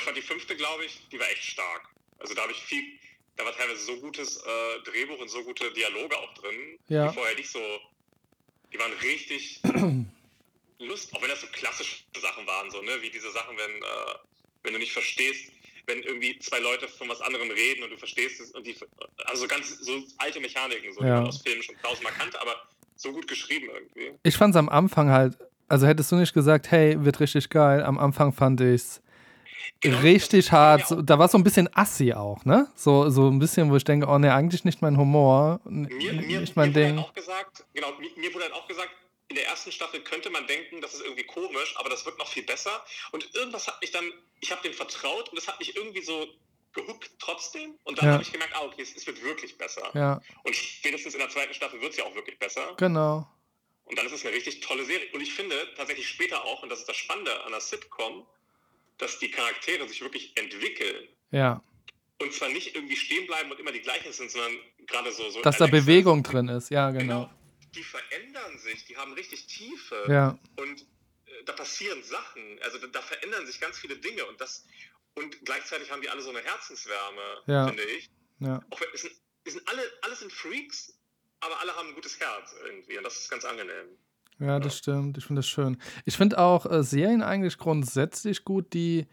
ich fand die fünfte, glaube ich, die war echt stark. Also da habe ich viel, da war teilweise so gutes äh, Drehbuch und so gute Dialoge auch drin, Ja. die vorher nicht so, die waren richtig Lust, auch wenn das so klassische Sachen waren, so, ne, wie diese Sachen, wenn, äh, wenn du nicht verstehst, wenn irgendwie zwei Leute von was anderem reden und du verstehst es und die, also ganz so alte Mechaniken, so, die Ja. man aus Filmen schon tausendmal kannte, aber so gut geschrieben irgendwie. Ich fand es am Anfang halt, also hättest du nicht gesagt, hey, wird richtig geil, am Anfang fand ich es richtig war hart. So, da war so ein bisschen assi auch, ne? So, so ein bisschen, wo ich denke, oh ne, eigentlich nicht mein Humor, Mir, mir, nicht mein mir wurde Ding. halt auch gesagt, genau, mir, mir wurde halt auch gesagt, in der ersten Staffel könnte man denken, das ist irgendwie komisch, aber das wird noch viel besser. Und irgendwas hat mich dann, ich habe dem vertraut und es hat mich irgendwie so gehuckt trotzdem. Und dann Ja. habe ich gemerkt, ah, okay, es, es wird wirklich besser. Ja, Und spätestens in der zweiten Staffel wird es ja auch wirklich besser. genau. Und dann ist es eine richtig tolle Serie. Und ich finde tatsächlich später auch, und das ist das Spannende an der Sitcom, dass die Charaktere sich wirklich entwickeln. Ja, Und zwar nicht irgendwie stehen bleiben und immer die gleichen sind, sondern gerade so. so dass da Alexis- Bewegung drin ist, ja, genau. Genau. Die verändern sich, die haben richtig Tiefe. Ja, Und äh, da passieren Sachen. Also da, da verändern sich ganz viele Dinge. Und das und gleichzeitig haben die alle so eine Herzenswärme, Ja. finde ich. ja. Auch wenn, es sind, es sind alle, alle sind Freaks, aber alle haben ein gutes Herz irgendwie. Und das ist ganz angenehm. Ja, das stimmt. Ich finde das schön. Ich finde auch äh, Serien eigentlich grundsätzlich gut, die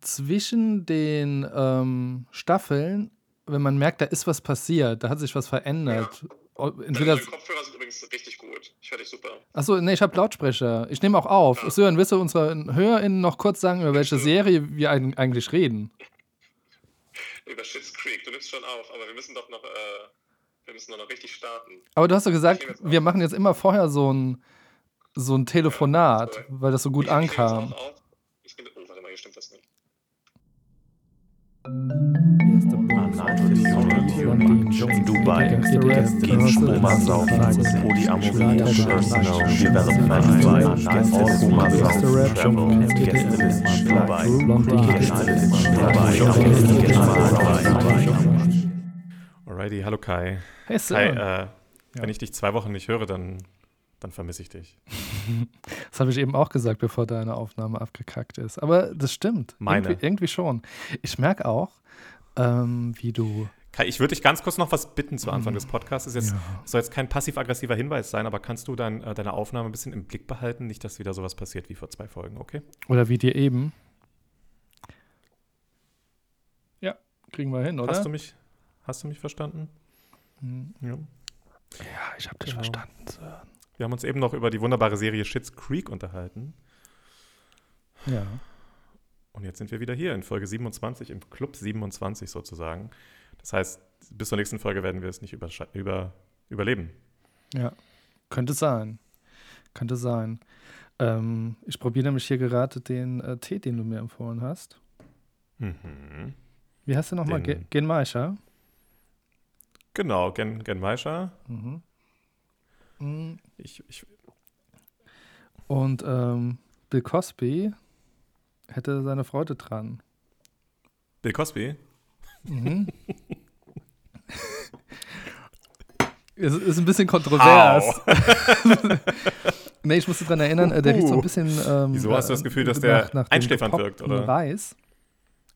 zwischen den ähm, Staffeln, wenn man merkt, da ist was passiert, da hat sich was verändert. O- Entweder. Deine Kopfhörer sind übrigens richtig gut. Ich höre dich super. Achso, nee, ich habe Lautsprecher. Ich nehme auch auf. Ja. Sören, willst du unseren HörerInnen noch kurz sagen, über welche Serie wir eig- eigentlich reden? Über Shit's Creek. Du nimmst schon auf, aber wir müssen doch noch, äh, wir müssen doch noch richtig starten. Aber du hast doch gesagt, wir machen jetzt immer vorher so ein, so ein Telefonat, sorry. weil das so gut Ich- ankam. Ich nehme, oh, warte mal, hier stimmt das nicht. Dubai, gehen Schwimmer saufen, Polyamorie, Development, All-Huma saufen, Travel, Gästelisten, Dubai, Gästelisten, Dubai, Alrighty, hallo Kai. Hey Kai, äh, wenn ich dich zwei Wochen nicht höre, dann, dann vermisse ich dich. Das habe ich eben auch gesagt, bevor deine Aufnahme abgekackt ist. Aber das stimmt. Meine. Irgendwie, irgendwie schon. Ich merke auch, ähm, wie du. Ich würde dich ganz kurz noch was bitten zu Anfang des Podcasts. Ist jetzt, Ja. soll jetzt kein passiv-aggressiver Hinweis sein, aber kannst du dein, äh, deine Aufnahme ein bisschen im Blick behalten? Nicht, dass wieder sowas passiert wie vor zwei Folgen, okay? Oder wie dir eben. Ja, kriegen wir hin, oder? Hast du mich, hast du mich verstanden? Hm. Ja. Ja, ich habe dich Genau. verstanden, Sören. Wir haben uns eben noch über die wunderbare Serie Schitt's Creek unterhalten. Ja. Und jetzt sind wir wieder hier in Folge 27, im Club 27 sozusagen. Das heißt, bis zur nächsten Folge werden wir es nicht über, überleben. Ja, könnte sein. Könnte sein. Ähm, ich probiere nämlich hier gerade den äh, Tee, den du mir empfohlen hast. Mhm. Wie heißt der nochmal? Den- Ge- Genmaischer? Genau, Gen, Gen Maisha. Mhm. Ich, ich, Und ähm, Bill Cosby hätte seine Freude dran. Bill Cosby. Mhm. ist, ist ein bisschen kontrovers. nee, ich musste dran erinnern, äh, der riecht so ein bisschen. Ähm, Wieso hast du das äh, Gefühl, dass der dem einschläfernd wirkt, oder? Reis.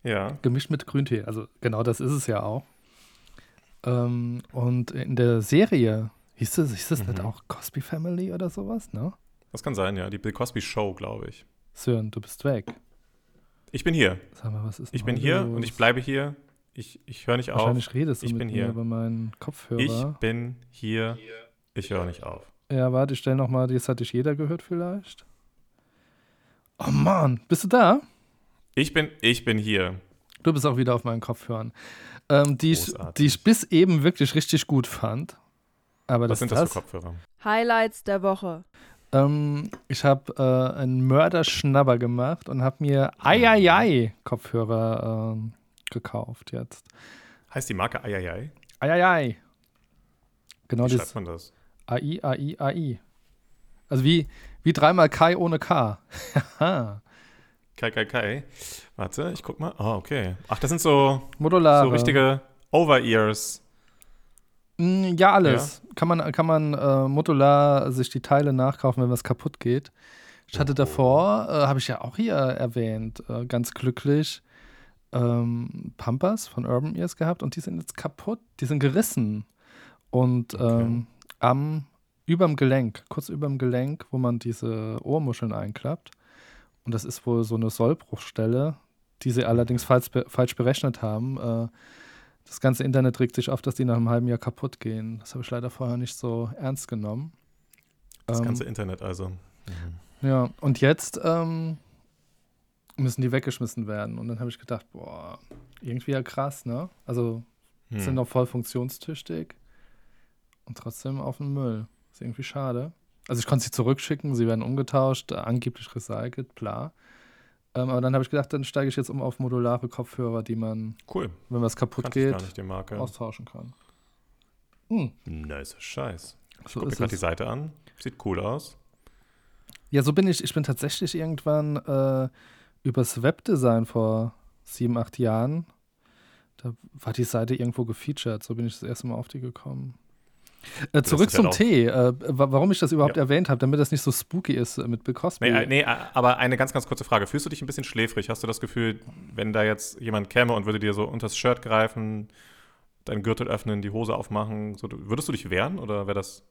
Ja. gemischt mit Grüntee. Also genau das ist es ja auch. Ähm, und in der Serie hieß das, hieß das nicht Mhm. auch Cosby Family oder sowas, ne? Das kann sein, ja. Die Bill Cosby Show, glaube ich. Sören, du bist weg. Ich bin hier. Sag mal, was ist Ich bin hier los? und ich bleibe hier. Ich, ich höre nicht auf. Wahrscheinlich redest du Ich mit bin hier. über meinen Ich Kopfhörer. bin hier. Ich höre nicht auf. Ja, warte, ich stell noch mal, jetzt hat dich jeder gehört vielleicht. Oh Mann, bist du da? Ich bin, ich bin hier. Du bist auch wieder auf meinen Kopfhörern. Ähm, die, ich, die ich bis eben wirklich richtig gut fand. Aber Was das sind das für Kopfhörer? Highlights der Woche. Ähm, ich habe äh, einen Mörderschnabber gemacht und habe mir Eieiei-Kopfhörer ähm, gekauft jetzt. Heißt die Marke Eieiei? Eieiei. Genau Wie das schreibt man das? AI, AI, AI. Also wie, wie dreimal Kai ohne K. Kai, Kai, Kai. Warte, ich guck mal. Ah, okay. Ach, das sind so, Modulare. so richtige Over-Ears. Mm, Ja, alles. Kann man, kann man äh, modular sich die Teile nachkaufen, wenn was kaputt geht. Ich hatte davor, äh, habe ich ja auch hier erwähnt, äh, ganz glücklich, ähm, Pampers von Urban Ears gehabt und die sind jetzt kaputt, die sind gerissen. Und Okay. ähm, am, überm Gelenk, kurz überm Gelenk, wo man diese Ohrmuscheln einklappt. Und das ist wohl so eine Sollbruchstelle, die sie allerdings falsch, be falsch berechnet haben. Äh, das ganze Internet regt sich auf, dass die nach einem halben Jahr kaputt gehen. Das habe ich leider vorher nicht so ernst genommen. Das Ähm, ganze Internet also. Mhm. ja, und jetzt ähm, müssen die weggeschmissen werden. Und dann habe ich gedacht, boah, irgendwie ja krass, ne? Also Hm. sind noch voll funktionstüchtig und trotzdem auf den Müll. Ist irgendwie schade. Also ich konnte sie zurückschicken, sie werden umgetauscht, angeblich recycelt, klar. Ähm, aber dann habe ich gedacht, dann steige ich jetzt um auf modulare Kopfhörer, die man, Cool. wenn was kaputt Kannte geht, austauschen kann. Hm, Nice Scheiß. Ich so gucke mir gerade die. Seite an. Sieht cool aus. Ja, so bin ich. Ich bin tatsächlich irgendwann äh, übers Webdesign vor sieben, acht Jahren. Da war die Seite irgendwo gefeatured. So bin ich das erste Mal auf die gekommen. Äh, zurück ja zum auch- Tee. Äh, wa- warum ich das überhaupt Ja. erwähnt habe, damit das nicht so spooky ist äh, mit Bill Cosby. Nee, äh, nee, äh, aber eine ganz, ganz kurze Frage. Fühlst du dich ein bisschen schläfrig? Hast du das Gefühl, wenn da jetzt jemand käme und würde dir so unters Shirt greifen, deinen Gürtel öffnen, die Hose aufmachen, so, würdest du dich wehren oder wäre das.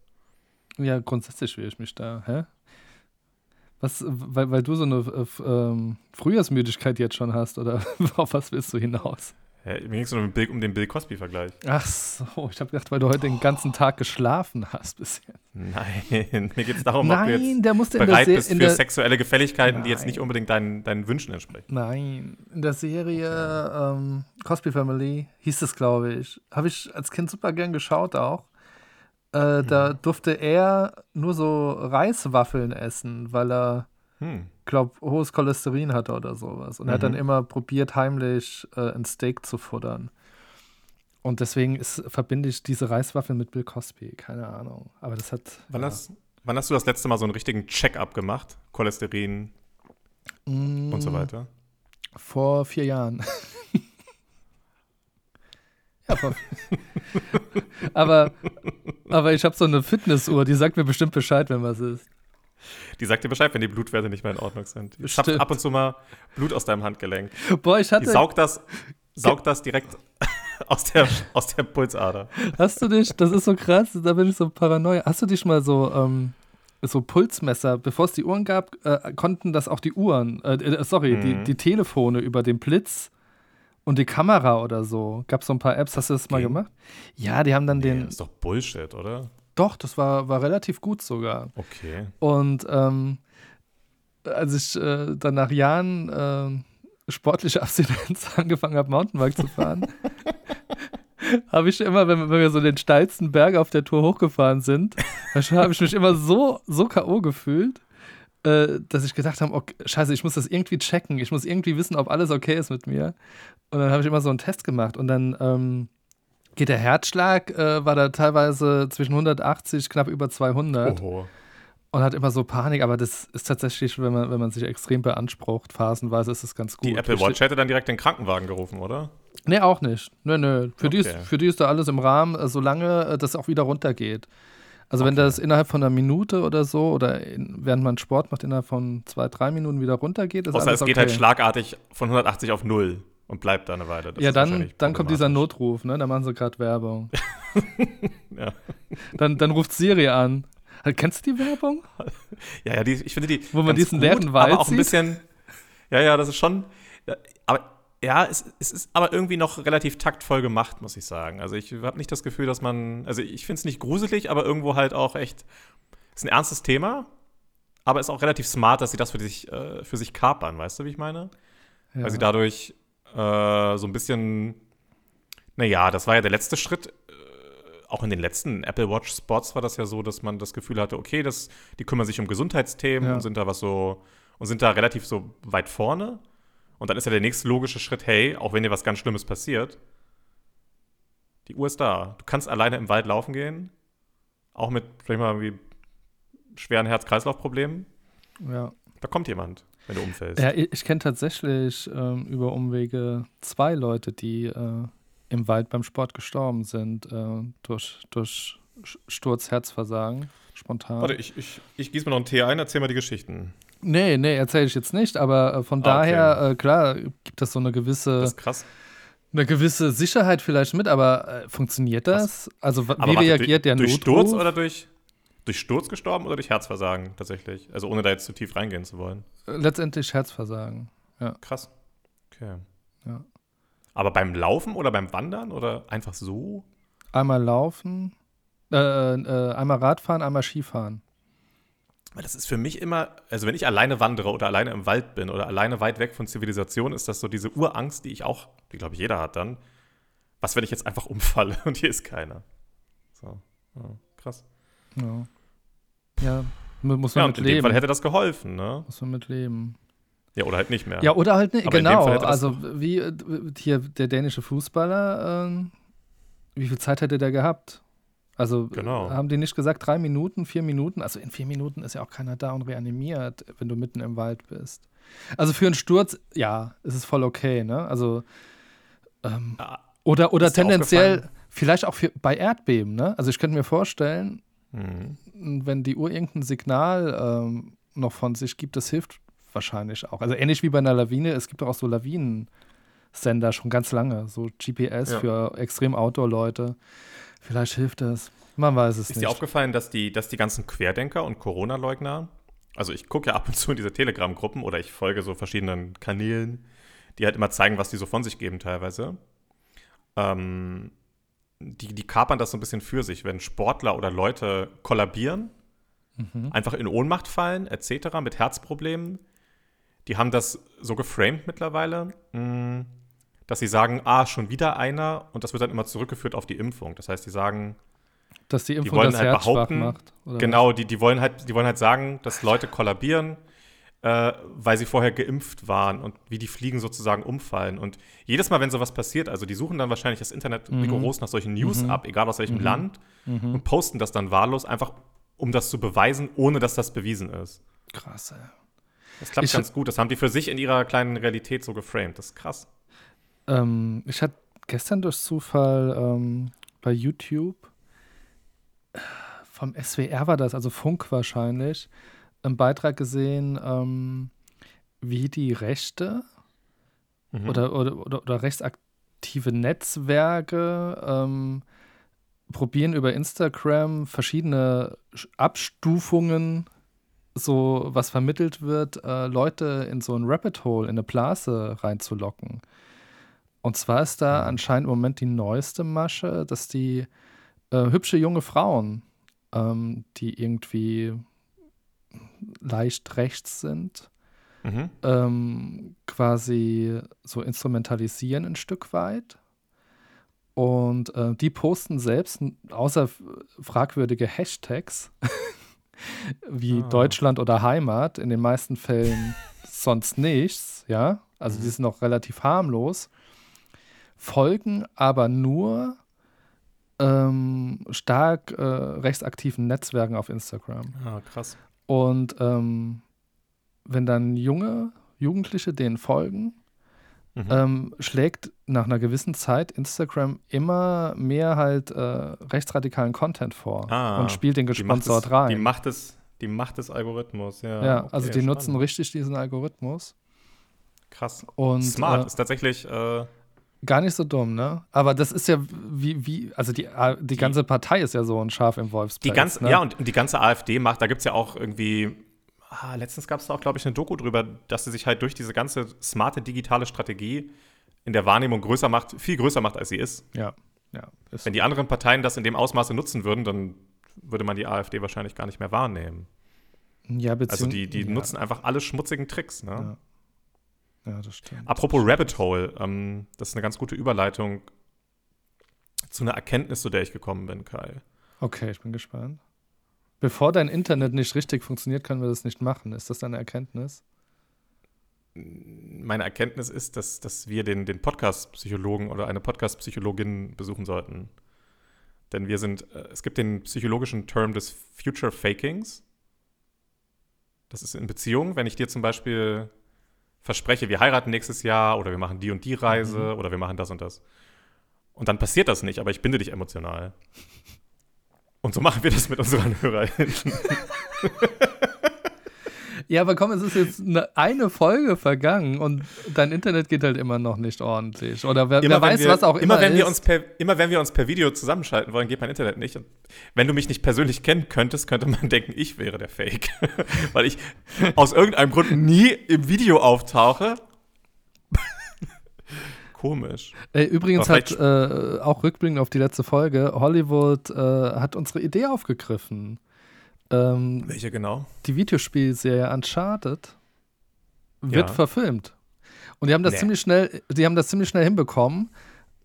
Ja, grundsätzlich will ich mich da. Hä? Was, weil, weil du so eine äh, ähm, Frühjahrsmüdigkeit jetzt schon hast, oder auf was willst du hinaus? Ja, mir ging es nur um den Bill, um den Bill Cosby-Vergleich. Ach so, ich habe gedacht, weil du heute den ganzen Tag geschlafen hast bisher. Nein, mir geht es darum, ob du Nein, jetzt der musste der, bereit Se bist für der sexuelle Gefälligkeiten, die jetzt Nein. nicht unbedingt deinen, deinen Wünschen entsprechen. Nein, in der Serie ähm, Cosby Family hieß es, glaube ich. Habe ich als Kind super gern geschaut auch. Äh, Da durfte er nur so Reiswaffeln essen, weil er, Hm. Glaube hohes Cholesterin hatte oder sowas. Und er hat dann Mhm. immer probiert, heimlich äh, ein Steak zu futtern. Und deswegen ist, verbinde ich diese Reiswaffeln mit Bill Cosby. Keine Ahnung. Aber das hat. Wann, ja. hast, wann hast du das letzte Mal so einen richtigen Check-up gemacht? Cholesterin und so Mm, weiter? Vor vier Jahren. ja, vor. aber, aber ich habe so eine Fitnessuhr, die sagt mir bestimmt Bescheid, wenn was ist. Die sagt dir Bescheid, wenn die Blutwerte nicht mehr in Ordnung sind. Die schafft ab und zu mal Blut aus deinem Handgelenk. Boah, ich Die hatte. saugt das, saugt das direkt aus der, aus der Pulsader. Hast du dich, das ist so krass, da bin ich so paranoia. Hast du dich mal so, ähm, so Pulsmesser, bevor es die Uhren gab, äh, konnten das auch die Uhren, äh, äh, sorry, die, Mhm. die Telefone über den Blitz und die Kamera oder so. Gab es so ein paar Apps, hast du das mal Ging? gemacht? Ja, die haben dann Nee, den. das ist doch Bullshit, oder? Doch, das war, war relativ gut sogar. Okay. Und ähm, als ich äh, dann nach Jahren ähm, sportliche Abstinenz angefangen habe, Mountainbike zu fahren, habe ich immer, wenn, wenn wir so den steilsten Berg auf der Tour hochgefahren sind, habe ich mich immer so, so K.O. gefühlt, äh, dass ich gedacht habe, okay, scheiße, ich muss das irgendwie checken, ich muss irgendwie wissen, ob alles okay ist mit mir. Und dann habe ich immer so einen Test gemacht und dann ähm, geht der Herzschlag, äh, war da teilweise zwischen 180, knapp über 200 Oho. und hat immer so Panik, aber das ist tatsächlich, wenn man, wenn man sich extrem beansprucht, phasenweise ist es ganz gut. Die Apple Watch hätte dann direkt den Krankenwagen gerufen, oder? Nee, auch nicht. Nö, nö. Für, die, ist, Okay. für die ist da alles im Rahmen, äh, solange äh, das auch wieder runtergeht. Also wenn Okay. das innerhalb von einer Minute oder so oder in, während man Sport macht, innerhalb von zwei, drei Minuten wieder runtergeht, ist Außer alles es geht okay. halt schlagartig von 180 auf 0 und bleibt da eine Weile. Das ja, dann, dann kommt dieser. Notruf, ne? Da machen sie gerade Werbung. Ja. Dann, dann ruft Siri an. Halt, Kennst du die Werbung? Ja, ja, die, ich finde die. Wo man diesen leeren Wald aber auch ein bisschen. Ja, ja, das ist schon. Ja, aber ja, es, es ist aber irgendwie noch relativ taktvoll gemacht, muss ich sagen. Also ich habe nicht das Gefühl, dass man. Also ich finde es nicht gruselig, aber irgendwo halt auch echt. Ist ein ernstes Thema, aber ist auch relativ smart, dass sie das für sich, äh, für sich kapern, weißt du, wie ich meine? Ja. Weil sie dadurch äh, so ein bisschen. Naja, das war ja der letzte Schritt. Äh, auch in den letzten Apple Watch Spots war das ja so, dass man das Gefühl hatte, okay, das, die kümmern sich um Gesundheitsthemen Ja. und sind da was so und sind da relativ so weit vorne. Und dann ist ja der nächste logische Schritt, hey, auch wenn dir was ganz Schlimmes passiert, die Uhr ist da. Du kannst alleine im Wald laufen gehen, auch mit vielleicht mal wie schweren Herz-Kreislauf-Problemen. ja. Da kommt jemand, wenn du umfällst. Ja, ich, ich kenne tatsächlich ähm, über Umwege zwei Leute, die äh, im Wald beim Sport gestorben sind äh, durch, durch Sturz, Herzversagen, spontan. Warte, ich, ich, ich gieße mir noch einen Tee ein, erzähl mal die Geschichten. Nee, nee, erzähle ich jetzt nicht, aber äh, von Ah, okay. daher, äh, klar, gibt das so eine gewisse, Das ist krass. eine gewisse Sicherheit vielleicht mit, aber äh, funktioniert das? Also, wa- Aber wie warte, reagiert der durch, Notruf? Durch Sturz oder durch, durch Sturz gestorben oder durch Herzversagen tatsächlich? Also ohne da jetzt zu tief reingehen zu wollen. Letztendlich Herzversagen. Krass. Okay. Ja. Aber beim Laufen oder beim Wandern oder einfach so? Einmal laufen, äh, äh, einmal Radfahren, einmal Skifahren. Weil das ist für mich immer, also wenn ich alleine wandere oder alleine im Wald bin oder alleine weit weg von Zivilisation, ist das so diese Urangst, die ich auch, die glaube ich jeder hat dann. Was, wenn ich jetzt einfach umfalle und hier ist keiner? So, ja, krass. Ja, ja mu- muss Ja, man und mit in dem. Fall hätte das geholfen, ne? muss man mit leben. Ja, oder halt nicht mehr. Ja, oder halt nicht, Aber genau. Also, wie äh, hier der dänische Fußballer, ähm, wie viel Zeit hätte der gehabt? Also, Genau. haben die nicht gesagt, drei Minuten, vier Minuten? Also, in vier Minuten ist ja auch keiner da und reanimiert, wenn du mitten im Wald bist. Also, für einen Sturz, ja, ist es voll okay, ne? Also, ähm, Ah, oder, oder tendenziell, vielleicht auch für, bei Erdbeben, ne? Also, ich könnte mir vorstellen, Mhm. wenn die Uhr irgendein Signal ähm, noch von sich gibt, das hilft wahrscheinlich auch. Also ähnlich wie bei einer Lawine, es gibt doch auch so Lawinensender schon ganz lange, so GPS Ja. für extrem Outdoor-Leute. Vielleicht hilft das. Man weiß es Ist dir nicht. aufgefallen, dass die, dass die ganzen Querdenker und Corona-Leugner, also ich gucke ja ab und zu in diese Telegram-Gruppen oder ich folge so verschiedenen Kanälen, die halt immer zeigen, was die so von sich geben teilweise. Ähm, die, die kapern das so ein bisschen für sich, wenn Sportler oder Leute kollabieren, Mhm. einfach in Ohnmacht fallen, etc., mit Herzproblemen. Die haben das so geframed mittlerweile, mh, dass sie sagen, ah, schon wieder einer und das wird dann immer zurückgeführt auf die Impfung. Das heißt, die sagen, Dass die Impfung wollen das halt Herz behaupten, macht. Genau, die, die, wollen halt, die wollen halt sagen, dass Leute kollabieren, äh, weil sie vorher geimpft waren und wie die Fliegen sozusagen umfallen. Und jedes Mal, wenn sowas passiert, also die suchen dann wahrscheinlich das Internet Mhm. rigoros nach solchen News ab, egal aus welchem Land, Mhm. und posten das dann wahllos, einfach um das zu beweisen, ohne dass das bewiesen ist. Krass, ey. Das klappt Ich- ganz gut. Das haben die für sich in ihrer kleinen Realität so geframed. Das ist krass. Ähm, ich hatte gestern durch Zufall ähm, bei YouTube äh, vom SWR war das, also Funk wahrscheinlich, einen Beitrag gesehen, ähm, wie die Rechte Mhm. oder, oder, oder, oder rechtsaktive Netzwerke ähm, probieren über Instagram verschiedene Sch- Abstufungen, so was vermittelt wird, äh, Leute in so ein Rabbit Hole, in eine Blase reinzulocken. Und zwar ist da anscheinend im Moment die neueste Masche, dass die äh, hübsche junge Frauen, ähm, die irgendwie leicht rechts sind, Mhm. ähm, quasi so instrumentalisieren ein Stück weit. Und äh, die posten selbst, außer fragwürdige Hashtags wie Ah. Deutschland oder Heimat, in den meisten Fällen sonst nichts, ja. Also die sind noch relativ harmlos, folgen aber nur ähm, stark äh, rechtsaktiven Netzwerken auf Instagram. Ah, krass. Und ähm, wenn dann junge Jugendliche denen folgen, Mhm. ähm, schlägt nach einer gewissen Zeit Instagram immer mehr halt äh, rechtsradikalen Content vor Ah, und spielt den gesponsert des- rein. Die Macht des, die Macht des Algorithmus, ja. ja, okay, also die nutzen spannend. richtig diesen Algorithmus Krass. und Smart äh, ist tatsächlich äh, gar nicht so dumm, ne? Aber das ist ja wie, wie also die, äh, die, ganze Partei ist ja so ein Schaf im die Wolfspelz. ganze, ne? ja, und die ganze AfD macht, da gibt es ja auch irgendwie, ah, letztens gab es da auch, glaube ich, eine Doku drüber, dass sie sich halt durch diese ganze smarte digitale Strategie in der Wahrnehmung größer macht, viel größer macht, als sie ist. ja, ja. Ist Wenn die anderen Parteien das in dem Ausmaße nutzen würden, dann würde man die AfD wahrscheinlich gar nicht mehr wahrnehmen. ja, Also beziehung- die, die ja, nutzen einfach alle schmutzigen Tricks, ne? Ja. Ja, das stimmt. Apropos Rabbit Hole, ähm, das ist eine ganz gute Überleitung zu einer Erkenntnis, zu der ich gekommen bin, Kai. Okay, ich bin gespannt. Bevor dein Internet nicht richtig funktioniert, können wir das nicht machen. Ist das deine Erkenntnis? Meine Erkenntnis ist, dass, dass wir den, den Podcast-Psychologen oder eine Podcast-Psychologin besuchen sollten. Denn wir sind, äh, es gibt den psychologischen Term des Future Fakings. Das ist in Beziehungen, wenn ich dir zum Beispiel verspreche, wir heiraten nächstes Jahr oder wir machen die und die Reise oder wir machen das und das. Und dann passiert das nicht, aber ich binde dich emotional. Und so machen wir das mit unseren HörerInnen. Ja, aber komm, es ist jetzt eine, eine Folge vergangen und dein Internet geht halt immer noch nicht ordentlich. Oder wer, wer wenn weiß, wir, was auch immer, immer wenn ist. wir uns per, Immer wenn wir uns per Video zusammenschalten wollen, geht mein Internet nicht. Und wenn du mich nicht persönlich kennen könntest, könnte man denken, ich wäre der Fake. Weil ich aus irgendeinem Grund nie im Video auftauche. Komisch. Ey, übrigens hat äh, auch rückblickend auf die letzte Folge, Hollywood äh, hat unsere Idee aufgegriffen. Ähm, Welche genau? die Videospielserie Uncharted wird Ja. verfilmt. Und die haben das Nee. ziemlich schnell, die haben das ziemlich schnell hinbekommen.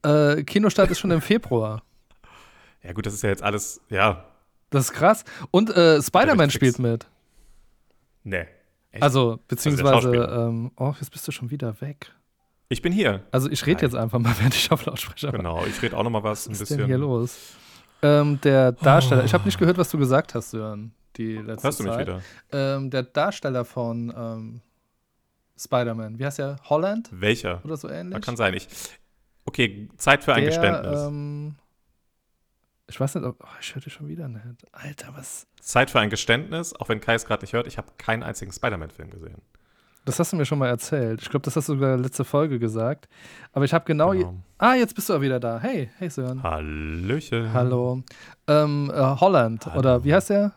Äh, Kinostart ist schon im Februar. Ja, gut, das ist ja jetzt alles. Ja, Das ist krass. Und äh, Spider-Man spielt mit. nee. Echt? Also, beziehungsweise, Schauspieler. ähm, oh, jetzt bist du schon wieder weg. ich bin hier. Also, ich rede jetzt einfach mal, während ich auf Lautsprecher bin. Genau, ich rede auch noch mal was, ein Was ist bisschen. denn hier los? Ähm, der Darsteller, ich habe nicht gehört, was du gesagt hast, Sören, die letzte Hörst du mich Zeit. wieder? Ähm, der Darsteller von ähm, Spider-Man, wie heißt der? Holland Welcher? oder so ähnlich? Da kann sein. Ich, okay, Zeit für ein der, Geständnis. Ähm, ich weiß nicht, ob, oh, ich höre dich schon wieder nicht. Alter, was? Zeit für ein Geständnis, auch wenn Kai es gerade nicht hört, ich habe keinen einzigen Spider-Man-Film gesehen. Das hast du mir schon mal erzählt. Ich glaube, das hast du sogar letzte Folge gesagt. Aber ich habe genau. Genau. Ah, jetzt bist du auch wieder da. Hey, hey Sören. Hallöchen. Hallo. Ähm, äh, Holland, Hallo. oder wie heißt der?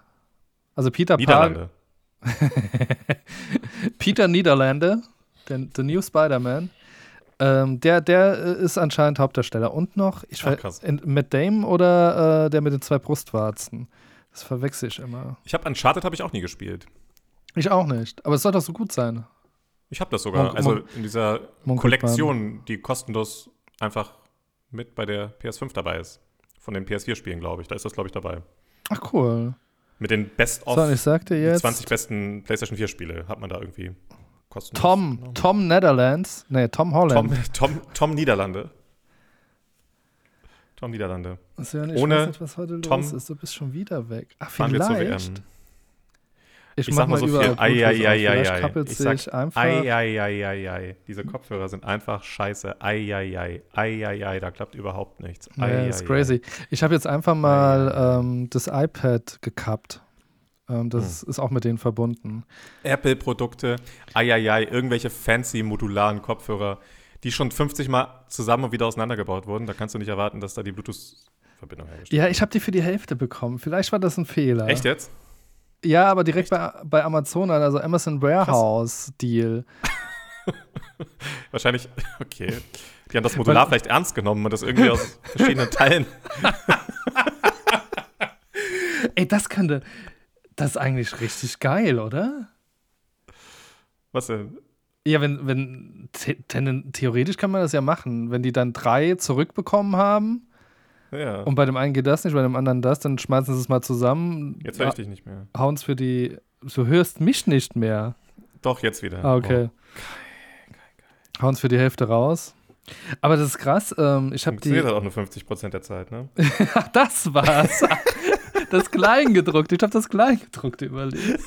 Also Peter. Niederlande. Peter Niederlande, der The New Spider-Man. Ähm, der, der äh, ist anscheinend Hauptdarsteller. Und noch, ich Ach, weiß, krass. in- Matt Damon oder äh, der mit den zwei Brustwarzen? Das verwechsel ich immer. Ich habe Uncharted habe ich auch nie gespielt. Ich auch nicht. Aber es soll doch so gut sein. Ich habe das sogar. Monk- also in dieser Munkelt Kollektion, die kostenlos einfach mit bei der PS5 dabei ist. Von den PS4-Spielen, glaube ich. Da ist das, glaube ich, dabei. Ach cool. Mit den Best-of So, und ich sagte die jetzt 20 besten PlayStation 4-Spiele hat man da irgendwie kostenlos. Tom, genommen. Tom Netherlands. Nee, Tom Holland. Tom, Tom, Tom Niederlande. Tom Niederlande. Sören, ich ohne weiß nicht, was heute Tom los ist. Du bist schon wieder weg. Ach, Fahren wir zur vielleicht. WM. Ich, Ich mach sag mal so viel. Ei, ei, ei, ei, ei. Ich sich sag, einfach. ei, ei, ei, ei, ei. Diese Kopfhörer sind einfach scheiße. Ei, ei, ei. Ei, ei, ei. Da klappt überhaupt nichts. Ei, Ja, ei, ist crazy. Ich habe jetzt einfach mal ähm, das iPad gekappt. Ähm, das Hm. ist auch mit denen verbunden. Apple-Produkte, ei, ei, ei. Irgendwelche fancy modularen Kopfhörer, die schon 50 Mal zusammen und wieder auseinandergebaut wurden. Da kannst du nicht erwarten, dass da die Bluetooth-Verbindung hergestellt Ja, ich habe die für die Hälfte bekommen. Vielleicht war das ein Fehler. Echt jetzt? Ja, aber direkt bei, bei Amazon, also Amazon Warehouse Deal. Wahrscheinlich, okay. Die haben das Modular vielleicht ernst genommen und das irgendwie aus verschiedenen Teilen. Ey, das könnte. Das ist eigentlich richtig geil, oder? Was denn? Ja, wenn, wenn the theoretisch kann man das ja machen. Wenn die dann drei zurückbekommen haben Ja. und bei dem einen geht das nicht, bei dem anderen das, dann schmeißen sie es mal zusammen. Jetzt höre ich dich nicht mehr. hauen es für die. Du hörst mich nicht mehr. Doch, jetzt wieder. Ah, okay. Hauen es für die Hälfte raus. Aber das ist krass. Ähm, ich Oh. habe die. Funktioniert halt auch nur 50% der Zeit, ne? Das war's. das Kleingedruckte. Ich habe das Kleingedruckte überlegt.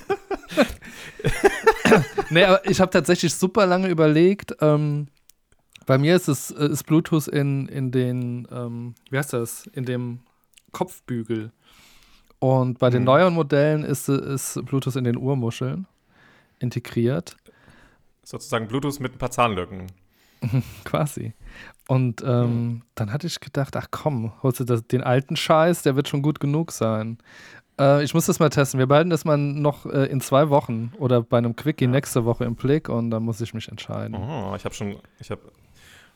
nee, aber ich habe tatsächlich super lange überlegt. Ähm, bei mir ist es äh, ist Bluetooth in, in den, ähm, wie heißt das? In dem Kopfbügel. Und bei den Mhm. neueren Modellen ist, ist Bluetooth in den Ohrmuscheln integriert. Sozusagen Bluetooth mit ein paar Zahnlücken. Quasi. Und ähm, dann hatte ich gedacht, ach komm, holst du das, den alten Scheiß, der wird schon gut genug sein. Äh, ich muss das mal testen. Wir behalten das mal noch äh, in zwei Wochen oder bei einem Quickie nächste Woche im Blick und dann muss ich mich entscheiden. Oh, ich habe schon, ich habe,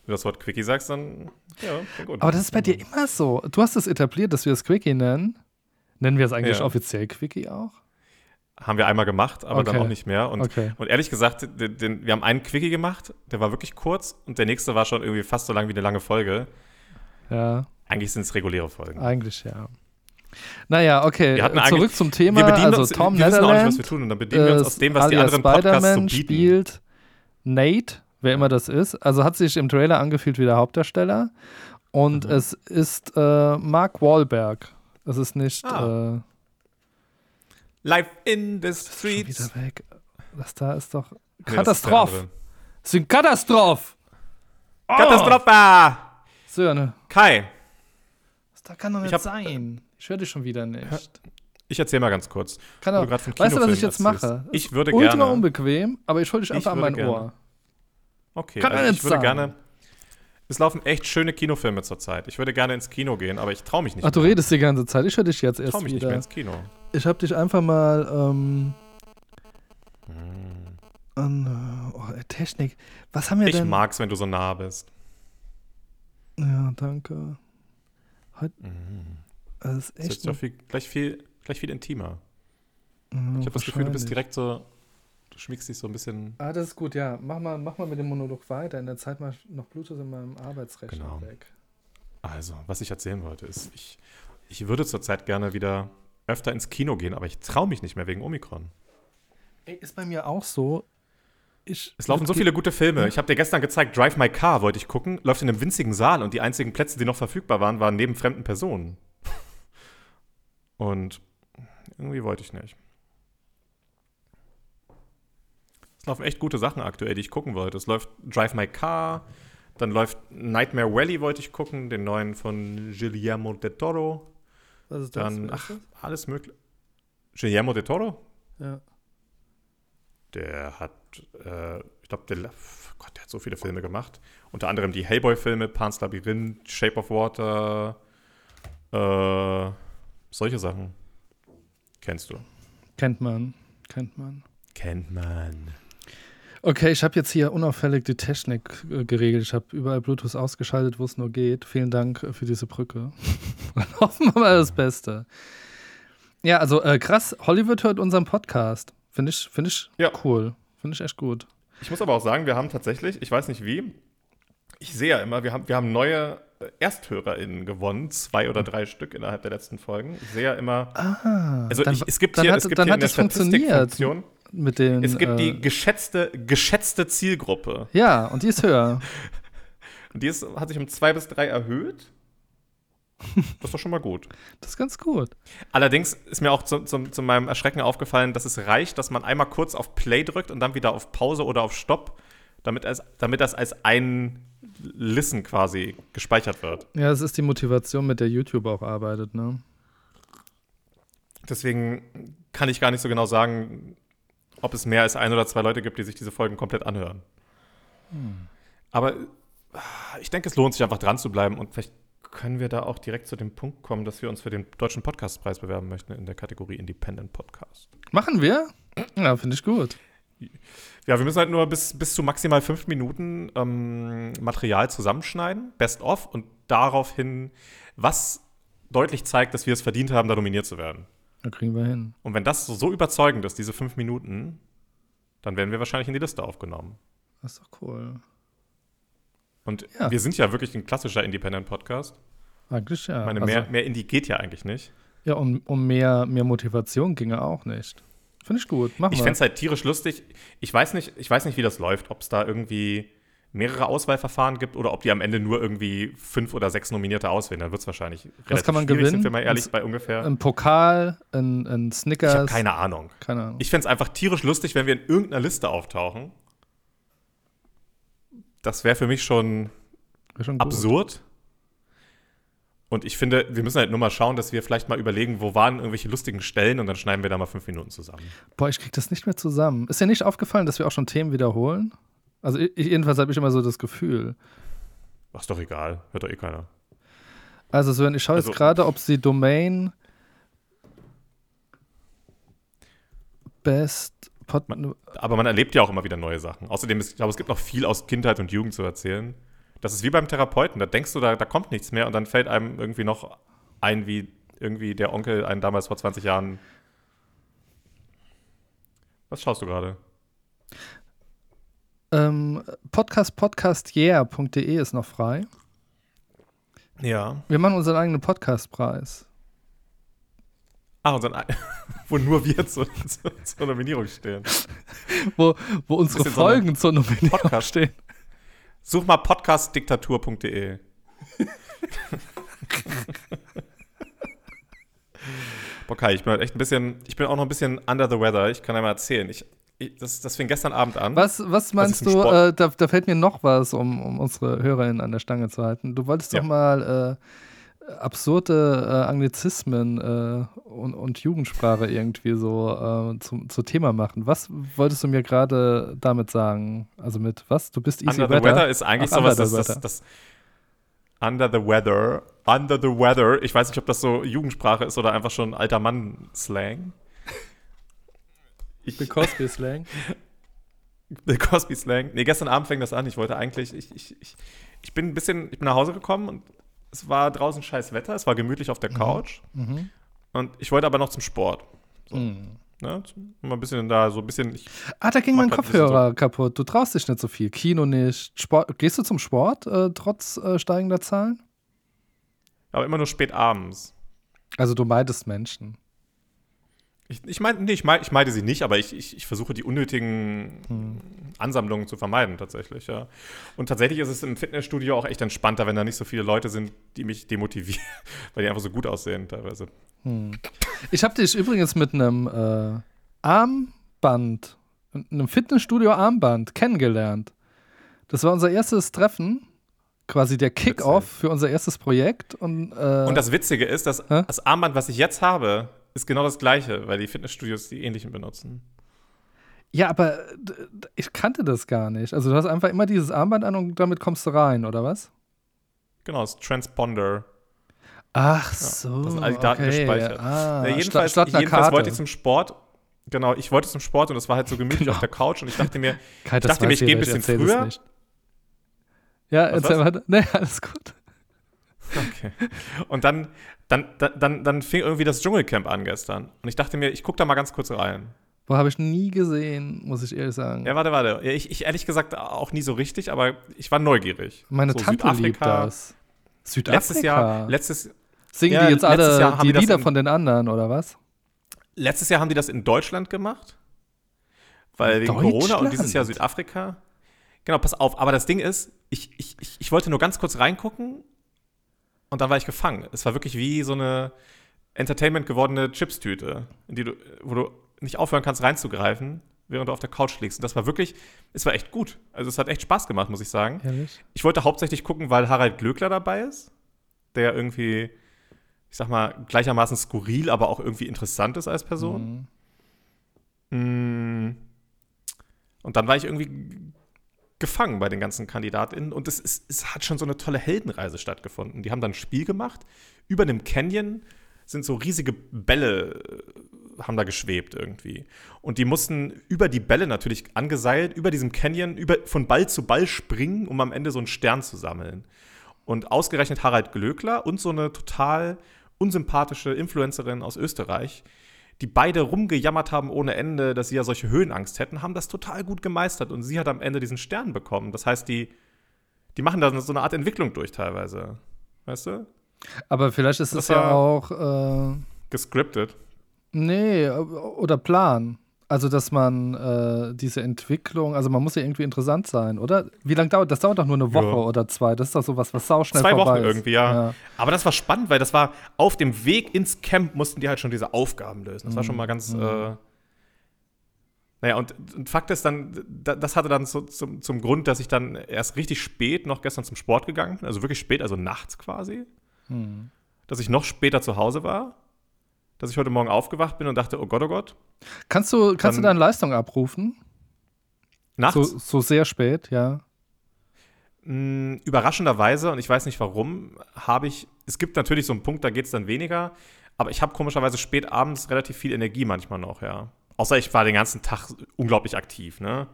du das Wort Quickie sagst, dann, ja, gut. Aber das ist bei dir immer so. Du hast es etabliert, dass wir es Quickie nennen. Nennen wir es eigentlich Ja. offiziell Quickie auch? Haben wir einmal gemacht, aber dann Okay. auch nicht mehr. Und, Okay. und ehrlich gesagt, den, den, wir haben einen Quickie gemacht, der war wirklich kurz und der nächste war schon irgendwie fast so lang wie eine lange Folge. Ja, Eigentlich sind es reguläre Folgen. eigentlich ja. Naja, okay. Wir hatten Zurück zum Thema. wir bedienen also uns, Tom wir wissen auch nicht, was wir tun und dann bedienen wir uns aus dem, was die anderen Podcasts so bieten. spielt Nate, wer immer das ist. Also hat sich im Trailer angefühlt wie der Hauptdarsteller. Und Mhm. es ist äh, Mark Wahlberg. Es ist nicht Ah. äh, Live in the schon streets. wieder weg. Das da ist doch Nee, andere. Das ist ein Katastrophe. Oh, Katastrophe! Sören, Kai, das da kann doch Ich nicht hab- sein. Ich höre dich schon wieder nicht. Ich erzähle mal ganz kurz. Kann auch. du Weißt du, was ich jetzt mache? Ich würde Ultra gerne. unbequem, aber ich hole dich Ich einfach an mein gerne. Ohr. Okay, Kann also ich würde sagen. gerne. Es laufen echt schöne Kinofilme zurzeit. Ich würde gerne ins Kino gehen, aber ich traue mich nicht. Ach, du mehr. redest die ganze Zeit. Ich höre dich jetzt Ich erst traue mich nicht mehr wieder. ins Kino. Ich habe dich einfach mal ähm, Hm. an äh, oh, Technik. Was haben wir Ich denn? mag's, wenn du so nah bist. Ja, danke. Heute, Mhm. das ist Das ist echt. doch viel, gleich, viel, gleich viel intimer. ein- Ich habe das Gefühl, du bist direkt so. Schmiegst dich so ein bisschen. Ah, das ist gut, ja. Mach mal, mach mal mit dem Monolog weiter. In der Zeit mal noch Bluetooth in meinem Arbeitsrechner Genau. weg. Also, was ich erzählen wollte, ist, ich, ich würde zurzeit gerne wieder öfter ins Kino gehen, aber ich traue mich nicht mehr wegen Omikron. Ey, ist bei mir auch so. Ich, Es laufen so viele gute Filme. Ich habe dir gestern gezeigt, Drive My Car wollte ich gucken, läuft in einem winzigen Saal und die einzigen Plätze, die noch verfügbar waren, waren neben fremden Personen. Und irgendwie wollte ich nicht. Es laufen echt gute Sachen aktuell, die ich gucken wollte. Es läuft Drive My Car, dann läuft Nightmare Valley wollte ich gucken, den neuen von Guillermo del Toro. Was ist das? Dann, ach, alles mögliche. Guillermo del Toro? Ja. Der hat, äh, ich glaube, der, Gott, der hat so viele Filme gemacht. Unter anderem die Hellboy-Filme, Pan's Labyrinth, Shape of Water, äh, solche Sachen. Kennst du? Kennt man. Kennt man. Kennt man. Okay, ich habe jetzt hier unauffällig die Technik äh, geregelt. Ich habe überall Bluetooth ausgeschaltet, wo es nur geht. Vielen Dank äh, für diese Brücke. Hoffen wir mal das Beste. Ja, also äh, krass, Hollywood hört unseren Podcast. Finde ich, find ich Ja. cool. Finde ich echt gut. Ich muss aber auch sagen, wir haben tatsächlich, ich weiß nicht wie, ich sehe ja immer, wir haben, wir haben neue äh, ErsthörerInnen gewonnen, zwei oder drei Stück innerhalb der letzten Folgen. Ich sehe ja immer, Ah, also dann, ich, es gibt dann hier, hat, es gibt dann hier hat in der es funktioniert mit den. es gibt äh, die geschätzte, geschätzte Zielgruppe. Ja, und die ist höher. Und die ist, hat sich um zwei bis drei erhöht. Das ist doch schon mal gut. Das ist ganz gut. Allerdings ist mir auch zu, zu, zu meinem Erschrecken aufgefallen, dass es reicht, dass man einmal kurz auf Play drückt und dann wieder auf Pause oder auf Stopp, damit, es, damit das als ein Listen quasi gespeichert wird. Ja, es ist die Motivation, mit der YouTube auch arbeitet, ne? Deswegen kann ich gar nicht so genau sagen, ob es mehr als ein oder zwei Leute gibt, die sich diese Folgen komplett anhören. Aber ah, ich denke, es lohnt sich einfach dran zu bleiben und vielleicht können wir da auch direkt zu dem Punkt kommen, dass wir uns für den Deutschen Podcastpreis bewerben möchten in der Kategorie Independent Podcast. Machen wir? Ja, finde ich gut. Ja, wir müssen halt nur bis, bis zu maximal fünf Minuten ähm, Material zusammenschneiden, best of, und daraufhin, was deutlich zeigt, dass wir es verdient haben, da nominiert zu werden. Da kriegen wir hin. Und wenn das so, überzeugend ist, diese fünf Minuten, dann werden wir wahrscheinlich in die Liste aufgenommen. Das ist doch cool. Und Ja. wir sind ja wirklich ein klassischer Independent-Podcast. Eigentlich ja. Ich meine, Also- mehr, mehr Indie geht ja eigentlich nicht. Ja, und um mehr, mehr Motivation ginge auch nicht. Finde ich gut. Machen Ich fände es halt tierisch lustig. Ich weiß nicht, ich weiß nicht, wie das läuft, ob es da irgendwie mehrere Auswahlverfahren gibt oder ob die am Ende nur irgendwie fünf oder sechs Nominierte auswählen. Dann wird es wahrscheinlich relativ kann man gewinnen? sind wir mal ehrlich, Ein- bei ungefähr. Ein Pokal, ein, ein Snickers. ich habe keine Ahnung. keine Ahnung. Ich fände es einfach tierisch lustig, wenn wir in irgendeiner Liste auftauchen. Das wäre für mich schon Wär schon absurd. Und ich finde, wir müssen halt nur mal schauen, dass wir vielleicht mal überlegen, wo waren irgendwelche lustigen Stellen und dann schneiden wir da mal fünf Minuten zusammen. Boah, ich krieg das nicht mehr zusammen. Ist dir nicht aufgefallen, dass wir auch schon Themen wiederholen? Also ich, jedenfalls habe ich immer so das Gefühl. Ach, ist doch egal. Hört doch eh keiner. Also Sven, ich schaue Also- jetzt gerade, ob sie Domain Best Pod Aber man erlebt ja auch immer wieder neue Sachen. Außerdem, ist, ich glaube, es gibt noch viel aus Kindheit und Jugend zu erzählen. Das ist wie beim Therapeuten. Da denkst du, da, da kommt nichts mehr und dann fällt einem irgendwie noch ein, wie irgendwie der Onkel einen damals vor 20 Jahren. Was schaust du gerade? Ähm, Podcast podcastyeah.de ist noch frei. Ja. Wir machen unseren eigenen Podcastpreis. Ah, unseren, Ei- wo nur wir zu, zu, zur Nominierung stehen. Wo, wo unsere Bisschen so Folgen zur Nominierung Podcast. stehen. Such mal podcastdiktatur.de. Boah, Kai, ich bin halt echt ein bisschen, ich bin auch noch ein bisschen under the weather. Ich kann ja mal erzählen. Ich, das, das fing gestern Abend an. Was, was meinst im du, äh, da, da fällt mir noch was, um, um unsere HörerInnen an der Stange zu halten. Du wolltest Ja. doch mal absurde äh, Anglizismen äh, und, und Jugendsprache irgendwie so äh, zum, zum Thema machen. Was wolltest du mir gerade damit sagen? Also mit was? Du bist easy Under the Weather ist eigentlich Ach, sowas, das, das, das Under the Weather, Under the Weather, ich weiß nicht, ob das so Jugendsprache ist oder einfach schon alter Mann-Slang. The Cosby Slang. The Cosby Slang. Nee, gestern Abend fängt das an. Ich wollte eigentlich, ich, ich, ich, ich bin ein bisschen, ich bin nach Hause gekommen und es war draußen scheiß Wetter, es war gemütlich auf der Couch. Mhm. Und ich wollte aber noch zum Sport. So, Mhm. ne? Mal ein bisschen da, so ein bisschen. Ich, Ah, da ging mein Kopfhörer kaputt. Du traust dich nicht so viel. Kino nicht. Sport. Gehst du zum Sport äh, trotz äh, steigender Zahlen? aber immer nur spät abends. Also du meidest Menschen. Ich, ich meine, nee, ich, mein, ich meide sie nicht, aber ich, ich, ich versuche die unnötigen Ansammlungen zu vermeiden, tatsächlich, ja. Und tatsächlich ist es im Fitnessstudio auch echt entspannter, wenn da nicht so viele Leute sind, die mich demotivieren, weil die einfach so gut aussehen teilweise. Ich habe dich übrigens mit einem äh, Armband, einem Fitnessstudio-Armband kennengelernt. Das war unser erstes Treffen, quasi der Kick-Off für unser erstes Projekt. Und, äh, Und das Witzige ist, dass Hä? das Armband, was ich jetzt habe, ist genau das gleiche, weil die Fitnessstudios die ähnlichen benutzen. ja, aber ich kannte das gar nicht. Also du hast einfach immer dieses Armband an und damit kommst du rein, oder was? Genau, das Transponder. Ach so. da sind all die Daten okay. gespeichert. Ah, Ja, jedenfalls jedenfalls wollte ich zum Sport. Genau, ich wollte zum Sport und es war halt so gemütlich Genau. auf der Couch und ich dachte mir, Kai, ich dachte mir, ich gehe ein bisschen früher. Ja, Was, erzähl was? weiter. Nee, alles gut. Okay. Und dann, dann, dann, dann, fing irgendwie das Dschungelcamp an gestern. Und ich dachte mir, ich gucke da mal ganz kurz rein. Boah, habe ich nie gesehen, muss ich ehrlich sagen. Ja, warte, warte. Ich, ich ehrlich gesagt auch nie so richtig, aber ich war neugierig. Meine so Tante liebt Südafrika. das. Südafrika. Letztes Jahr, letztes, Singen ja, die jetzt alle die Lieder in- von den anderen, oder was? letztes Jahr haben die das in Deutschland gemacht. Weil wegen Corona und dieses Jahr Südafrika. Genau, pass auf. Aber das Ding ist, ich, ich, ich wollte nur ganz kurz reingucken und dann war ich gefangen. Es war wirklich wie so eine Entertainment gewordene Chipstüte, in die du, wo du nicht aufhören kannst reinzugreifen, während du auf der Couch liegst. Und das war wirklich, es war echt gut. Also es hat echt Spaß gemacht, muss ich sagen. Ehrlich? Ich wollte hauptsächlich gucken, weil Harald Glöckler dabei ist, der irgendwie, ich sag mal, gleichermaßen skurril, aber auch irgendwie interessant ist als Person. Mhm. Mm. Und dann war ich irgendwie gefangen bei den ganzen KandidatInnen und es, ist, es hat schon so eine tolle Heldenreise stattgefunden. Die haben dann ein Spiel gemacht. Über einem Canyon sind so riesige Bälle, äh, haben da geschwebt irgendwie. Und die mussten über die Bälle natürlich angeseilt, über diesem Canyon, über, von Ball zu Ball springen, um am Ende so einen Stern zu sammeln. Und ausgerechnet Harald Glöckler und so eine total unsympathische Influencerin aus Österreich, die beide rumgejammert haben ohne Ende, dass sie ja solche Höhenangst hätten, haben das total gut gemeistert und sie hat am Ende diesen Stern bekommen. Das heißt, die, die machen da so eine Art Entwicklung durch teilweise. Weißt du? Aber vielleicht ist Das es ja auch, äh, Gescriptet. nee, oder Plan. Also, dass man äh, diese Entwicklung, also man muss ja irgendwie interessant sein, oder? Wie lange dauert das? dauert doch nur eine Woche Ja. oder zwei. Das ist doch sowas, was sauschnell Zwei vorbei Wochen ist. irgendwie, ja. ja. Aber das war spannend, weil das war auf dem Weg ins Camp mussten die halt schon diese Aufgaben lösen. Das war schon mal ganz. Äh, naja, und, und Fakt ist dann, da, das hatte dann so, zum, zum Grund, dass ich dann erst richtig spät noch gestern zum Sport gegangen bin, also wirklich spät, also nachts quasi. Dass ich noch später zu Hause war. Dass ich heute Morgen aufgewacht bin und dachte, oh Gott, oh Gott. Kannst du, kannst du deine Leistung abrufen? Nachts. So, so sehr spät, ja. Mm, Überraschenderweise, und ich weiß nicht warum, habe ich, es gibt natürlich so einen Punkt, da geht es dann weniger, aber ich habe komischerweise spät abends relativ viel Energie manchmal noch, ja. Außer ich war den ganzen Tag unglaublich aktiv, ne?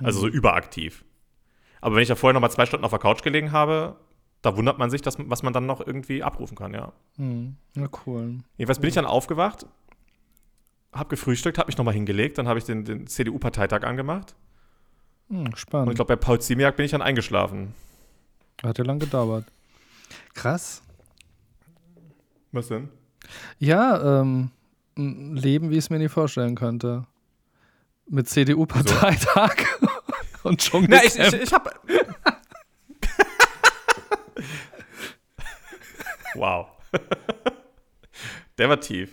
Also so überaktiv. Aber wenn ich da vorher noch mal zwei Stunden auf der Couch gelegen habe, da wundert man sich, dass, was man dann noch irgendwie abrufen kann, ja. Hm. Na cool. Jedenfalls bin ich dann aufgewacht, habe gefrühstückt, habe mich noch mal hingelegt, dann habe ich den, den CDU-Parteitag angemacht. Hm, Und spannend. ich glaube, bei Paul Ziemiak bin ich dann eingeschlafen. Hat ja lang gedauert. Krass. Was denn? Ja, ähm, ein Leben, wie ich es mir nie vorstellen könnte. Mit CDU-Parteitag und schon Na, ich, ich, ich habe. Wow. Der war tief.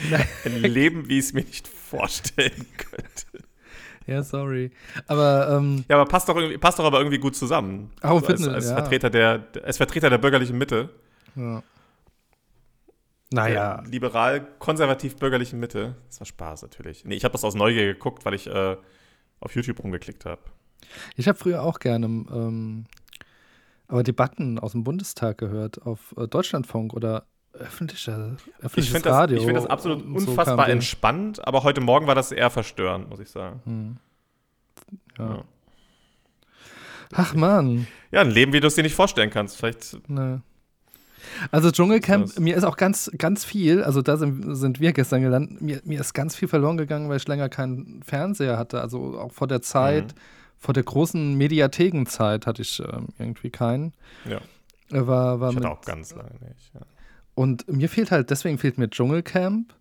Ein Leben, wie ich es mir nicht vorstellen könnte. Ja, sorry. Aber, ähm, Ja, aber passt doch, irgendwie, passt doch aber irgendwie gut zusammen. Auch als, Fitness, als, ja. Vertreter der, als Vertreter der bürgerlichen Mitte. ja. Naja, liberal-konservativ-bürgerlichen Mitte. Das war Spaß natürlich. Nee, ich habe das aus Neugier geguckt, weil ich äh, auf YouTube rumgeklickt habe. ich habe früher auch gerne ähm, aber Debatten aus dem Bundestag gehört, auf äh, Deutschlandfunk oder öffentlicher, Ich öffentliches finde das, Radio. ich find das absolut so unfassbar der. entspannt, aber heute Morgen war das eher verstörend, muss ich sagen. Hm. Ja. Ja. Ach man, Ja, ein Leben, wie du es dir nicht vorstellen kannst. Vielleicht ne. Also Dschungelcamp, mir ist auch ganz, ganz viel, also da sind, sind wir gestern gelandet, mir, mir ist ganz viel verloren gegangen, weil ich länger keinen Fernseher hatte. Also auch vor der Zeit, Mhm. Vor der großen Mediathekenzeit hatte ich ähm, irgendwie keinen. Ja. Äh, War, war ich hatte mit, auch ganz lange nicht. Ja. Und mir fehlt halt, deswegen fehlt mir Dschungelcamp.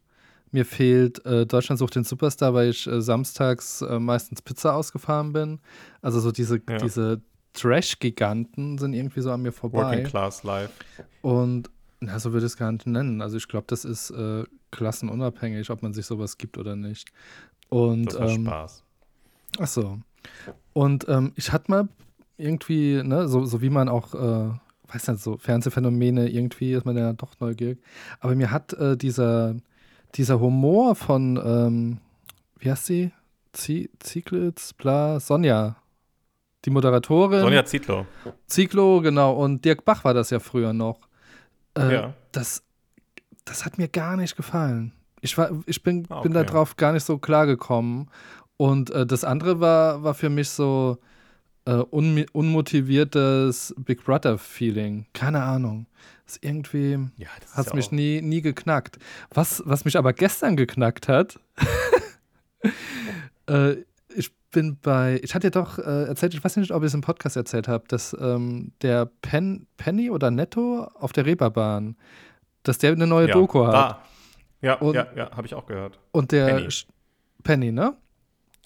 Mir fehlt äh, Deutschland sucht den Superstar, weil ich äh, samstags äh, meistens Pizza ausgefahren bin. Also so diese, Ja. diese Trash-Giganten sind irgendwie so an mir vorbei. Working Class Life. Und na, so würde ich es gar nicht nennen. Also ich glaube, das ist äh, klassenunabhängig, ob man sich sowas gibt oder nicht. Und Das war ähm, Spaß. ach so. Und ähm, ich hatte mal irgendwie, ne, so, so wie man auch, äh, weiß nicht, so Fernsehphänomene, irgendwie ist man ja doch neugierig. Aber mir hat äh, dieser, dieser Humor von, ähm, wie heißt sie? Zieglitz, bla, Sonja. Die Moderatorin. Sonja Zietlow. Ziklo, genau. Und Dirk Bach war das ja früher noch. Äh, Ja. das, das hat mir gar nicht gefallen. Ich, war, ich bin, Ah, bin okay. darauf gar nicht so klar gekommen. Und äh, das andere war, war für mich so äh, un unmotiviertes Big Brother-Feeling. Keine Ahnung. ist irgendwie Ja, das hat ja mich auch- nie, nie geknackt. Was, was mich aber gestern geknackt hat, äh, ich bin bei, ich hatte dir doch äh, erzählt, ich weiß nicht, ob ich es im Podcast erzählt habe, dass ähm, der Pen, Penny oder Netto auf der Reeperbahn, dass der eine neue ja, Doku hat. Da. Ja, Und- ja, ja, habe ich auch gehört. Und der Penny. Penny, ne?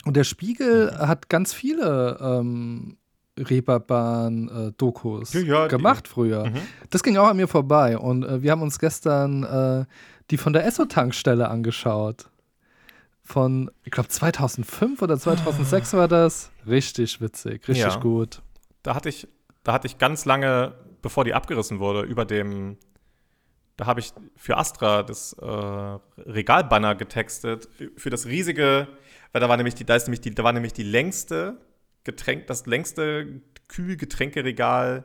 Und der Spiegel Mhm. hat ganz viele ähm, Reeperbahn-Dokus Ja, ja, die- gemacht früher. Mhm. Das ging auch an mir vorbei. Und äh, wir haben uns gestern äh, die von der Esso-Tankstelle angeschaut. Von, ich glaube, 2005 oder 2006 war das. Richtig witzig, richtig Ja. gut. Da hatte ich, da hatte ich ganz lange, bevor die abgerissen wurde, über dem, da habe ich für Astra das äh, Regalbanner getextet für das riesige, weil da war nämlich die, da ist nämlich die, da war nämlich die längste Getränk, das längste Kühlgetränkeregal.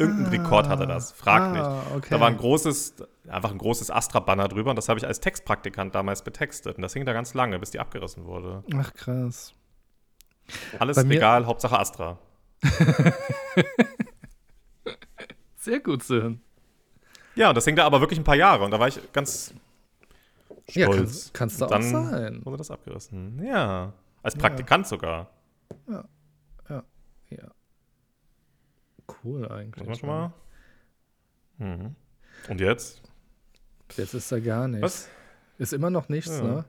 Irgendein Rekord hatte das. Frag nicht. Ah, okay. Da war ein großes, einfach ein großes Astra-Banner drüber und das habe ich als Textpraktikant damals betextet. Und das hing da ganz lange, bis die abgerissen wurde. Ach, krass. Alles Bei Regal, Hauptsache Astra. Sehr gut, Sinn. Ja, und das hing da aber wirklich ein paar Jahre und da war ich ganz Ja, stolz. kannst, du auch dann sein. wurde das abgerissen. Ja, als Praktikant sogar. Ja. Cool eigentlich. Muss man schon mal. Mhm. Und jetzt? Jetzt ist da gar nichts. Was? Ist immer noch nichts, Ja. ne?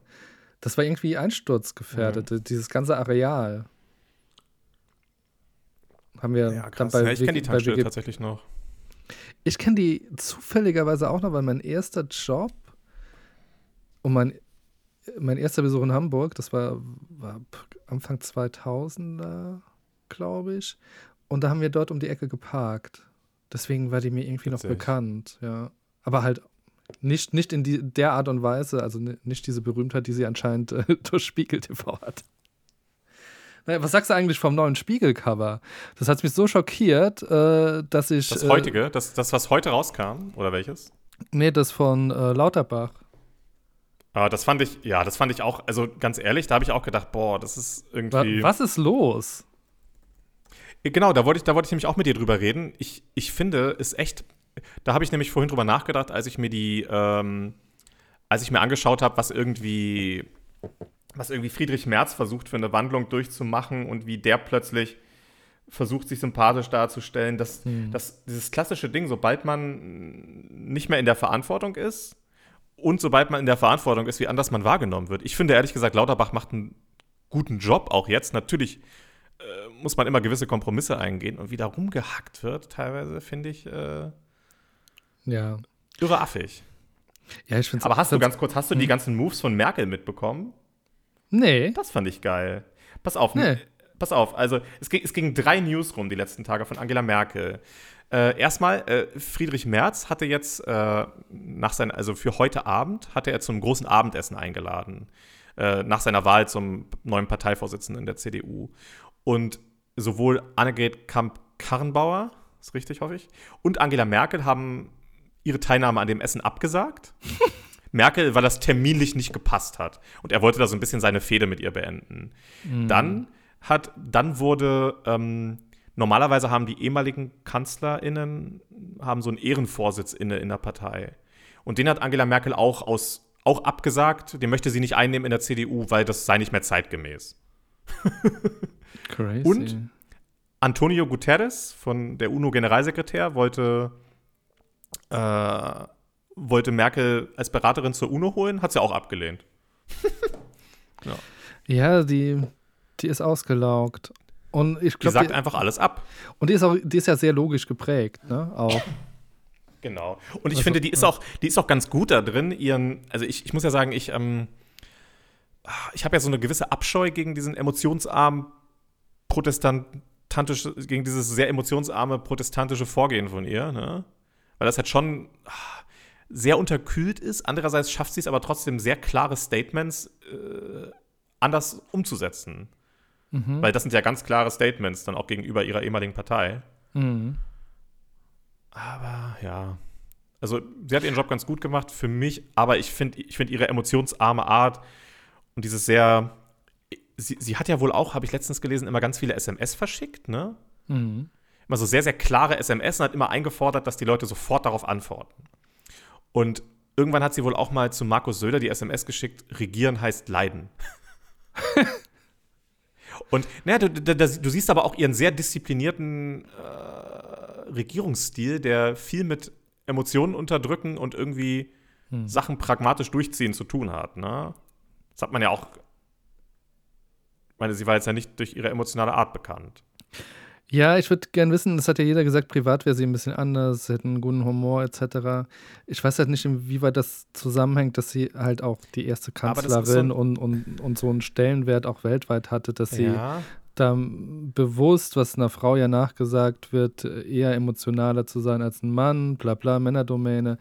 Das war irgendwie einsturzgefährdet, dieses ganze Areal. Haben wir dann bei Ja, ich kenne die Tankstelle tatsächlich noch. Ich kenne die zufälligerweise auch noch, weil mein erster Job und mein, mein erster Besuch in Hamburg, das war, war Anfang 2000er, glaube ich. Und da haben wir dort um die Ecke geparkt. Deswegen war die mir irgendwie noch bekannt, ja. Aber halt nicht, nicht in die, der Art und Weise, also ni- nicht diese Berühmtheit, die sie anscheinend äh, durch Spiegel TV hat. Naja, was sagst du eigentlich vom neuen Spiegelcover? Das hat mich so schockiert, äh, dass ich. Das äh, heutige, das, das, was heute rauskam, oder welches? Nee, das von äh, Lauterbach. Ah, das fand ich, ja, das fand ich auch, also ganz ehrlich, da habe ich auch gedacht, boah, das ist irgendwie. was ist los? Genau, da wollte ich, da wollte ich nämlich auch mit dir drüber reden. Ich, ich finde, ist echt, da habe ich nämlich vorhin drüber nachgedacht, als ich mir die, ähm, als ich mir angeschaut habe, was irgendwie, was irgendwie Friedrich Merz versucht für eine Wandlung durchzumachen und wie der plötzlich versucht, sich sympathisch darzustellen, dass, dass dieses klassische Ding, sobald man nicht mehr in der Verantwortung ist und sobald man in der Verantwortung ist, wie anders man wahrgenommen wird. Ich finde ehrlich gesagt, Lauterbach macht einen guten Job auch jetzt. Natürlich äh, muss man immer gewisse Kompromisse eingehen und wie da rumgehackt wird, teilweise finde ich äh, Ja. irre affig. Ja, ich finde Aber hast du ganz kurz, hast du die ganzen Moves von Merkel mitbekommen? Nee. Das fand ich geil. Pass auf, Nee. pass auf. Also es ging, es ging drei News rum die letzten Tage von Angela Merkel. Äh, erstmal, äh, Friedrich Merz hatte jetzt äh, nach sein, also für heute Abend hatte er zum großen Abendessen eingeladen. Äh, nach seiner Wahl zum neuen Parteivorsitzenden der CDU. Und sowohl Annegret Kamp-Karrenbauer, ist richtig, hoffe ich, und Angela Merkel haben ihre Teilnahme an dem Essen abgesagt. Merkel, weil das terminlich nicht gepasst hat. Und er wollte da so ein bisschen seine Fehde mit ihr beenden. Dann hat, dann wurde, ähm, normalerweise haben die ehemaligen KanzlerInnen haben so einen Ehrenvorsitz inne in der Partei. Und den hat Angela Merkel auch aus, auch abgesagt. Den möchte sie nicht einnehmen in der CDU, weil das sei nicht mehr zeitgemäß. Crazy. Und? Antonio Guterres von der UNO-Generalsekretär wollte, äh, wollte Merkel als Beraterin zur UNO holen, hat sie auch abgelehnt. Ja, die, die ist ausgelaugt. Und ich Die glaube, sagt die, einfach alles ab. und die ist auch, die ist ja sehr logisch geprägt, ne? Auch. Genau. Und ich Also, finde, die ist, auch, die ist auch ganz gut da drin, ihren, also ich, ich muss ja sagen, ich, ähm, ich habe ja so eine gewisse Abscheu gegen diesen emotionsarmen protestantische, gegen dieses sehr emotionsarme protestantische Vorgehen von ihr, ne? Weil das halt schon ah, sehr unterkühlt ist. Andererseits schafft sie es aber trotzdem sehr klare Statements äh, anders umzusetzen. Mhm. Weil das sind ja ganz klare Statements dann auch gegenüber ihrer ehemaligen Partei. Mhm. Aber ja. Also, sie hat ihren Job ganz gut gemacht für mich, aber ich finde ich find ihre emotionsarme Art und dieses sehr. Sie, sie hat ja wohl auch, habe ich letztens gelesen, immer ganz viele SMS verschickt, ne? Mhm. Immer so sehr, sehr klare SMS und hat immer eingefordert, dass die Leute sofort darauf antworten. Und irgendwann hat sie wohl auch mal zu Markus Söder die SMS geschickt: Regieren heißt leiden. und naja, du, du, du siehst aber auch ihren sehr disziplinierten äh, Regierungsstil, der viel mit Emotionen unterdrücken und irgendwie Hm. Sachen pragmatisch durchziehen zu tun hat. Ne? Das hat man ja auch. Ich meine, sie war jetzt ja nicht durch ihre emotionale Art bekannt. Ja, ich würde gern wissen, das hat ja jeder gesagt, privat wäre sie ein bisschen anders, sie hätte einen guten Humor etc. Ich weiß halt nicht, inwieweit das zusammenhängt, dass sie halt auch die erste so Kanzlerin ein- und, und, und so einen Stellenwert auch weltweit hatte, dass sie ja. da bewusst, was einer Frau ja nachgesagt wird, eher emotionaler zu sein als ein Mann, bla bla, Männerdomäne.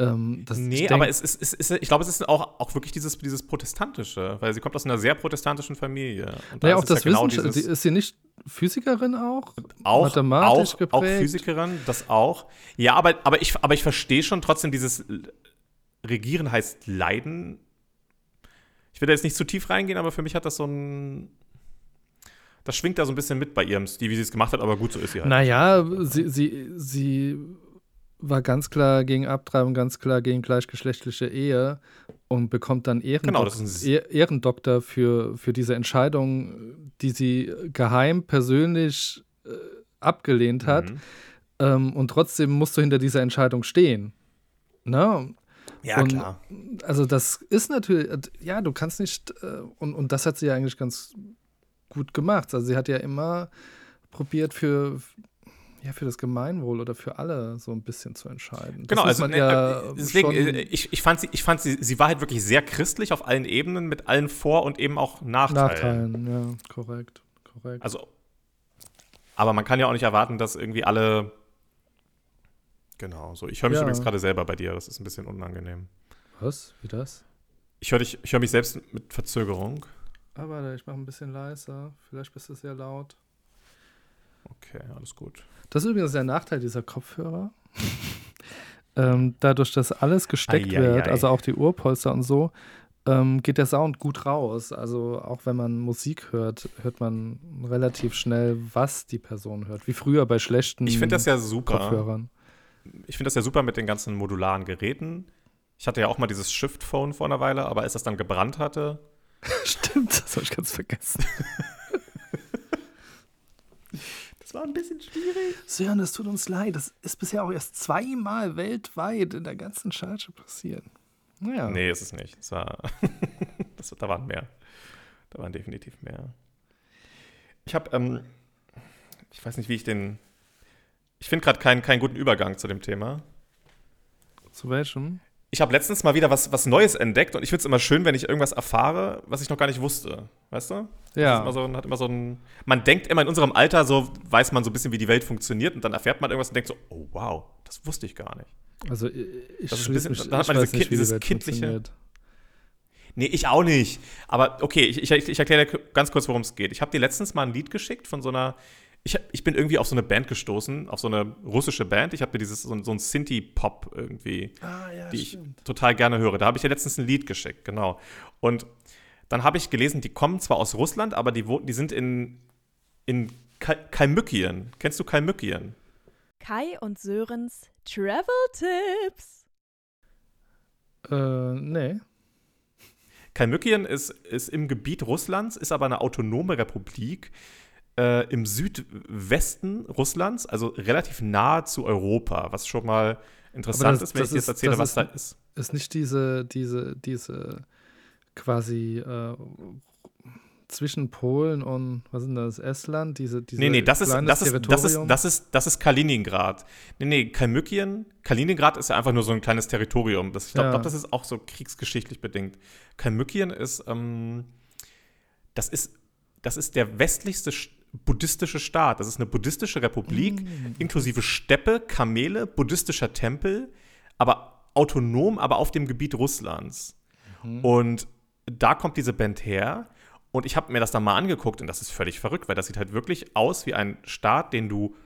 Ähm, das, Nee, denk- aber es ist, es ist, ich glaube, es ist auch, auch wirklich dieses, dieses Protestantische, weil sie kommt aus einer sehr protestantischen Familie. Und Naja, ist auch es ja das genau dieses- ist sie nicht Physikerin auch? auch, mathematisch auch, geprägt? auch Physikerin, das auch. Ja, aber, aber ich, aber ich verstehe schon trotzdem dieses Regieren heißt Leiden. Ich will da jetzt nicht zu tief reingehen, aber für mich hat das so ein. Das schwingt da so ein bisschen mit bei ihrem Stil, wie sie es gemacht hat, aber gut, so ist sie halt. Naja, sie, sie, sie war ganz klar gegen Abtreibung, ganz klar gegen gleichgeschlechtliche Ehe und bekommt dann Ehrendok Genau, Ehrendoktor für, für diese Entscheidung, die sie geheim persönlich äh, abgelehnt hat. Mhm. Ähm, und trotzdem musst du hinter dieser Entscheidung stehen. Ne? Ja, Und- klar. Also das ist natürlich, ja, du kannst nicht, äh, und, und das hat sie ja eigentlich ganz gut gemacht. Also sie hat ja immer probiert für, ja, für das Gemeinwohl oder für alle so ein bisschen zu entscheiden. Genau, also man ne, ja deswegen, äh, ich, ich fand, sie, ich fand sie, sie war halt wirklich sehr christlich auf allen Ebenen, mit allen Vor- und eben auch Nachteilen. Nachteilen, ja, korrekt, korrekt. Also, aber man kann ja auch nicht erwarten, dass irgendwie alle. Genau, so. Ich höre mich Ja. übrigens gerade selber bei dir, das ist ein bisschen unangenehm. Was? Wie das? Ich höre hör mich selbst mit Verzögerung. Ah, warte, ich mache ein bisschen leiser. Vielleicht bist du sehr laut. Okay, alles gut. Das ist übrigens der Nachteil dieser Kopfhörer. ähm, dadurch, dass alles gesteckt Ei, ei, wird, ei. also auch die Urpolster und so, ähm, geht der Sound gut raus. Also auch wenn man Musik hört, hört man relativ schnell, was die Person hört. Wie früher bei schlechten Ich finde das ja super. Kopfhörern. Ich finde das ja super mit den ganzen modularen Geräten. Ich hatte ja auch mal dieses Shift-Phone vor einer Weile, aber als das dann gebrannt hatte, Stimmt, das habe ich ganz vergessen. das war ein bisschen schwierig. Sören, das tut uns leid. Das ist bisher auch erst zweimal weltweit in der ganzen Charge passiert. Naja. Nee, ist es nicht. Es war das, da waren mehr. Da waren definitiv mehr. Ich habe, ähm, ich weiß nicht, wie ich den. Ich finde gerade keinen, keinen guten Übergang zu dem Thema. Zu welchem? Ich habe letztens mal wieder was, was Neues entdeckt und ich finde es immer schön, wenn ich irgendwas erfahre, was ich noch gar nicht wusste. Weißt du? Ja. immer so, hat immer so ein, man denkt immer in unserem Alter, so weiß man so ein bisschen, wie die Welt funktioniert und dann erfährt man irgendwas und denkt so, oh wow, das wusste ich gar nicht. Also ich, ich, Das ist ein bisschen- ich, da hat man diese nicht, Ki- wie die dieses kindliche-. Nee, ich auch nicht. Aber okay, ich, ich, ich erkläre dir ganz kurz, worum es geht. Ich habe dir letztens mal ein Lied geschickt von so einer. Ich, ich bin irgendwie auf so eine Band gestoßen, auf so eine russische Band. Ich habe mir dieses so, ein- so ein Synthie-Pop irgendwie, Ah, ja, die ich total gerne höre. Da habe ich dir letztens ein Lied geschickt, genau. Und dann habe ich gelesen, die kommen zwar aus Russland, aber die, die sind in, in Kal Kalmykien. Kennst du Kalmykien? Kai und Sörens Travel-Tipps. Äh, nee. Kalmykien ist, ist im Gebiet Russlands, ist aber eine autonome Republik äh, im Südwesten Russlands, also relativ nahe zu Europa, was schon mal interessant das- ist, wenn das ich dir jetzt ist- erzähle, was ist- da ist. Ist nicht diese, diese, diese quasi äh, zwischen Polen und was ist denn das, Estland? Diese, diese Nee, nee, das ist, das, ist, das, ist, das, ist, das ist Kaliningrad. Nee, nee, Kalmykien, Kaliningrad ist ja einfach nur so ein kleines Territorium. Das, ich glaube, Ja. glaub, das ist auch so kriegsgeschichtlich bedingt. Kalmykien ist, ähm, das ist, das ist der westlichste buddhistische Staat. Das ist eine buddhistische Republik, Mm. inklusive Steppe, Kamele, buddhistischer Tempel, aber autonom, aber auf dem Gebiet Russlands. Mhm. Und da kommt diese Band her. Und ich habe mir das dann mal angeguckt und das ist völlig verrückt, weil das sieht halt wirklich aus wie ein Staat, den du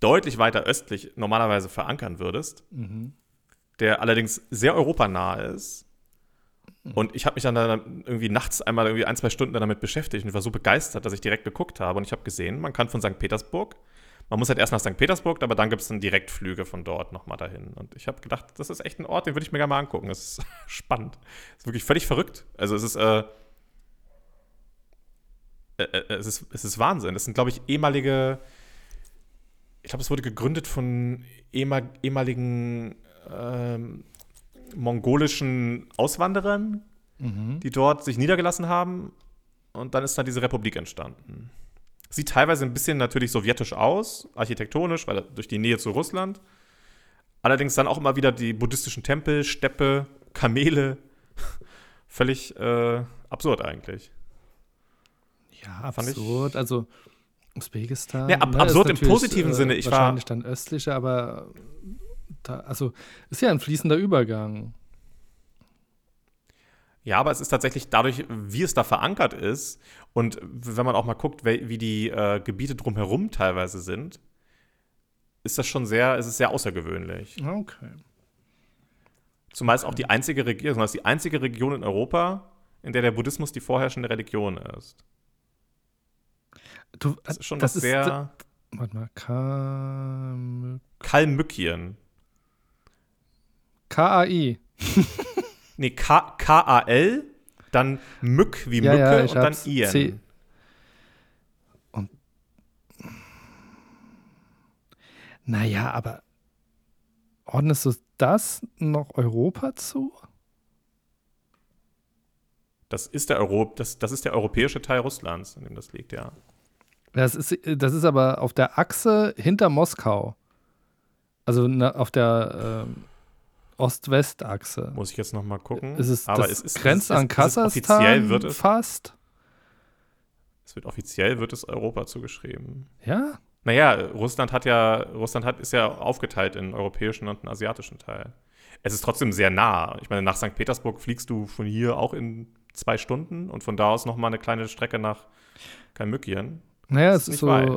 deutlich weiter östlich normalerweise verankern würdest, Mhm. der allerdings sehr europanah ist. Und ich habe mich dann, dann irgendwie nachts einmal irgendwie ein, zwei Stunden damit beschäftigt und war so begeistert, dass ich direkt geguckt habe. Und ich habe gesehen, man kann von St. Petersburg, man muss halt erst nach St. Petersburg, aber dann gibt es dann Direktflüge von dort nochmal dahin. Und ich habe gedacht, das ist echt ein Ort, den würde ich mir gerne mal angucken. Das ist spannend. Das ist wirklich völlig verrückt. Also es ist, äh, äh, äh, es ist, es ist Wahnsinn. Das sind, glaube ich, ehemalige, ich glaube, es wurde gegründet von ehemal, ehemaligen ähm, mongolischen Auswanderern, Mhm. die dort sich niedergelassen haben. Und dann ist da diese Republik entstanden. Sieht teilweise ein bisschen natürlich sowjetisch aus, architektonisch, weil durch die Nähe zu Russland. Allerdings dann auch immer wieder die buddhistischen Tempel, Steppe, Kamele. Völlig äh, absurd eigentlich. Ja, Fand ich- absurd. Also Usbekistan. Ja, ab- ne, absurd im positiven Sinne. Ich war- wahrscheinlich dann östlicher, aber da, also ist ja ein fließender Übergang. Ja, aber es ist tatsächlich dadurch, wie es da verankert ist und wenn man auch mal guckt, wie die äh, Gebiete drumherum teilweise sind, ist das schon sehr, es ist sehr außergewöhnlich. Okay. Zumal es auch die einzige Region, die einzige Region in Europa, in der der Buddhismus die vorherrschende Religion ist. Du, Das ist schon das was sehr Warte mal, Kalmykien. KAI. Nee, K- K-A-L, dann Mück wie Ja, Mücke ja, und dann. Ien. C- Und naja, aber ordnest du das noch Europa zu? Das ist der Euro, das, das ist der europäische Teil Russlands, in dem das liegt, ja. Das ist, das ist aber auf der Achse hinter Moskau. Also na, auf der ähm, Ost-West-Achse. Muss ich jetzt noch mal gucken. Ist es, Aber es ist, grenzt es ist, an ist, offiziell Kasachstan wird es, fast? es wird offiziell wird es Europa zugeschrieben. Ja? Naja, Russland hat ja, Russland hat, ist ja aufgeteilt in einen europäischen und einen asiatischen Teil. Es ist trotzdem sehr nah. Ich meine, nach St. Petersburg fliegst du von hier auch in zwei Stunden und von da aus noch mal eine kleine Strecke nach Kalmykien. Naja, Das es ist ist so weit.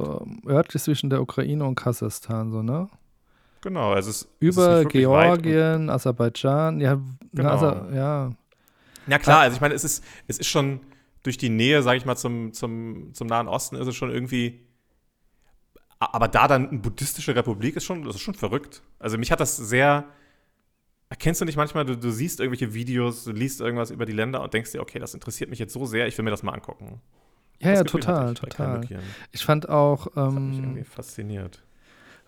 örtlich zwischen der Ukraine und Kasachstan, so, ne? Genau, es ist es ist Über weit und- Georgien, Aserbaidschan, ja, Genau. na, Aser, ja. Ja klar, also ich meine, es ist, es ist schon durch die Nähe, sage ich mal, zum, zum, zum Nahen Osten ist es schon irgendwie. Aber da dann eine buddhistische Republik ist schon, das ist schon verrückt. Also mich hat das sehr. Erkennst du nicht manchmal, du, du siehst irgendwelche Videos, du liest irgendwas über die Länder und denkst dir, okay, das interessiert mich jetzt so sehr, ich will mir das mal angucken. Ja, Das ja, Gefühl total, total. Ich fand auch, Das hat mich ähm, irgendwie fasziniert.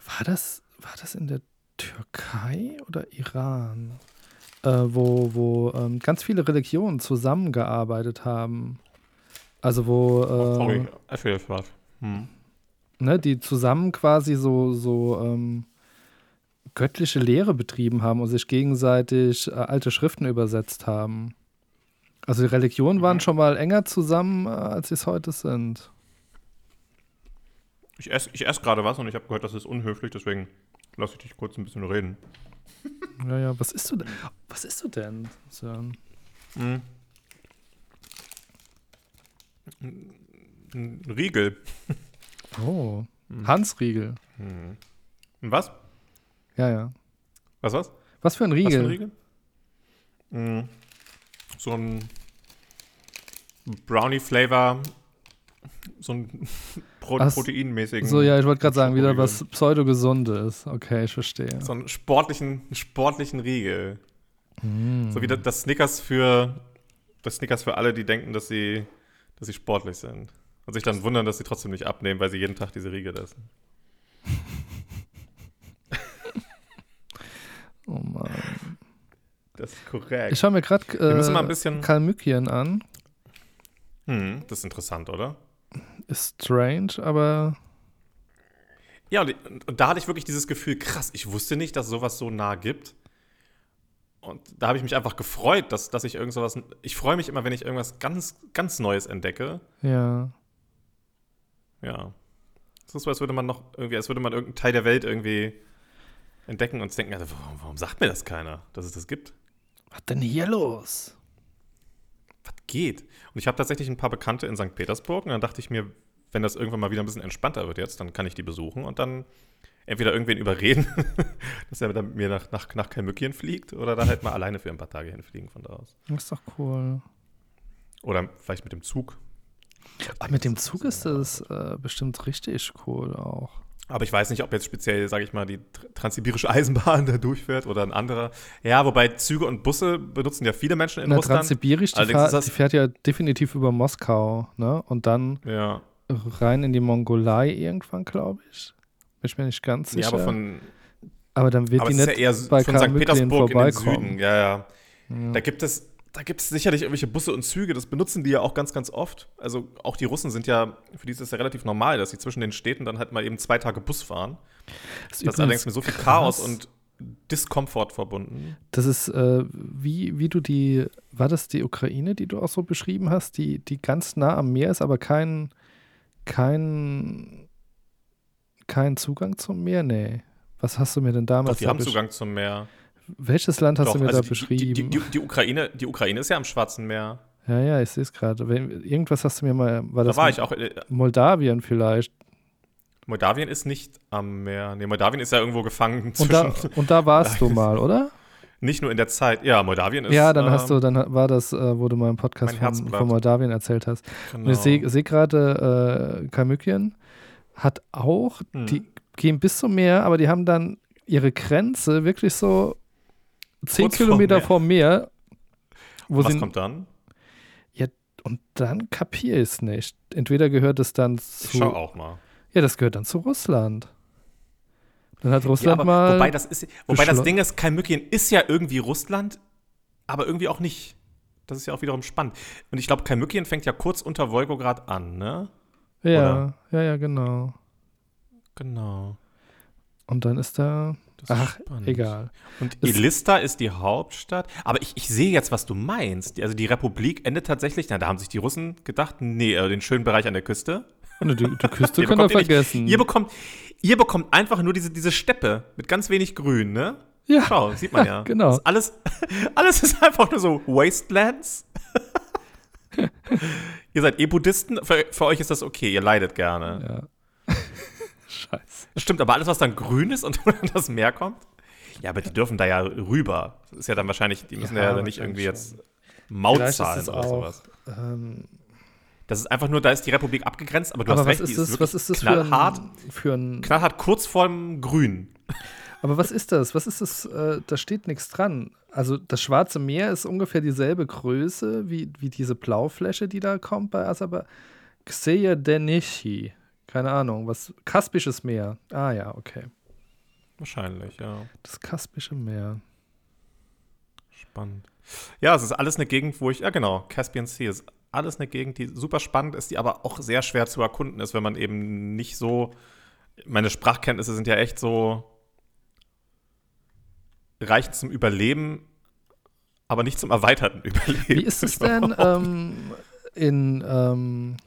war das, war das in der Türkei oder Iran? Äh, wo wo ähm, ganz viele Religionen zusammengearbeitet haben. Also wo äh, Sorry, erzähl was. Hm. ne, die zusammen quasi so, so ähm, göttliche Lehre betrieben haben und sich gegenseitig äh, alte Schriften übersetzt haben. Also die Religionen waren schon mal enger zusammen, äh, als sie es heute sind. Ich esse ich ess gerade was und ich habe gehört, das ist unhöflich, deswegen lasse ich dich kurz ein bisschen reden. Ja, ja, was isst du denn? Was isst du denn, Sören? Mhm. Ein Riegel. Oh, Hans Riegel. Ein Was? Ja, ja. Was, was? Was für ein Was Riegel? für ein Riegel? Mm, So ein Brownie-Flavor, so ein Pro Ach, proteinmäßigen. So, ja, ich wollte gerade sagen, wieder was pseudo-gesundes. Okay, ich verstehe. So einen sportlichen, sportlichen Riegel. Mm. So wie das, Snickers für das Snickers für alle, die denken, dass sie, dass sie sportlich sind. Und sich dann wundern, dass sie trotzdem nicht abnehmen, weil sie jeden Tag diese Riegel essen. Oh Mann. Das ist korrekt. Ich schaue mir gerade äh, Kalmykien an. hm, das ist interessant, oder? Ist strange, aber Ja, und, und da hatte ich wirklich dieses Gefühl, krass, ich wusste nicht, dass sowas so nah gibt. Und da habe ich mich einfach gefreut, dass, dass ich irgend sowas. Ich freue mich immer, wenn ich irgendwas ganz, ganz Neues entdecke. ja. Ja. Es ist so, als würde man noch irgendwie, als würde man irgendeinen Teil der Welt irgendwie entdecken und denken, also, warum, warum sagt mir das keiner, dass es das gibt? Was denn hier los? Was geht? Und ich habe tatsächlich ein paar Bekannte in St. Petersburg und dann dachte ich mir, wenn das irgendwann mal wieder ein bisschen entspannter wird jetzt, dann kann ich die besuchen und dann entweder irgendwen überreden, dass er dann mit mir nach, nach, nach Kalmykien fliegt oder da halt mal alleine für ein paar Tage hinfliegen von da aus. Das ist doch cool. Oder vielleicht mit dem Zug. Ah, mit dem Zug ist das äh, bestimmt richtig cool auch. Aber ich weiß nicht, ob jetzt speziell, sage ich mal, die Tr- transsibirische Eisenbahn da durchfährt oder ein anderer. Ja, wobei Züge und Busse benutzen ja viele Menschen in Na, Russland. Transsibirisch, die, fahr, die fährt ja definitiv über Moskau, ne? Und dann Ja. rein in die Mongolei irgendwann, glaube ich. Bin ich mir nicht ganz ja, sicher. aber von, Aber dann wird aber die nicht ja eher bei von St. Petersburg in den. Süden. Ja, ja. Da gibt es, da gibt es sicherlich irgendwelche Busse und Züge, das benutzen die ja auch ganz, ganz oft. Also auch die Russen sind ja, für die ist es ja relativ normal, dass sie zwischen den Städten dann halt mal eben zwei Tage Bus fahren. Das Das ist allerdings mit so viel Chaos und Diskomfort verbunden. Das ist, äh, wie, wie du die, war das die Ukraine, die du auch so beschrieben hast, die, die ganz nah am Meer ist, aber kein, kein, kein Zugang zum Meer? Nee. Was hast du mir denn damals Doch, die haben Zugang zum Meer. Welches Land hast Doch, du mir also da die, beschrieben? Die, die, die, Ukraine, die Ukraine ist ja am Schwarzen Meer. ja, ja, ich sehe es gerade. Irgendwas hast du mir mal, war Da war ich auch. Äh, Moldawien vielleicht? Moldawien ist nicht am Meer. Nee, Moldawien ist ja irgendwo gefangen Und zwischen. da, und da warst du mal, oder? nicht nur in der Zeit. Ja, Moldawien ist. ja, dann hast du, ähm, dann war das, äh, wo du mal im Podcast von, von Moldawien erzählt hast. Und Genau. ich sehe seh gerade, äh, Kalmykien hat auch, Mhm. die gehen bis zum Meer, aber die haben dann ihre Grenze wirklich so zehn Kurz vorm Kilometer Meer. vom Meer. Wo Was kommt dann? und dann kapiere ich es nicht. Entweder gehört es dann Ich zu. schau auch mal. Ja, das gehört dann zu Russland. Dann hat Ja, Russland aber mal. wobei das ist, wobei das Ding ist, Kalmykien ist ja irgendwie Russland, aber irgendwie auch nicht. Das ist ja auch wiederum spannend. Und ich glaube, Kalmykien fängt ja kurz unter Wolgograd an, ne? ja, oder? ja, ja, genau. Genau. Und dann ist da. Das Ach, spannend. egal. Und Es- Elista ist die Hauptstadt. Aber ich, ich sehe jetzt, was du meinst. Also die Republik endet tatsächlich, na, da haben sich die Russen gedacht, nee, äh, den schönen Bereich an der Küste. Die, die Küste könnt ihr nicht. vergessen. Ihr bekommt, ihr bekommt einfach nur diese, diese Steppe mit ganz wenig Grün, ne? ja, Schau, sieht man ja. Genau. Das ist alles, alles ist einfach nur so Wastelands. ihr seid eh Buddhisten, für, für euch ist das okay, ihr leidet gerne. ja. Scheiße. Das stimmt, aber alles, was dann grün ist und das Meer kommt? Ja, aber die dürfen da ja rüber. Das ist ja dann wahrscheinlich, die müssen Ja, ja, dann nicht irgendwie jetzt Vielleicht Maut zahlen oder auch, sowas. Ähm, Das ist einfach nur, da ist die Republik abgegrenzt, aber du aber hast was recht, ist, die das, ist was wirklich ist das für knallhart, ein, für ein. knallhart kurz vorm Grün. Aber was ist das? Was ist das? Äh, da steht nichts dran. Also das Schwarze Meer ist ungefähr dieselbe Größe wie, wie diese Blaufläche, die da kommt bei Aserbaidschan. Xeya Denichi. Keine Ahnung, was. Kaspisches Meer. Ah ja, okay. Wahrscheinlich, ja. Das Kaspische Meer. Spannend. Ja, es ist alles eine Gegend, wo ich, ja genau, Caspian Sea ist alles eine Gegend, die super spannend ist, die aber auch sehr schwer zu erkunden ist, wenn man eben nicht so, meine Sprachkenntnisse sind ja echt so, reichen zum Überleben, aber nicht zum erweiterten Überleben. Wie ist es denn ähm, in, ähm,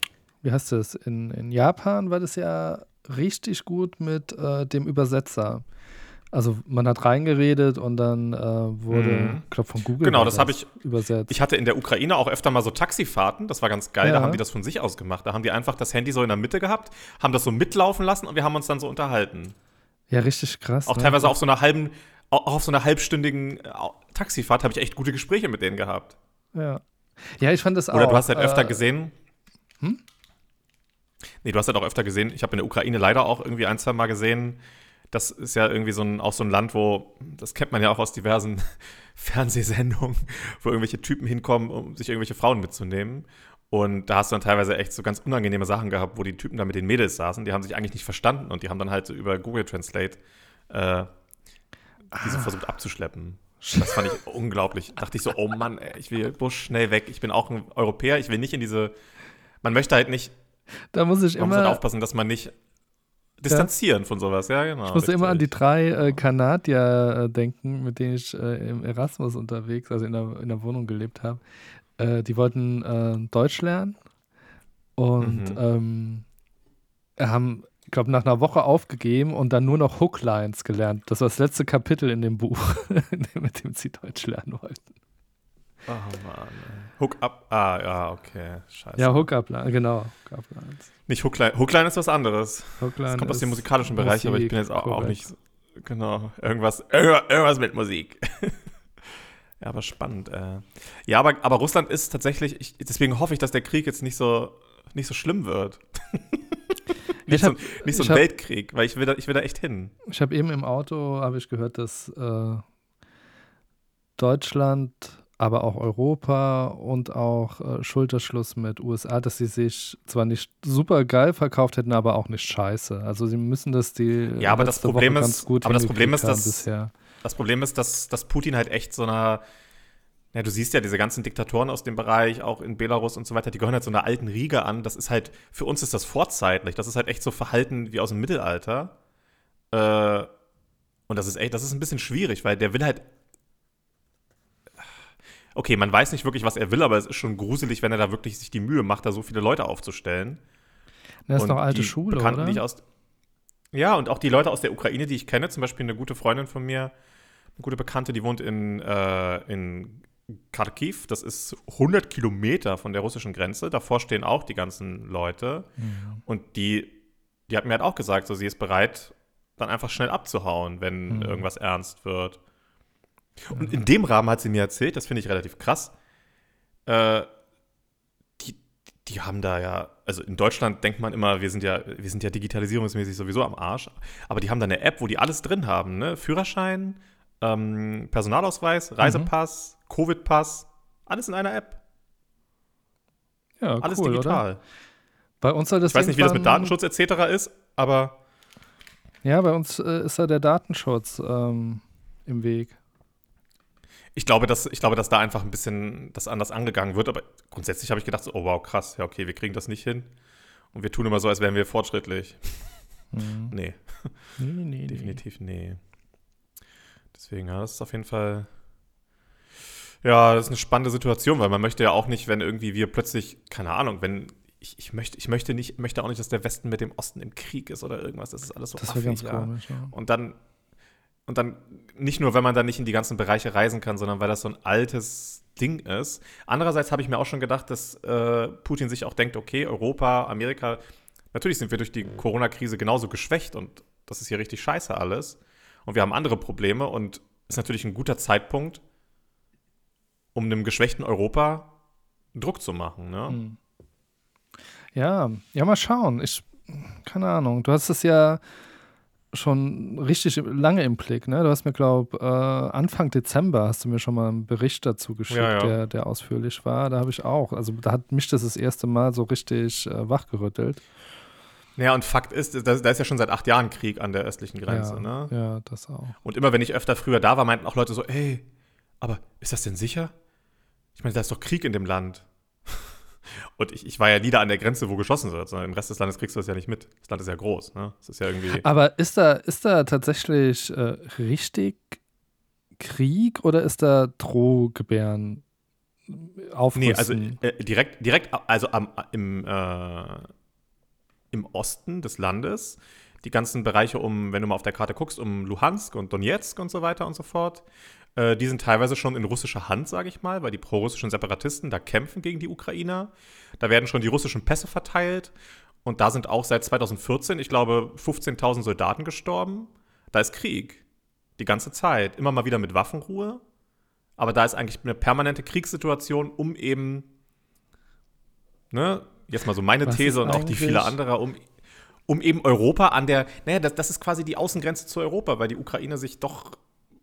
wie heißt das, in, in Japan war das ja richtig gut mit äh, dem Übersetzer. Also man hat reingeredet und dann äh, wurde, Mhm. ich glaube von Google Genau, war das habe ich- übersetzt. Ich hatte in der Ukraine auch öfter mal so Taxifahrten, das war ganz geil, Ja. da haben die das von sich aus gemacht. Da haben die einfach das Handy so in der Mitte gehabt, haben das so mitlaufen lassen und wir haben uns dann so unterhalten. ja, richtig krass. Auch ne? teilweise auf so einer halben, auch auf so einer halbstündigen Taxifahrt habe ich echt gute Gespräche mit denen gehabt. Ja. ja, ich fand das auch. Oder du hast halt öfter äh, gesehen. Nee, du hast halt auch öfter gesehen. Ich habe in der Ukraine leider auch irgendwie ein, zwei Mal gesehen. Das ist ja irgendwie so ein, auch so ein Land, wo, das kennt man ja auch aus diversen Fernsehsendungen, wo irgendwelche Typen hinkommen, um sich irgendwelche Frauen mitzunehmen. Und da hast du dann teilweise echt so ganz unangenehme Sachen gehabt, wo die Typen da mit den Mädels saßen. Die haben sich eigentlich nicht verstanden und die haben dann halt so über Google Translate äh, diese versucht abzuschleppen. Das fand ich unglaublich. Dachte ich so, oh Mann, ey, ich will bloß schnell weg. Ich bin auch ein Europäer, ich will nicht in diese. Man möchte halt nicht, Da muss ich man muss halt immer, aufpassen, dass man nicht distanzieren von sowas, ja, genau. ich musste immer an die drei äh, Kanadier äh, denken, mit denen ich äh, im Erasmus unterwegs, also in der, in der Wohnung gelebt habe. Äh, die wollten äh, Deutsch lernen und Mhm. ähm, haben, ich glaube, nach einer Woche aufgegeben und dann nur noch Hooklines gelernt. Das war das letzte Kapitel in dem Buch, mit dem sie Deutsch lernen wollten. Oh Mann. ey. Hook up. Ah, ja, okay. Scheiße. Ja, Hookup, genau. Hookup-Lines. Nicht Hookline. Hookline ist was anderes. Hookline Das kommt aus dem musikalischen Bereich, aber ich bin jetzt auch, auch nicht. Genau. Irgendwas, irgendwas, mit Musik. ja, aber spannend. Äh. Ja, aber, aber Russland ist tatsächlich, ich, deswegen hoffe ich, dass der Krieg jetzt nicht so, nicht so schlimm wird. nicht, Ich so, hab- nicht so ein hab- Weltkrieg, weil ich will da, ich will da echt hin. Ich habe eben im Auto, habe ich gehört, dass äh, Deutschland, aber auch Europa und auch äh, Schulterschluss mit USA, dass sie sich zwar nicht super geil verkauft hätten, aber auch nicht scheiße. Also sie müssen das die Ja, aber das Problem Woche ist- ganz gut aber das Problem ist, dass- bisher. Das Problem ist, dass, dass Putin halt echt so einer, ja, du siehst ja diese ganzen Diktatoren aus dem Bereich, auch in Belarus und so weiter, die gehören halt so einer alten Riege an. Das ist halt, für uns ist das vorzeitlich. Das ist halt echt so Verhalten wie aus dem Mittelalter. Äh, und das ist echt, das ist ein bisschen schwierig, weil der will halt. Okay, man weiß nicht wirklich, was er will, aber es ist schon gruselig, wenn er da wirklich sich die Mühe macht, da so viele Leute aufzustellen. Das ist Und noch alte Schule, Bekannten, oder? Aus, ja, und auch die Leute aus der Ukraine, die ich kenne, zum Beispiel eine gute Freundin von mir, eine gute Bekannte, die wohnt in, äh, in Kharkiv. Das ist 100 Kilometer von der russischen Grenze. Davor stehen auch die ganzen Leute. Mhm. Und die, die hat mir halt auch gesagt, so, sie ist bereit, dann einfach schnell abzuhauen, wenn Mhm. irgendwas ernst wird. Und in dem Rahmen hat sie mir erzählt, das finde ich relativ krass, äh, die, die haben da ja, also in Deutschland denkt man immer, wir sind ja, wir sind ja digitalisierungsmäßig sowieso am Arsch, aber die haben da eine App, wo die alles drin haben, ne? Führerschein, ähm, Personalausweis, Reisepass, Covid-Pass, alles in einer App, ja, alles cool, oder? digital. Bei uns soll das Ich weiß nicht, wie das mit Datenschutz etc. ist, aber Ja, bei uns äh, ist da der Datenschutz ähm, im Weg. Ich glaube, dass, ich glaube, dass da einfach ein bisschen das anders angegangen wird, aber grundsätzlich habe ich gedacht, so, oh wow, krass, ja, okay, wir kriegen das nicht hin. Und wir tun immer so, als wären wir fortschrittlich. Mhm. Nee, Nee, nee, definitiv nee. Deswegen, ja, das ist auf jeden Fall. Ja, das ist eine spannende Situation, weil man möchte ja auch nicht, wenn irgendwie wir plötzlich, keine Ahnung, wenn. Ich, ich, möchte, ich möchte nicht, möchte auch nicht, dass der Westen mit dem Osten im Krieg ist oder irgendwas. Das ist alles so Das affig, ganz ja. komisch, ja. Und dann, und dann nicht nur, wenn man dann nicht in die ganzen Bereiche reisen kann, sondern weil das so ein altes Ding ist. Andererseits habe ich mir auch schon gedacht, dass äh, Putin sich auch denkt, okay, Europa, Amerika, natürlich sind wir durch die Corona-Krise genauso geschwächt und das ist hier richtig scheiße alles. Und wir haben andere Probleme und ist natürlich ein guter Zeitpunkt, um einem geschwächten Europa Druck zu machen. Ne? Hm. Ja, ja, mal schauen. Ich, keine Ahnung. Du hast es ja schon richtig lange im Blick, ne? Du hast mir, glaube äh, Anfang Dezember hast du mir schon mal einen Bericht dazu geschickt, Ja, ja. Der, der ausführlich war. Da habe ich auch. Also da hat mich das das erste Mal so richtig äh, wachgerüttelt. Ja, und Fakt ist, da, da ist ja schon seit acht Jahren Krieg an der östlichen Grenze. ja, Ne? ja, das auch. Und immer wenn ich öfter früher da war, meinten auch Leute so, ey, aber ist das denn sicher? Ich meine, da ist doch Krieg in dem Land. Und ich, ich war ja nie da an der Grenze, wo geschossen wird, sondern im Rest des Landes kriegst du das ja nicht mit. Das Land ist ja groß, ne? Das ist ja irgendwie. Aber ist da, ist da tatsächlich äh, richtig Krieg oder ist da Drohgebären aufrüsten? Nee, also äh, direkt, direkt, also am, im, äh, im Osten des Landes, die ganzen Bereiche um, wenn du mal auf der Karte guckst, um Luhansk und Donetsk und so weiter und so fort, äh, die sind teilweise schon in russischer Hand, sage ich mal, weil die prorussischen Separatisten da kämpfen gegen die Ukrainer. Da werden schon die russischen Pässe verteilt und da sind auch seit 2014, ich glaube, 15.000 Soldaten gestorben. Da ist Krieg. Die ganze Zeit. Immer mal wieder mit Waffenruhe. Aber da ist eigentlich eine permanente Kriegssituation, um eben, ne, jetzt mal so meine Was These und auch die eigentlich- viele anderer, um, um eben Europa an der, naja, das, das ist quasi die Außengrenze zu Europa, weil die Ukraine sich doch,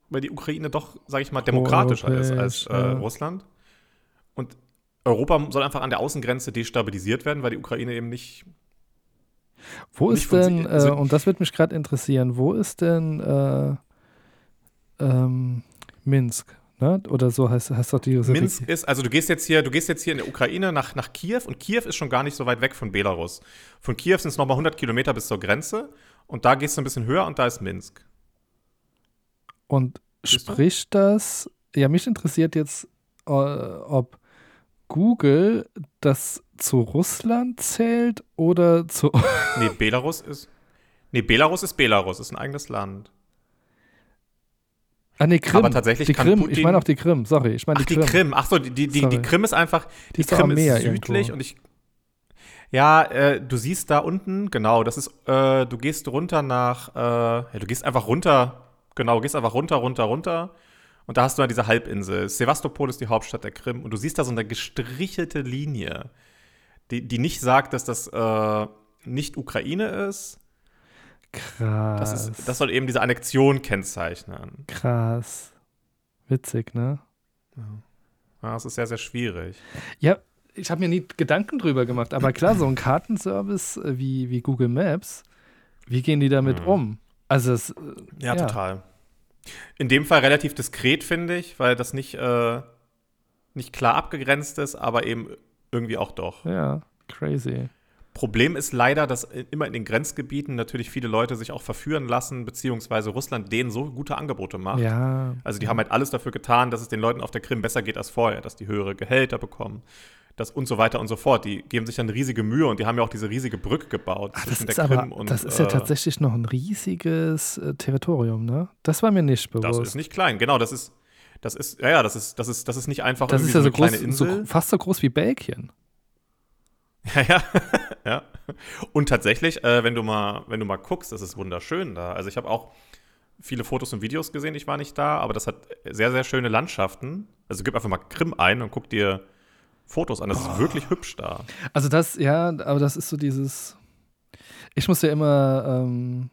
weil die Ukraine doch, sage ich mal, demokratischer ist als äh, ja. Russland. Und Europa soll einfach an der Außengrenze destabilisiert werden, weil die Ukraine eben nicht Wo nicht ist denn, also- äh, und das würde mich gerade interessieren, wo ist denn äh, ähm, Minsk? Ne? Oder so heißt, heißt doch die Minsk ist, also du gehst jetzt hier, du gehst jetzt hier in der Ukraine nach, nach Kiew und Kiew ist schon gar nicht so weit weg von Belarus. Von Kiew sind es nochmal 100 Kilometer bis zur Grenze und da gehst du ein bisschen höher und da ist Minsk. Und spricht das, ja, mich interessiert jetzt, äh, ob Google das zu Russland zählt oder zu. Nee, Belarus ist. Nee, Belarus ist Belarus, ist ein eigenes Land. ah, nee, Krim. Aber tatsächlich die kann Krim, Putin- ich meine auch die Krim, sorry, ich meine Ach, die die Krim. Krim. Ach so, die, die, die, die Krim ist einfach. Die, ist doch am Krim ist südlich irgendwo. und ich. Ja, äh, du siehst da unten, genau, das ist, äh, du gehst runter nach, äh, ja, du gehst einfach runter, genau, du gehst einfach runter, runter, runter. Und da hast du dann diese Halbinsel. Sevastopol ist die Hauptstadt der Krim. Und du siehst da so eine gestrichelte Linie, die, die nicht sagt, dass das äh, nicht Ukraine ist. Krass. Das, ist. das soll eben diese Annexion kennzeichnen. krass. Witzig, ne? Ja, das ist sehr, sehr schwierig. Ja, ich habe mir nie Gedanken drüber gemacht, aber klar, so ein Kartenservice äh, wie, wie Google Maps, wie gehen die damit Mhm. um? Also, es, äh, Ja, Ja. total. In dem Fall relativ diskret, finde ich, weil das nicht, äh, nicht klar abgegrenzt ist, aber eben irgendwie auch doch. ja, crazy. Problem ist leider, dass immer in den Grenzgebieten natürlich viele Leute sich auch verführen lassen, beziehungsweise Russland denen so gute Angebote macht. Ja. Also die haben halt alles dafür getan, dass es den Leuten auf der Krim besser geht als vorher, dass die höhere Gehälter bekommen, das und so weiter und so fort. Die geben sich dann riesige Mühe und die haben ja auch diese riesige Brücke gebaut Ach, das zwischen ist der aber, Krim und das ist ja äh, tatsächlich noch ein riesiges äh, Territorium, ne? Das war mir nicht Das bewusst. ist nicht klein, genau, das ist das ist ja ja, das ist das ist das ist nicht einfach Das ist ja so eine kleine groß, so, fast so groß wie Belgien. Ja, ja, ja. Und tatsächlich, äh, wenn du mal, wenn du mal guckst, das ist wunderschön da. Also ich habe auch viele Fotos und Videos gesehen, ich war nicht da, aber das hat sehr, sehr schöne Landschaften. Also gib einfach mal Krim ein und guck dir Fotos an. Das ist wirklich hübsch da. Also das, ja, aber das ist so dieses. Ich muss ja immer ähm,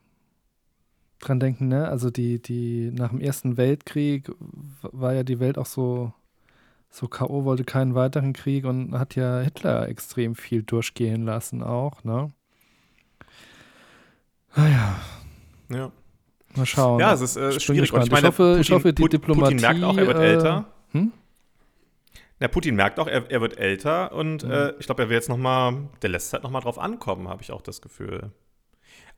dran denken, ne? Also die, die nach dem Ersten Weltkrieg war ja die Welt auch so, so K.O., wollte keinen weiteren Krieg und hat ja Hitler extrem viel durchgehen lassen auch, ne? Naja, Ja, mal schauen. ja es ist äh, Ich schwierig. Und ich meine, Ich hoffe- ich hoffe, die Diplomatie, Putin merkt auch, er wird äh, älter. hm? Ja, Putin merkt auch, er, er wird älter und Mhm. äh, ich glaube, er will jetzt noch mal, der lässt halt noch mal drauf ankommen, habe ich auch das Gefühl.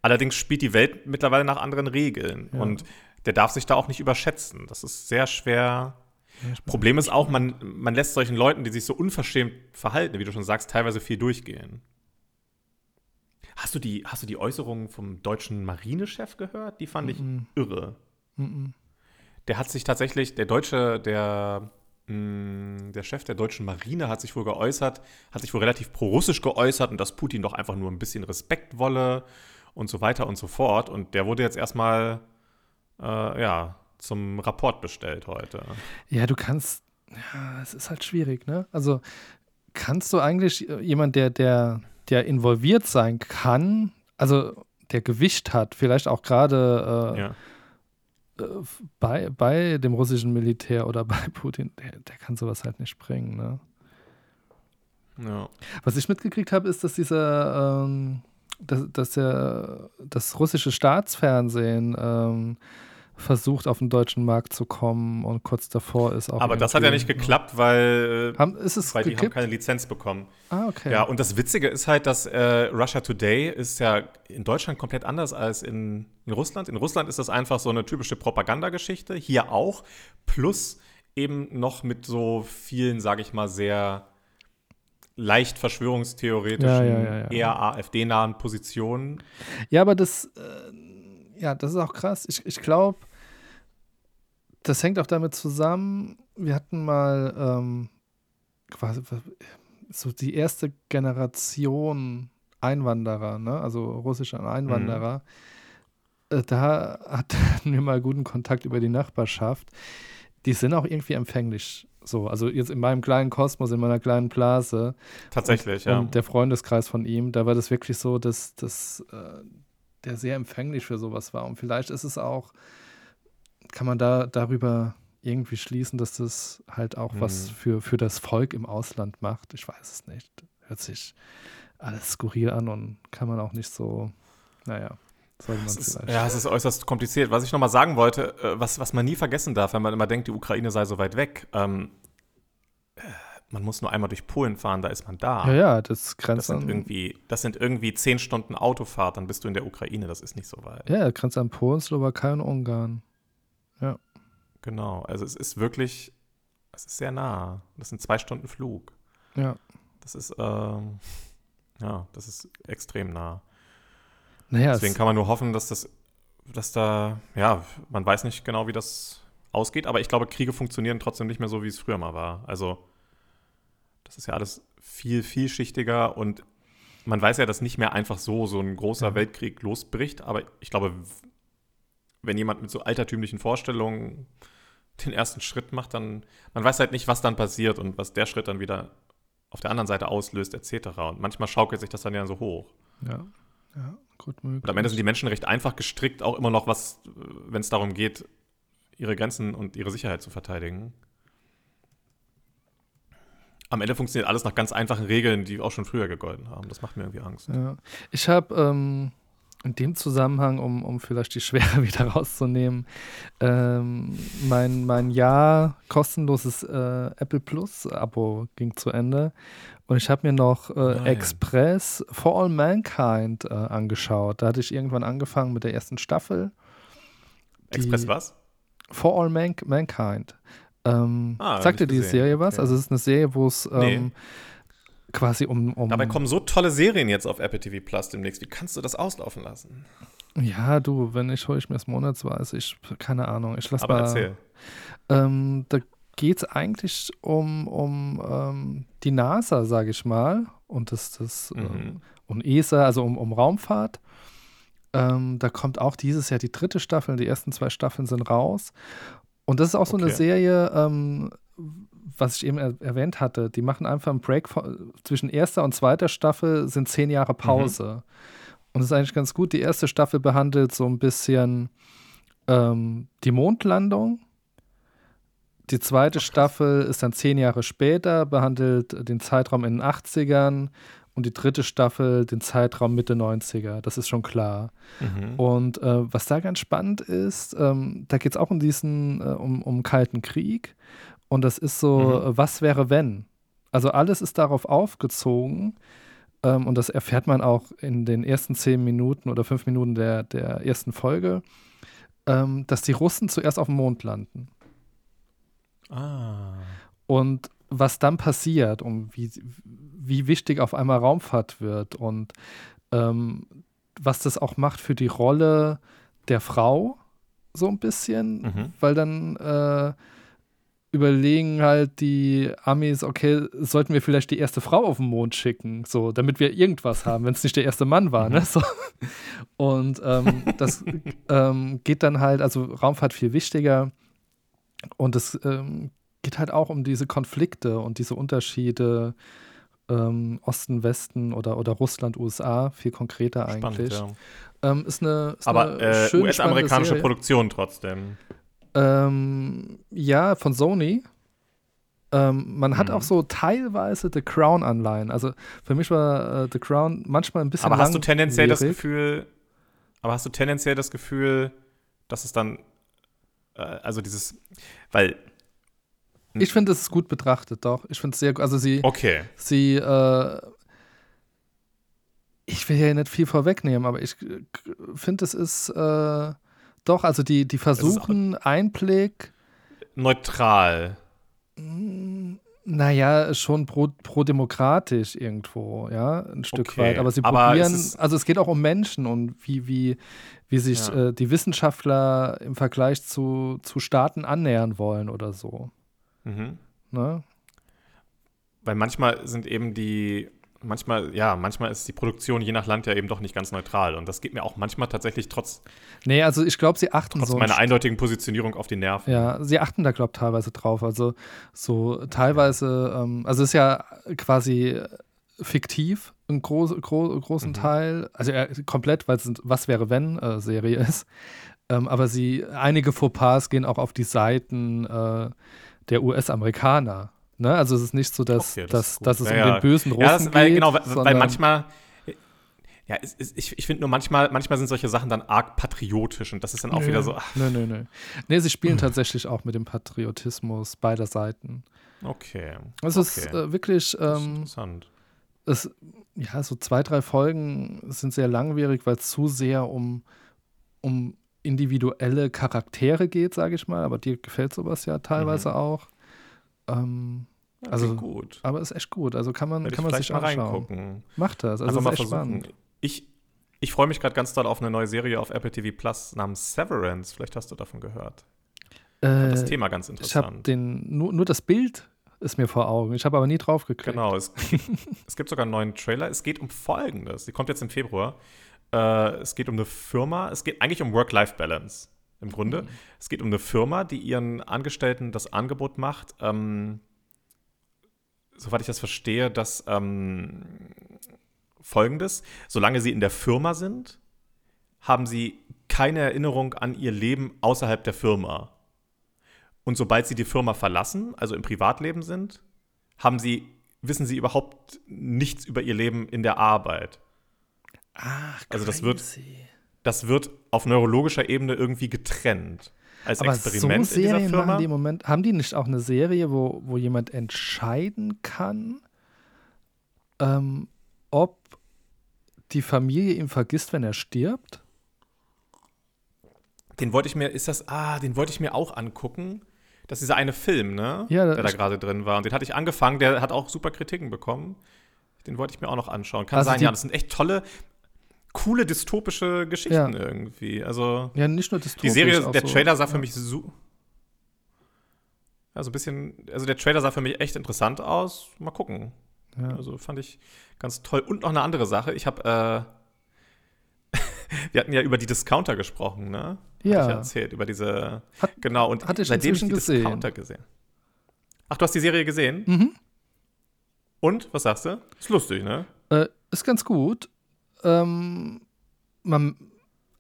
Allerdings spielt die Welt mittlerweile nach anderen Regeln Ja. und der darf sich da auch nicht überschätzen. Das ist sehr schwer. Ja, ich Problem ist auch, man, man lässt solchen Leuten, die sich so unverschämt verhalten, wie du schon sagst, teilweise viel durchgehen. Hast du die, hast du die Äußerungen vom deutschen Marinechef gehört? Die fand ich Mhm. irre. Mhm. Der hat sich tatsächlich, der Deutsche, der, der Chef der deutschen Marine hat sich wohl geäußert, hat sich wohl relativ pro-russisch geäußert und dass Putin doch einfach nur ein bisschen Respekt wolle und so weiter und so fort. Und der wurde jetzt erstmal, äh, ja, zum Rapport bestellt heute. Ja, du kannst, ja, es ist halt schwierig, ne? Also kannst du eigentlich jemand, der, der, der involviert sein kann, also der Gewicht hat, vielleicht auch gerade äh, Ja. Äh, bei, bei dem russischen Militär oder bei Putin, der, der kann sowas halt nicht bringen, ne? ja. Was ich mitgekriegt habe, ist, dass dieser, ähm, dass, dass der, das russische Staatsfernsehen ähm, versucht, auf den deutschen Markt zu kommen und kurz davor ist auch. Aber das hat ja nicht geklappt, weil, haben, ist es weil die haben keine Lizenz bekommen. Ah, okay. Ja, und das Witzige ist halt, dass äh, Russia Today ist ja in Deutschland komplett anders als in, in Russland. In Russland ist das einfach so eine typische Propagandageschichte, hier auch, plus eben noch mit so vielen, sage ich mal, sehr leicht verschwörungstheoretischen, ja, ja, ja. eher AfD-nahen Positionen. Ja, aber das, äh, ja, das ist auch krass. Ich, ich glaube, das hängt auch damit zusammen. Wir hatten mal ähm, quasi so die erste Generation Einwanderer, ne? also russische Einwanderer. Äh, da hatten wir mal guten Kontakt über die Nachbarschaft. Die sind auch irgendwie empfänglich. So, also jetzt in meinem kleinen Kosmos, in meiner kleinen Blase. Tatsächlich, und, ja. Und der Freundeskreis von ihm, da war das wirklich so, dass, dass äh, der sehr empfänglich für sowas war. Und vielleicht ist es auch, kann man da darüber irgendwie schließen, dass das halt auch was Mhm. für, für das Volk im Ausland macht. Ich weiß es nicht. Hört sich alles skurril an und kann man auch nicht so, naja, sollte man Es ist, ja, es ist äußerst kompliziert. Was ich noch mal sagen wollte, äh, was, was man nie vergessen darf, wenn man immer denkt, die Ukraine sei so weit weg. Ähm, äh, man muss nur einmal durch Polen fahren, da ist man da. ja, ja, das Das grenzt sind, an, irgendwie, das sind irgendwie zehn Stunden Autofahrt, dann bist du in der Ukraine, das ist nicht so weit. ja, grenzt an Polen, Slowakei und Ungarn. Genau, also es ist wirklich, es ist sehr nah. Das sind zwei Stunden Flug. Ja. Das ist, ähm, ja, das ist extrem nah. Naja, Deswegen es, kann man nur hoffen, dass das, dass da, ja, man weiß nicht genau, wie das ausgeht, aber ich glaube, Kriege funktionieren trotzdem nicht mehr so, wie es früher mal war. Also, das ist ja alles viel, vielschichtiger und man weiß ja, dass nicht mehr einfach so so ein großer Ja. Weltkrieg losbricht, aber ich glaube, wenn jemand mit so altertümlichen Vorstellungen den ersten Schritt macht, dann, man weiß halt nicht, was dann passiert und was der Schritt dann wieder auf der anderen Seite auslöst, etc. Und manchmal schaukelt sich das dann ja so hoch. ja, ja, gut möglich. Und am Ende sind die Menschen recht einfach gestrickt, auch immer noch was, wenn es darum geht, ihre Grenzen und ihre Sicherheit zu verteidigen. Am Ende funktioniert alles nach ganz einfachen Regeln, die auch schon früher gegolten haben. Das macht mir irgendwie Angst. Ja. Ich habe ähm, in dem Zusammenhang, um, um vielleicht die Schwere wieder rauszunehmen, ähm, mein, mein Jahr kostenloses äh, Apple Plus Abo ging zu Ende und ich habe mir noch äh. Express For All Mankind äh, angeschaut. Da hatte ich irgendwann angefangen mit der ersten Staffel. Express was? For All Man Mankind. Ähm, Ah, sagt dir die. Serie was? Okay. Also es ist eine Serie, wo es ähm, Nee. Quasi um, um Dabei kommen so tolle Serien jetzt auf Apple TV Plus demnächst. Wie kannst du das auslaufen lassen? Ja, du, wenn ich hole ich mir das monatsweise, ich keine Ahnung, ich lass Aber mal. erzähl. Ähm, da geht es eigentlich um, um ähm, die NASA, sage ich mal, und das, das Mhm. ähm, und ESA, also um, um Raumfahrt. Ähm, da kommt auch dieses Jahr die dritte Staffel, die ersten zwei Staffeln sind raus. Und das ist auch so eine Okay. Serie, ähm, was ich eben er erwähnt hatte. Die machen einfach einen Break von, zwischen erster und zweiter Staffel sind zehn Jahre Pause. Und das ist eigentlich ganz gut. Die erste Staffel behandelt so ein bisschen ähm, die Mondlandung. Die zweite Staffel ist dann zehn Jahre später, behandelt den Zeitraum in den 80ern und die dritte Staffel den Zeitraum Mitte 90er. Das ist schon klar. Mhm. Und äh, was da ganz spannend ist, ähm, da geht es auch um diesen, äh, um, um Kalten Krieg. Und das ist so, Mhm. äh, was wäre wenn? Also alles ist darauf aufgezogen. Ähm, und das erfährt man auch in den ersten zehn Minuten oder fünf Minuten der, der ersten Folge, ähm, dass die Russen zuerst auf dem Mond landen. Ah. Und was dann passiert und wie, wie wichtig auf einmal Raumfahrt wird und ähm, was das auch macht für die Rolle der Frau, so ein bisschen, Mhm. weil dann äh, überlegen halt die Amis, okay, sollten wir vielleicht die erste Frau auf den Mond schicken, so, damit wir irgendwas haben, wenn es nicht der erste Mann war, ne? So. Und ähm, das ähm, geht dann halt, also Raumfahrt viel wichtiger und es ähm, geht halt auch um diese Konflikte und diese Unterschiede ähm, Osten, Westen oder, oder Russland, USA, viel konkreter eigentlich. Spannend, ja. Ähm, ist eine, ist Aber eine äh, US-amerikanische. Produktion trotzdem. Ähm, ja, von Sony. Ähm, man hat Mhm. auch so teilweise The Crown-Anleihen. Also für mich war äh, The Crown manchmal ein bisschen Aber hast du tendenziell das. Gefühl, aber hast du tendenziell das Gefühl, dass es dann Äh, also dieses, weil. Ich finde, es ist gut betrachtet, doch. Ich finde es sehr gut. Also sie, Okay. sie, äh, ich will hier nicht viel vorwegnehmen, aber ich äh, finde, es ist äh, doch, also die, die versuchen Einblick, Neutral. naja, schon pro, pro-demokratisch irgendwo, ja, ein Stück Okay, weit. Aber sie aber probieren, es also es geht auch um Menschen und wie, wie, wie sich Ja. äh, die Wissenschaftler im Vergleich zu, zu Staaten annähern wollen oder so. Mhm. Ne? Weil manchmal sind eben die, manchmal, ja, manchmal ist die Produktion je nach Land ja eben doch nicht ganz neutral. Und das geht mir auch manchmal tatsächlich trotz, Nee, also ich glaube, sie achten trotz so ein meiner eindeutigen Positionierung auf die Nerven. Ja, sie achten da, glaube ich, teilweise drauf. Also so teilweise, ähm, also es ist ja quasi fiktiv, ein groß, gro großen Mhm. Teil, also äh, komplett, weil es ein Was wäre wenn äh, Serie ist. Ähm, aber sie, einige Fauxpas gehen auch auf die Seiten äh, der US-Amerikaner. Ne? Also es ist nicht so, dass, Okay, das dass, ist dass es Ja, um den bösen Russen Ja, das, weil, geht. genau, weil, weil manchmal, ja, es, es, ich, ich finde nur manchmal, manchmal sind solche Sachen dann arg patriotisch und das ist dann auch Nö. wieder so, ach, Nö, nö, nö. Nee, sie spielen tatsächlich auch mit dem Patriotismus beider Seiten. okay. Es ist Okay. äh, wirklich, ist ähm, interessant. es, ja, so zwei, drei Folgen sind sehr langwierig, weil es zu sehr um, um individuelle Charaktere geht, sage ich mal. Aber dir gefällt sowas ja teilweise auch. Ähm, Ja, also- gut. aber ist echt gut. Also kann man, ich kann man sich mal anschauen. reingucken. Macht das. Also mal versuchen. spannend. Ich, ich freue mich gerade ganz doll auf eine neue Serie auf Apple TV Plus namens Severance. Vielleicht hast du davon gehört. Das Äh, Thema ganz ich habe interessant. den, nur, nur das Bild ist mir vor Augen. Ich habe aber nie drauf geklickt. Genau, es, es gibt sogar einen neuen Trailer. Es geht um Folgendes. Die kommt jetzt im Februar. Äh, es geht um eine Firma. Es geht eigentlich um Work-Life-Balance im Grunde. Mhm. Es geht um eine Firma, die ihren Angestellten das Angebot macht, ähm, soweit ich das verstehe, dass ähm, Folgendes, solange sie in der Firma sind, haben sie keine Erinnerung an ihr Leben außerhalb der Firma. Und sobald sie die Firma verlassen, also im Privatleben sind, haben sie, wissen sie überhaupt nichts über ihr Leben in der Arbeit. Ach, Also das wird- crazy. Das wird auf neurologischer Ebene irgendwie getrennt. Als Aber Experiment so in dieser Serien Firma. machen die im Moment, haben die nicht auch eine Serie, wo, wo jemand entscheiden kann, ähm, ob die Familie ihn vergisst, wenn er stirbt? Den wollte ich mir, ist das, ah, den wollte ich mir auch angucken. Das ist dieser eine Film, ne? Ja, der da gerade drin war. Und den hatte ich angefangen, der hat auch super Kritiken bekommen. Den wollte ich mir auch noch anschauen. Kann Also sein, ja, das sind echt tolle, coole dystopische Geschichten irgendwie. Also. Ja, nicht nur Die dystopisch, Serie, auch der so, Trailer sah für ja. mich so. Ja, so ein bisschen. Also, der Trailer sah für mich echt interessant aus. Mal gucken. Ja. Also, fand ich ganz toll. Und noch eine andere Sache. Ich habe. Äh, wir hatten ja über die Discounter gesprochen, ne? Hatte Ich ja Ja, erzählt. Über diese. Hat- genau. Und hatte ich seitdem ich die gesehen. Discounter gesehen. Ach, du hast die Serie gesehen? Mhm. Und? Was sagst du? Ist lustig, ne? Äh, ist ganz gut. Ähm, man,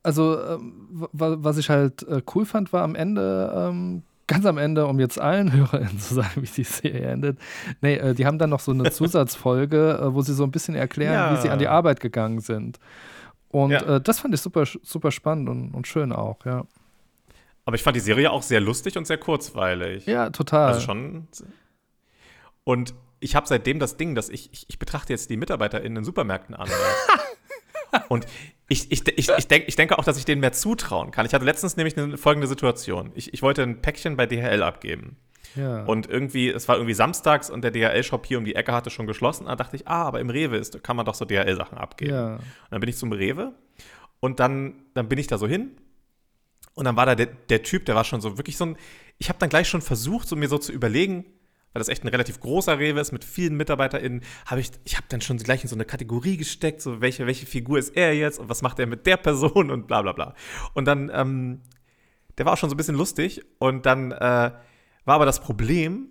also, ähm, wa- was ich halt äh, cool fand, war am Ende, ähm, ganz am Ende, um jetzt allen HörerInnen zu sagen, wie die Serie endet. Nee, äh, die haben dann noch so eine Zusatzfolge, äh, wo sie so ein bisschen erklären, Ja. wie sie an die Arbeit gegangen sind. Und Ja. äh, das fand ich super, super spannend und, und schön auch, ja. Aber ich fand die Serie auch sehr lustig und sehr kurzweilig. Ja, total. Also schon. Und ich habe seitdem das Ding, dass ich, ich, ich betrachte jetzt die Mitarbeiter in Supermärkten an. Und ich, ich, ich, ich, denk, ich denke auch, dass ich denen mehr zutrauen kann. Ich hatte letztens nämlich eine folgende Situation. Ich, ich wollte ein Päckchen bei DHL abgeben. ja. Und irgendwie, es war irgendwie samstags und der DHL-Shop hier um die Ecke hatte schon geschlossen. Da dachte ich, ah, aber im Rewe ist, kann man doch so DHL-Sachen abgeben. ja. Und dann bin ich zum Rewe und dann, dann bin ich da so hin. Und dann war da der, der Typ, der war schon so wirklich so ein. Ich habe dann gleich schon versucht, so mir so zu überlegen, weil das echt ein relativ großer Rewe ist mit vielen MitarbeiterInnen, habe ich, ich habe dann schon gleich in so eine Kategorie gesteckt, so welche, welche Figur ist er jetzt und was macht er mit der Person und bla bla bla. Und dann, ähm, der war auch schon so ein bisschen lustig und dann äh, war aber das Problem,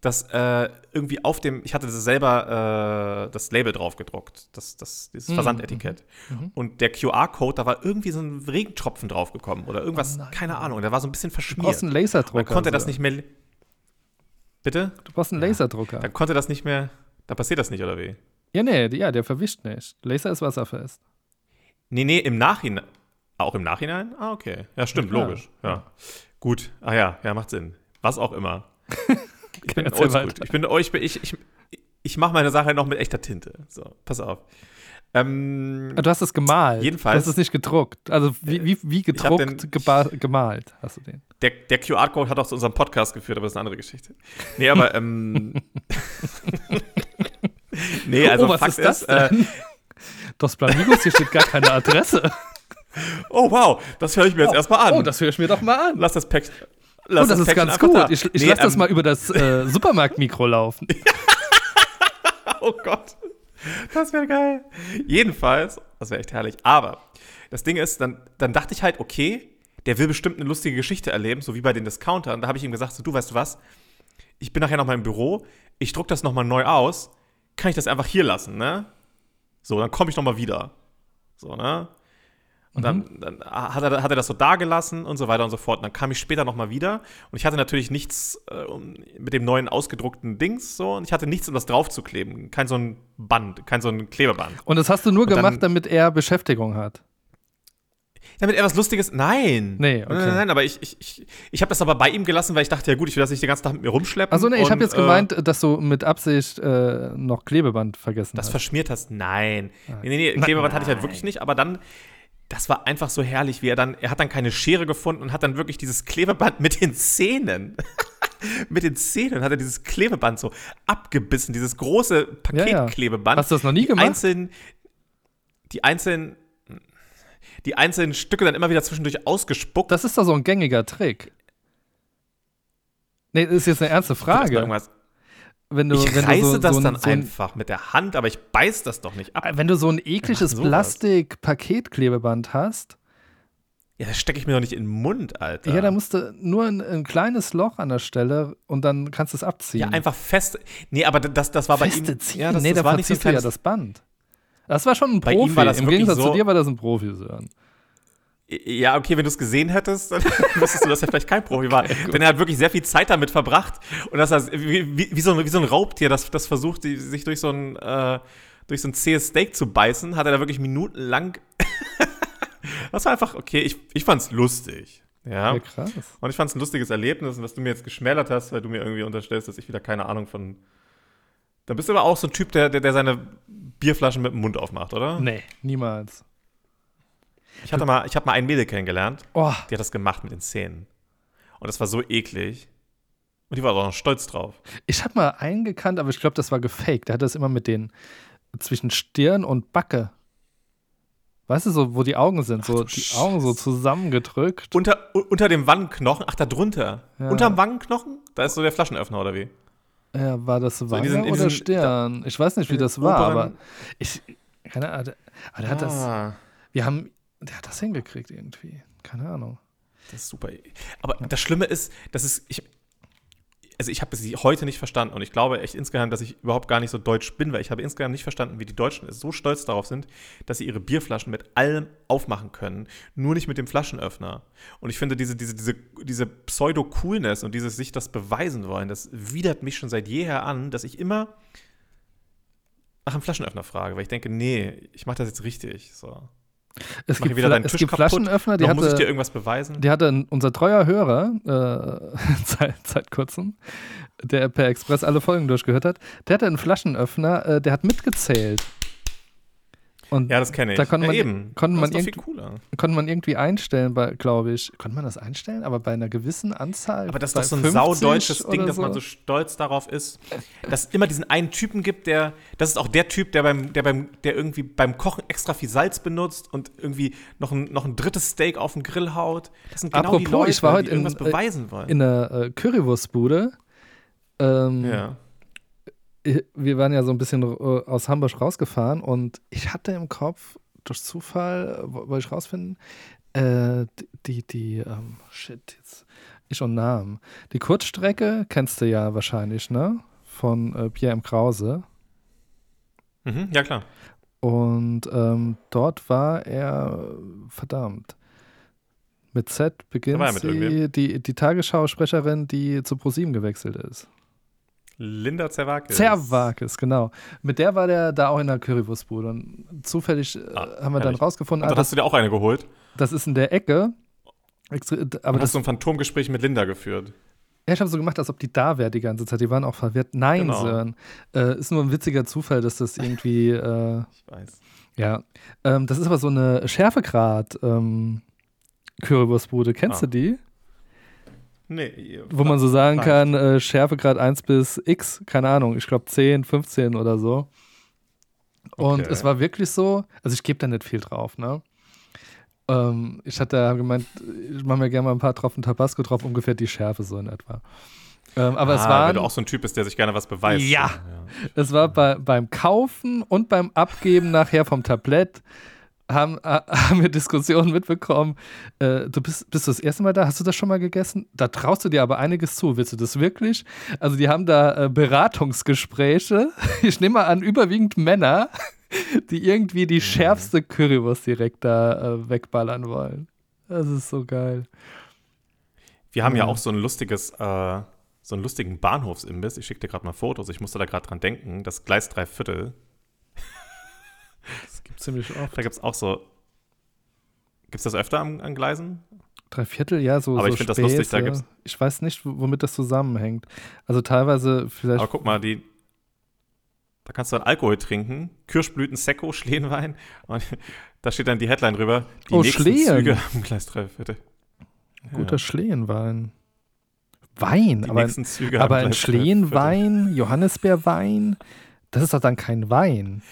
dass äh, irgendwie auf dem, ich hatte selber äh, das Label drauf gedruckt, das, das, dieses Mhm, Versandetikett. Und der QR-Code, da war irgendwie so ein Regentropfen draufgekommen oder irgendwas, Oh keine Ahnung, der war so ein bisschen verschmiert. brauchst einen Laserdrucker. Dann konnte das so. nicht mehr. Bitte? Du brauchst einen Laserdrucker. Dann konnte das nicht mehr. Da passiert das nicht, oder wie? Ja, nee, ja, der verwischt nicht. Laser ist wasserfest. Nee, nee, im Nachhinein. Auch im Nachhinein? Ah, okay. Ja, stimmt, Ja, logisch. Ja. Gut. Ah ja, ja, macht Sinn. Was auch immer. Ich bin oldschool. Ich bin euch, ich, ich, ich mache meine Sache noch mit echter Tinte. So, pass auf. Ähm, Ah, Du hast es gemalt. Jedenfalls- Du hast es nicht gedruckt. Also wie, wie, wie hab gedruckt den- gemalt hast du den. der, der QR-Code hat auch zu unserem Podcast geführt, aber das ist eine andere Geschichte. Nee, aber ähm, Nee, also oh, was Fakt ist das äh, denn? Dos Planigos, hier steht gar keine Adresse. oh wow, das höre ich mir jetzt erstmal an. Oh, das höre ich mir doch mal an. lass das Päckchen. Lass Oh, das ist Päckchen ganz gut. da. Ich, ich Nee, lasse das ähm, mal über das äh, Supermarktmikro laufen. Oh Gott. Das wäre geil. Jedenfalls, das wäre echt herrlich. Aber das Ding ist, dann, dann dachte ich halt, okay, der will bestimmt eine lustige Geschichte erleben, so wie bei den Discountern. Da habe ich ihm gesagt, so, du weißt du was, ich bin nachher noch mal im Büro, ich druck das noch mal neu aus, kann ich das einfach hier lassen, ne? So, dann komme ich noch mal wieder. So, ne? Und dann, dann hat, er, hat er das so dagelassen und so weiter und so fort. Und dann kam ich später noch mal wieder und ich hatte natürlich nichts äh, mit dem neuen ausgedruckten Dings so und ich hatte nichts, um das draufzukleben. Kein so ein Band, kein so ein Klebeband. Und das hast du nur Und dann- gemacht, damit er Beschäftigung hat. Damit er was Lustiges. Nein. Nee, okay. Nein, nein, nein, aber ich, ich, ich, ich habe das aber bei ihm gelassen, weil ich dachte, ja gut, ich will das nicht den ganzen Tag mit mir rumschleppen. Also nee, ich habe jetzt äh, gemeint, dass du mit Absicht äh, noch Klebeband vergessen das hast. verschmiert hast. Nein. Ah. Nee, nee, nee, Klebeband hatte ich halt wirklich nicht, aber dann, das war einfach so herrlich, wie er dann, er hat dann keine Schere gefunden und hat dann wirklich dieses Klebeband mit den Zähnen. mit den Zähnen hat er dieses Klebeband so abgebissen, dieses große Ja, ja. Paketklebeband. Hast du das noch nie die gemacht? Einzelnen, die einzelnen, die einzelnen Stücke dann immer wieder zwischendurch ausgespuckt. Das ist doch so ein gängiger Trick. Nee, das ist jetzt eine ernste Frage. Wenn du, Ich wenn reiße du so, das so, ein- dann so ein, einfach mit der Hand, aber ich beiß das doch nicht ab. Wenn du so ein ekliges. Plastik-Paketklebeband hast, Ja, das stecke ich mir doch nicht in den Mund, Alter. ja, da musst du nur ein, ein kleines Loch an der Stelle und dann kannst du es abziehen. Ja, einfach fest. Nee, aber das, das war bei Feste ihm. ziehen. Ja, das, nee, das da war nicht so du ja kleines, das Band. Das war schon ein Bei Profi. ihm war das Im Gegensatz zu so- dir war das ein Profi, Sören. Ja, okay, wenn du es gesehen hättest, dann wüsstest du, dass er vielleicht kein Profi war. Denn er hat wirklich sehr viel Zeit damit verbracht und das heißt, wie, wie, so, ein, wie so ein Raubtier, das, das versucht, sich durch so ein äh, durch so ein zähes Steak zu beißen, hat er da wirklich minutenlang. das war einfach, okay, ich, ich fand's lustig. Ja. Ja, krass. Und ich fand es ein lustiges Erlebnis, was du mir jetzt geschmälert hast, weil du mir irgendwie unterstellst, dass ich wieder keine Ahnung von. Dann bist du aber auch so ein Typ, der, der, der seine Bierflaschen mit dem Mund aufmacht, oder? Nee, niemals. Ich hatte mal, ich habe mal ein Mädel kennengelernt, Oh, die hat das gemacht mit den Zähnen. Und das war so eklig. Und die war auch noch stolz drauf. ich habe mal einen gekannt, aber ich glaube, das war gefaked. Der hat das immer mit den zwischen Stirn und Backe. Weißt du, so, wo die Augen sind, so die Sch- Augen so zusammengedrückt. Unter, unter dem Wangenknochen, ach, da drunter. Ja. Unterm Wangenknochen? Da ist so der Flaschenöffner, oder wie? Ja, war das Wange diesen- in oder diesen- Stirn? Ich weiß nicht, wie das war, aber ich, keine Ahnung, aber der hat das, Ah, wir haben, der hat das hingekriegt irgendwie. Keine Ahnung. Das ist super. Aber das Schlimme ist, dass es, ich, also ich habe sie heute nicht verstanden und ich glaube echt insgeheim, dass ich überhaupt gar nicht so deutsch bin, weil ich habe insgeheim nicht verstanden, wie die Deutschen so stolz darauf sind, dass sie ihre Bierflaschen mit allem aufmachen können, nur nicht mit dem Flaschenöffner. Und ich finde diese, diese, diese, diese Pseudo-Coolness und dieses sich das beweisen wollen, das widert mich schon seit jeher an, dass ich immer nach einem Flaschenöffner frage, weil ich denke, nee, ich mache das jetzt richtig. So. Es Mach gibt, wieder deinen es Tisch gibt kaputt? Flaschenöffner, die Noch muss ich dir hatte, irgendwas beweisen? die hatte unser treuer Hörer äh, seit, seit kurzem, der per Express alle Folgen durchgehört hat, der hatte einen Flaschenöffner, äh, der hat mitgezählt. Und Ja, das kenne ich. Da konnte ja, man- eben. konnte das man ist doch viel cooler. konnte man irgendwie einstellen, glaube ich. Konnte man das einstellen? Aber bei einer gewissen Anzahl. Aber das ist doch so ein 50 saudeutsches Ding, oder dass man so stolz darauf ist, dass es immer diesen einen Typen gibt, der, das ist auch der Typ, der beim, der beim, der irgendwie beim Kochen extra viel Salz benutzt und irgendwie noch ein, noch ein drittes Steak auf den Grill haut. Das sind genau die Apropos, Leute, ich war heute die irgendwas in- äh, beweisen wollen. In der äh, Currywurstbude. Ähm, ja. Wir waren ja so ein bisschen äh, aus Hamburg rausgefahren und ich hatte im Kopf, durch Zufall, äh, wo- wollte ich rausfinden, äh, die, die, ähm, shit, jetzt, ich und Namen. Die Kurzstrecke kennst du ja wahrscheinlich, ne? Von äh, Pierre M. Krause. Mhm, ja, klar. Und ähm, dort war er, äh, verdammt, mit Z beginnt sie, die, die Tagesschau-Sprecherin, die zu ProSieben gewechselt ist. Linda Zerwakis. Zerwakis, genau. Mit der war der da auch in der Currywurstbude. Und zufällig äh, Ah, haben wir dann herrlich. rausgefunden, Und ah, dann hast das, du dir auch eine geholt. das ist in der Ecke. Extra, Aber aber hast das, so ein Phantomgespräch mit Linda geführt. ja, ich habe so gemacht, als ob die da wäre die ganze Zeit. Die waren auch verwirrt. Nein, Genau. Sören. Äh, ist nur ein witziger Zufall, dass das irgendwie, äh, Ich weiß. ja. Ähm, das ist aber so eine Schärfegrad ähm, Currywurstbude. Kennst Ah. du die? Nee, Wo man so sagen kann, äh, Schärfegrad 1 bis X, keine Ahnung, ich glaube 10, 15 oder so. Und Okay. es war wirklich so, also ich gebe da nicht viel drauf, ne? Ähm, ich hatte ja gemeint, ich mache mir gerne mal ein paar Tropfen Tabasco drauf, ungefähr die Schärfe so in etwa. Ähm, aber es ah, war weil du auch so ein Typ bist, der sich gerne was beweist. Ja. es war bei, beim Kaufen und beim Abgeben nachher vom Tablett haben, äh, haben wir Diskussionen mitbekommen. Äh, du bist, bist du das erste Mal da? Hast du das schon mal gegessen? Da traust du dir aber einiges zu. Willst du das wirklich? Also, die haben da äh, Beratungsgespräche. Ich nehme mal an, überwiegend Männer, die irgendwie die schärfste Currywurst direkt da äh, wegballern wollen. Das ist so geil. Wir haben ja Ja. auch so ein lustiges, äh, so einen lustigen Bahnhofsimbiss. Ich schicke dir gerade mal Fotos. Ich musste da gerade dran denken. Das Gleis 3 Viertel. Das gibt ziemlich oft. Da gibt es auch so. Gibt es das öfter an, an Gleisen? Drei Viertel, ja, so. Aber so ich find das lustig, da gibt's- Ich weiß nicht, womit das zusammenhängt. Also teilweise vielleicht. Aber guck mal, die. Da kannst du dann Alkohol trinken, Kirschblüten, Sekko, Schlehenwein. Und da steht dann die Headline drüber. Die Oh, nächsten Schlehen. Züge am Gleis 3 Viertel. Guter Schlehenwein. Wein, Die aber, nächsten Züge aber ein Gleis 3 Viertel. Schlehenwein, Johannisbeerwein, das ist doch dann kein Wein.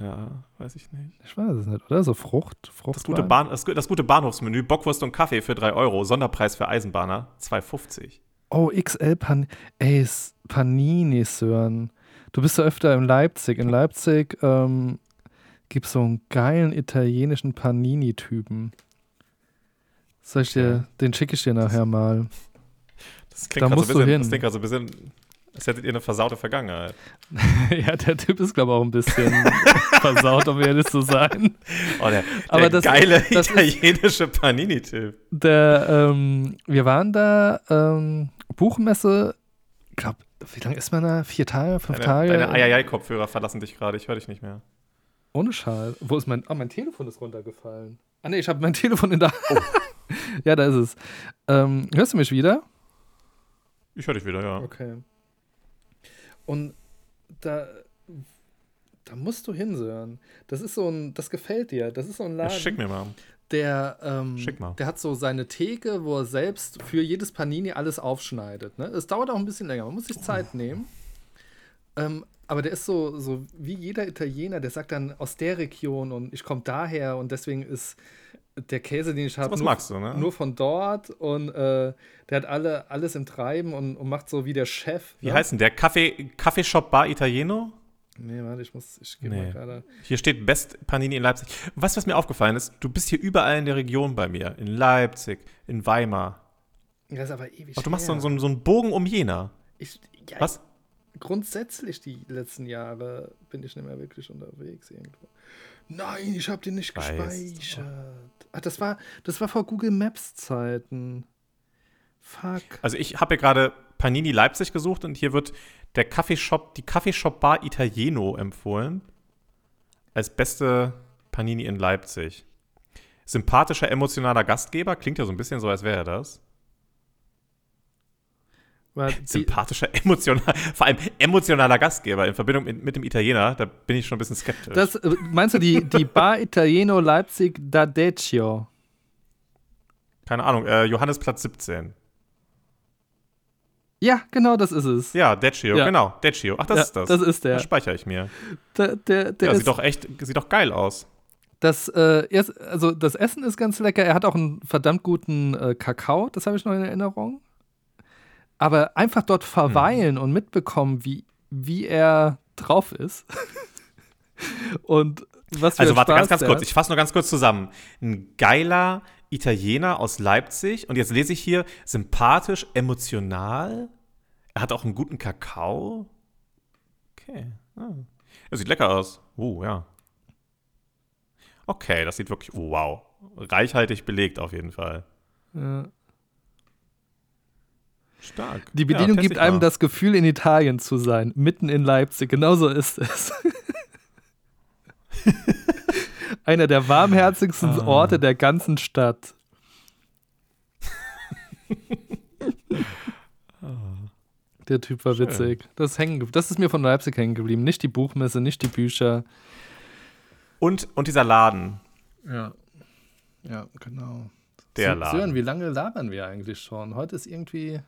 Ja, weiß ich nicht. Ich weiß es nicht, oder? So Frucht, Frucht. Das gute, Bahn, das, das gute Bahnhofsmenü, Bockwurst und Kaffee für 3 Euro, Sonderpreis für Eisenbahner, 2,50. Oh, XL Pan Ey, Panini, Sören. Du bist ja öfter in Leipzig. In Leipzig ähm, gibt es so einen geilen italienischen Panini-Typen. Soll ich dir, den schicke ich dir nachher mal. Das Da klingt gerade musst so, du ein bisschen- hin. das klingt grad so ein bisschen, als hättet ihr eine versaute Vergangenheit. ja, der Typ ist, glaube ich, auch ein bisschen versaut, um ehrlich zu sein. Oh, der, Aber der das- geile das italienische Panini-Typ. Ähm, wir waren da, ähm, Buchmesse, ich glaube, wie lange ist man da? Vier Tage, fünf Deine, Tage? deine Eieiei-Kopfhörer verlassen dich gerade, ich höre dich nicht mehr. Ohne Schal. Wo ist mein, ah, mein Telefon ist runtergefallen. Ah, nee, ich habe mein Telefon in der Ja, da ist es. Ähm, hörst du mich wieder? Ich höre dich wieder, ja. Okay. Und da, da musst du hinsören. Das ist so ein, das gefällt dir. Das ist so ein ja Laden. schick mir mal. Der, ähm, Schick mal. der hat so seine Theke, wo er selbst für jedes Panini alles aufschneidet. Ne? Es dauert auch ein bisschen länger, man muss sich Zeit nehmen. Ähm, aber der ist so, so wie jeder Italiener, der sagt dann aus der Region und ich komme daher und deswegen ist der Käse, den ich habe, Was nur, ne? nur von dort und äh, der hat alle, alles im Treiben und, und macht so wie der Chef. Wie ne? heißt denn der? Kaffee, Kaffeeshop Bar Italieno? Nee, warte, ich muss, ich gehe Nee. mal gerade. Hier steht Best Panini in Leipzig. Du, was mir aufgefallen ist? Du bist hier überall in der Region bei mir. In Leipzig, in Weimar. Das ist aber ewig Ach, du machst so, her. so, so einen Bogen um Jena. Ich, ja, Was? Grundsätzlich die letzten Jahre bin ich nicht mehr wirklich unterwegs irgendwo. Nein, ich habe den nicht gespeichert. Ach, das war, das war vor Google Maps Zeiten. Fuck. Also ich habe ja gerade Panini Leipzig gesucht und hier wird der Kaffeeshop, die Kaffeeshop Bar Italieno empfohlen. Als beste Panini in Leipzig. Sympathischer, emotionaler Gastgeber. Klingt ja so ein bisschen so, als wäre er das. Sympathischer, emotional, vor allem emotionaler Gastgeber in Verbindung mit, mit dem Italiener, da bin ich schon ein bisschen skeptisch. das, äh, meinst du die, die Bar Italieno Leipzig D'Adecchio? Keine Ahnung, äh, Johannesplatz 17. Ja, genau, das ist es. Ja, Deccio, Ja. genau, Deccio. Ach, das Ja, ist das. Das ist der. Das speichere ich mir. der, der, der Ja, sieht doch echt, sieht doch geil aus. Das, äh, erst, also das Essen ist ganz lecker. Er hat auch einen verdammt guten äh, Kakao, das habe ich noch in Erinnerung. Aber einfach dort Hm. verweilen und mitbekommen, wie, wie er drauf ist. und was Also warte, Spaß ganz, ganz kurz. Ich fasse nur ganz kurz zusammen. Ein geiler Italiener aus Leipzig. Und jetzt lese ich hier, sympathisch, emotional. Er hat auch einen guten Kakao. Okay. Ah. Er sieht lecker aus. Uh, ja. Okay, das sieht wirklich, oh, wow. Reichhaltig belegt auf jeden Fall. Ja. Stark. Die Bedienung ja, gibt einem das Gefühl, in Italien zu sein, mitten in Leipzig. Genauso ist es. Einer der warmherzigsten Ah. Orte der ganzen Stadt. Der Typ war Schön. witzig. Das, ist hängen, ge- das ist mir von Leipzig hängen geblieben. Nicht die Buchmesse, nicht die Bücher. Und, und dieser Laden, Ja. Ja, genau. der Laden. Sören, wie lange labern wir eigentlich schon? Heute ist irgendwie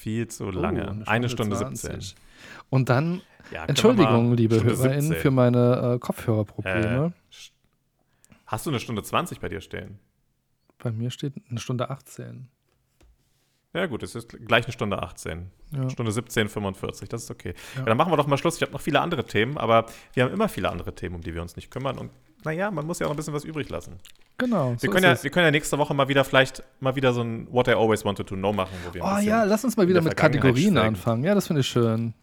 Viel zu oh, lange. eine Stunde 20. 17. Und dann, Ja, Entschuldigung, liebe Stunde HörerInnen, 17. für meine äh, Kopfhörerprobleme. Äh, st- Hast du eine Stunde 20 bei dir stehen? Bei mir steht eine Stunde 18. Ja, gut, es ist gleich eine Stunde 18. Ja. Stunde 17, 45, das ist okay. Ja. dann machen wir doch mal Schluss. Ich habe noch viele andere Themen, aber wir haben immer viele andere Themen, um die wir uns nicht kümmern. Und naja, man muss ja auch ein bisschen was übrig lassen. Genau. Wir, so können ja, es. wir können ja nächste Woche mal wieder vielleicht mal wieder so ein What I Always Wanted to Know machen, wo wir Oh ja, lass uns mal wieder der mit Kategorien schwelgen. anfangen. Ja, das finde ich schön.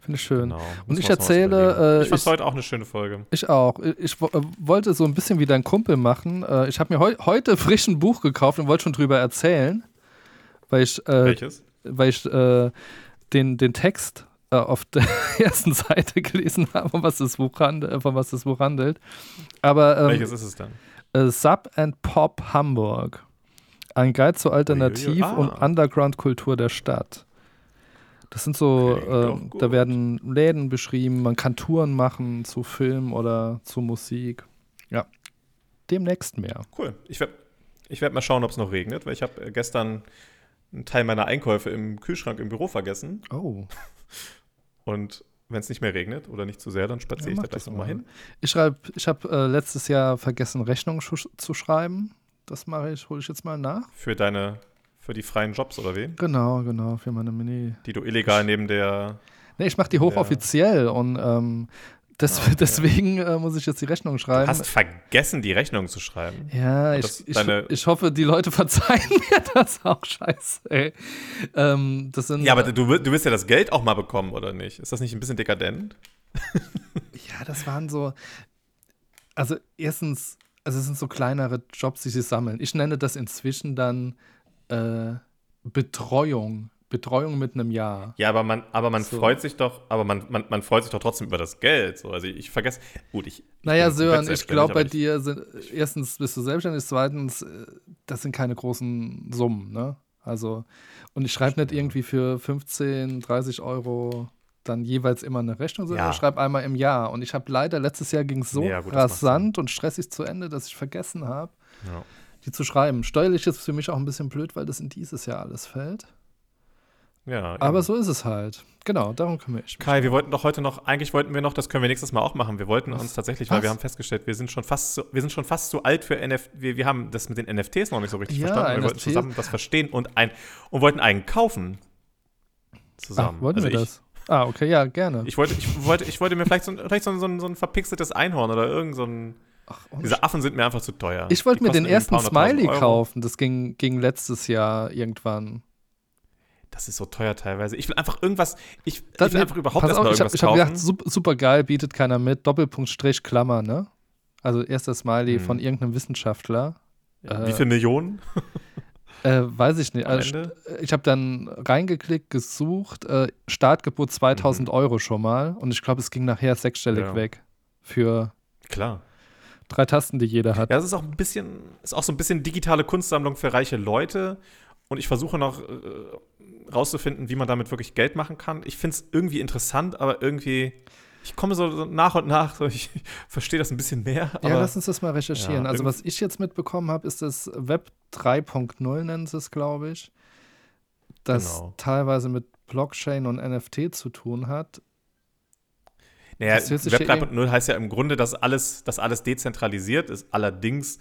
Finde ich schön. Genau. Und ich erzähle, äh, ich fand ich- heute auch eine schöne Folge. Ich auch. Ich wo- äh, wollte so ein bisschen wie dein Kumpel machen. Äh, Ich habe mir heu heute frisch ein Buch gekauft und wollte schon drüber erzählen, weil ich, äh, Welches? weil ich äh, den, den Text äh, auf der ersten Seite gelesen habe, von was das Buch, hand, äh, von was das Buch handelt. Aber ähm, Welches ist es dann? Äh, Sub and Pop Hamburg. Ein Guide zur Alternativ- Ah. und Underground-Kultur der Stadt. Das sind so, äh, da werden Läden beschrieben, man kann Touren machen zu Film oder zu Musik. Ja. Demnächst mehr. Cool. Ich werde ich werd mal schauen, ob es noch regnet, weil ich habe äh, gestern einen Teil meiner Einkäufe im Kühlschrank im Büro vergessen. Oh. Und wenn es nicht mehr regnet oder nicht zu sehr, dann spaziere Ja, ich da gleich das nochmal mal. hin. Ich schreibe, ich habe äh, letztes Jahr vergessen, Rechnungen schu- zu schreiben. Das mache ich, hole ich jetzt mal nach. Für deine, für die freien Jobs oder wen? Genau, genau, für meine Mini. Die du illegal neben der. Nee, ich mache die hochoffiziell und ähm, des, Ah, deswegen äh, muss ich jetzt die Rechnung Du schreiben. hast vergessen, die Rechnung zu schreiben. Ja, ich, das- ich, ich hoffe, die Leute verzeihen mir das auch scheiße, ey. Ähm, das sind, Ja, aber du, du wirst ja das Geld auch mal bekommen, oder nicht? Ist das nicht ein bisschen dekadent? ja, das waren so, also erstens, also es sind so kleinere Jobs, die sie sammeln. Ich nenne das inzwischen dann äh, Betreuung. Betreuung mit einem Jahr. Ja, aber man, aber man So. freut sich doch, aber man, man, man freut sich doch trotzdem über das Geld. So. Also ich vergesse. Gut, ich. ich Naja, komplett Sören, ich glaube, bei ich- dir sind, erstens bist du selbstständig, zweitens, äh, das sind keine großen Summen, ne? Also, und ich schreibe nicht irgendwie für 15, 30 Euro dann jeweils immer eine Rechnung, sondern Ja. ich schreibe einmal im Jahr. Und ich habe leider, letztes Jahr ging es so Ja, gut, rasant und stressig zu Ende, dass ich vergessen habe, Ja. die zu schreiben. Steuerlich ist für mich auch ein bisschen blöd, weil das in dieses Jahr alles fällt. Ja, Aber eben. so ist es halt. Genau, darum kümmere ich mich. Kai, wir wollten doch heute noch, eigentlich wollten wir noch, das können wir nächstes Mal auch machen. Wir wollten uns tatsächlich, weil Was? wir haben festgestellt, wir sind schon fast so, wir sind schon fast zu alt für NFT. Wir, wir haben das mit den NFTs noch nicht so richtig Ja, verstanden. Wir wollten NFTs. zusammen das verstehen und ein und wollten einen kaufen. Ach, Zusammen. wollten Also wir ich, das? Ah, okay, ja, gerne. Ich wollte, ich wollte, ich wollte mir vielleicht so, ein- vielleicht so, ein- so, ein, so ein verpixeltes Einhorn oder irgend so ein. Ach, Diese Affen sind mir einfach zu teuer. Ich wollte mir den ersten Smiley kaufen. Das ging, ging letztes Jahr irgendwann. Das ist so teuer teilweise. Ich will einfach irgendwas. Ich, Das- ich will einfach überhaupt erstmal auf, ich habe irgendwas hab kaufen. gedacht, super, geil, bietet keiner mit. Doppelpunkt Strich Klammer, ne? Also erster Smiley Hm. von irgendeinem Wissenschaftler. Wie äh, viele Millionen? Äh, weiß ich nicht. Also, ich habe dann reingeklickt, gesucht, äh, Startgebot 2000 Euro schon mal. Und ich glaube, es ging nachher sechsstellig Mhm. Ja. weg. Für Klar. drei Tasten, die jeder hat. Ja, es ist auch ein bisschen, ist auch so ein bisschen digitale Kunstsammlung für reiche Leute. Und ich versuche noch äh, rauszufinden, wie man damit wirklich Geld machen kann. Ich finde es irgendwie interessant, aber irgendwie, ich komme so, nach und nach, so, ich verstehe das ein bisschen mehr. Ja, lass uns das mal recherchieren. Ja, also, was ich jetzt mitbekommen habe, ist das Web 3.0, nennen sie es, glaube ich. Das Genau. teilweise mit Blockchain und NFT zu tun hat. Naja, Web ja 3.0 heißt ja im Grunde, dass alles, dass alles dezentralisiert ist. Allerdings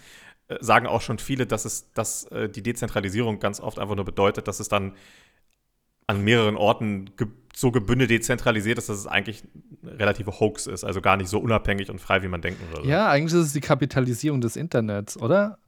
sagen auch schon viele, dass, es, dass äh, die Dezentralisierung ganz oft einfach nur bedeutet, dass es dann an mehreren Orten ge so gebündelt dezentralisiert ist, dass es eigentlich ein relativer Hoax ist. Also gar nicht so unabhängig und frei, wie man denken würde. Ja, eigentlich ist es die Kapitalisierung des Internets, oder?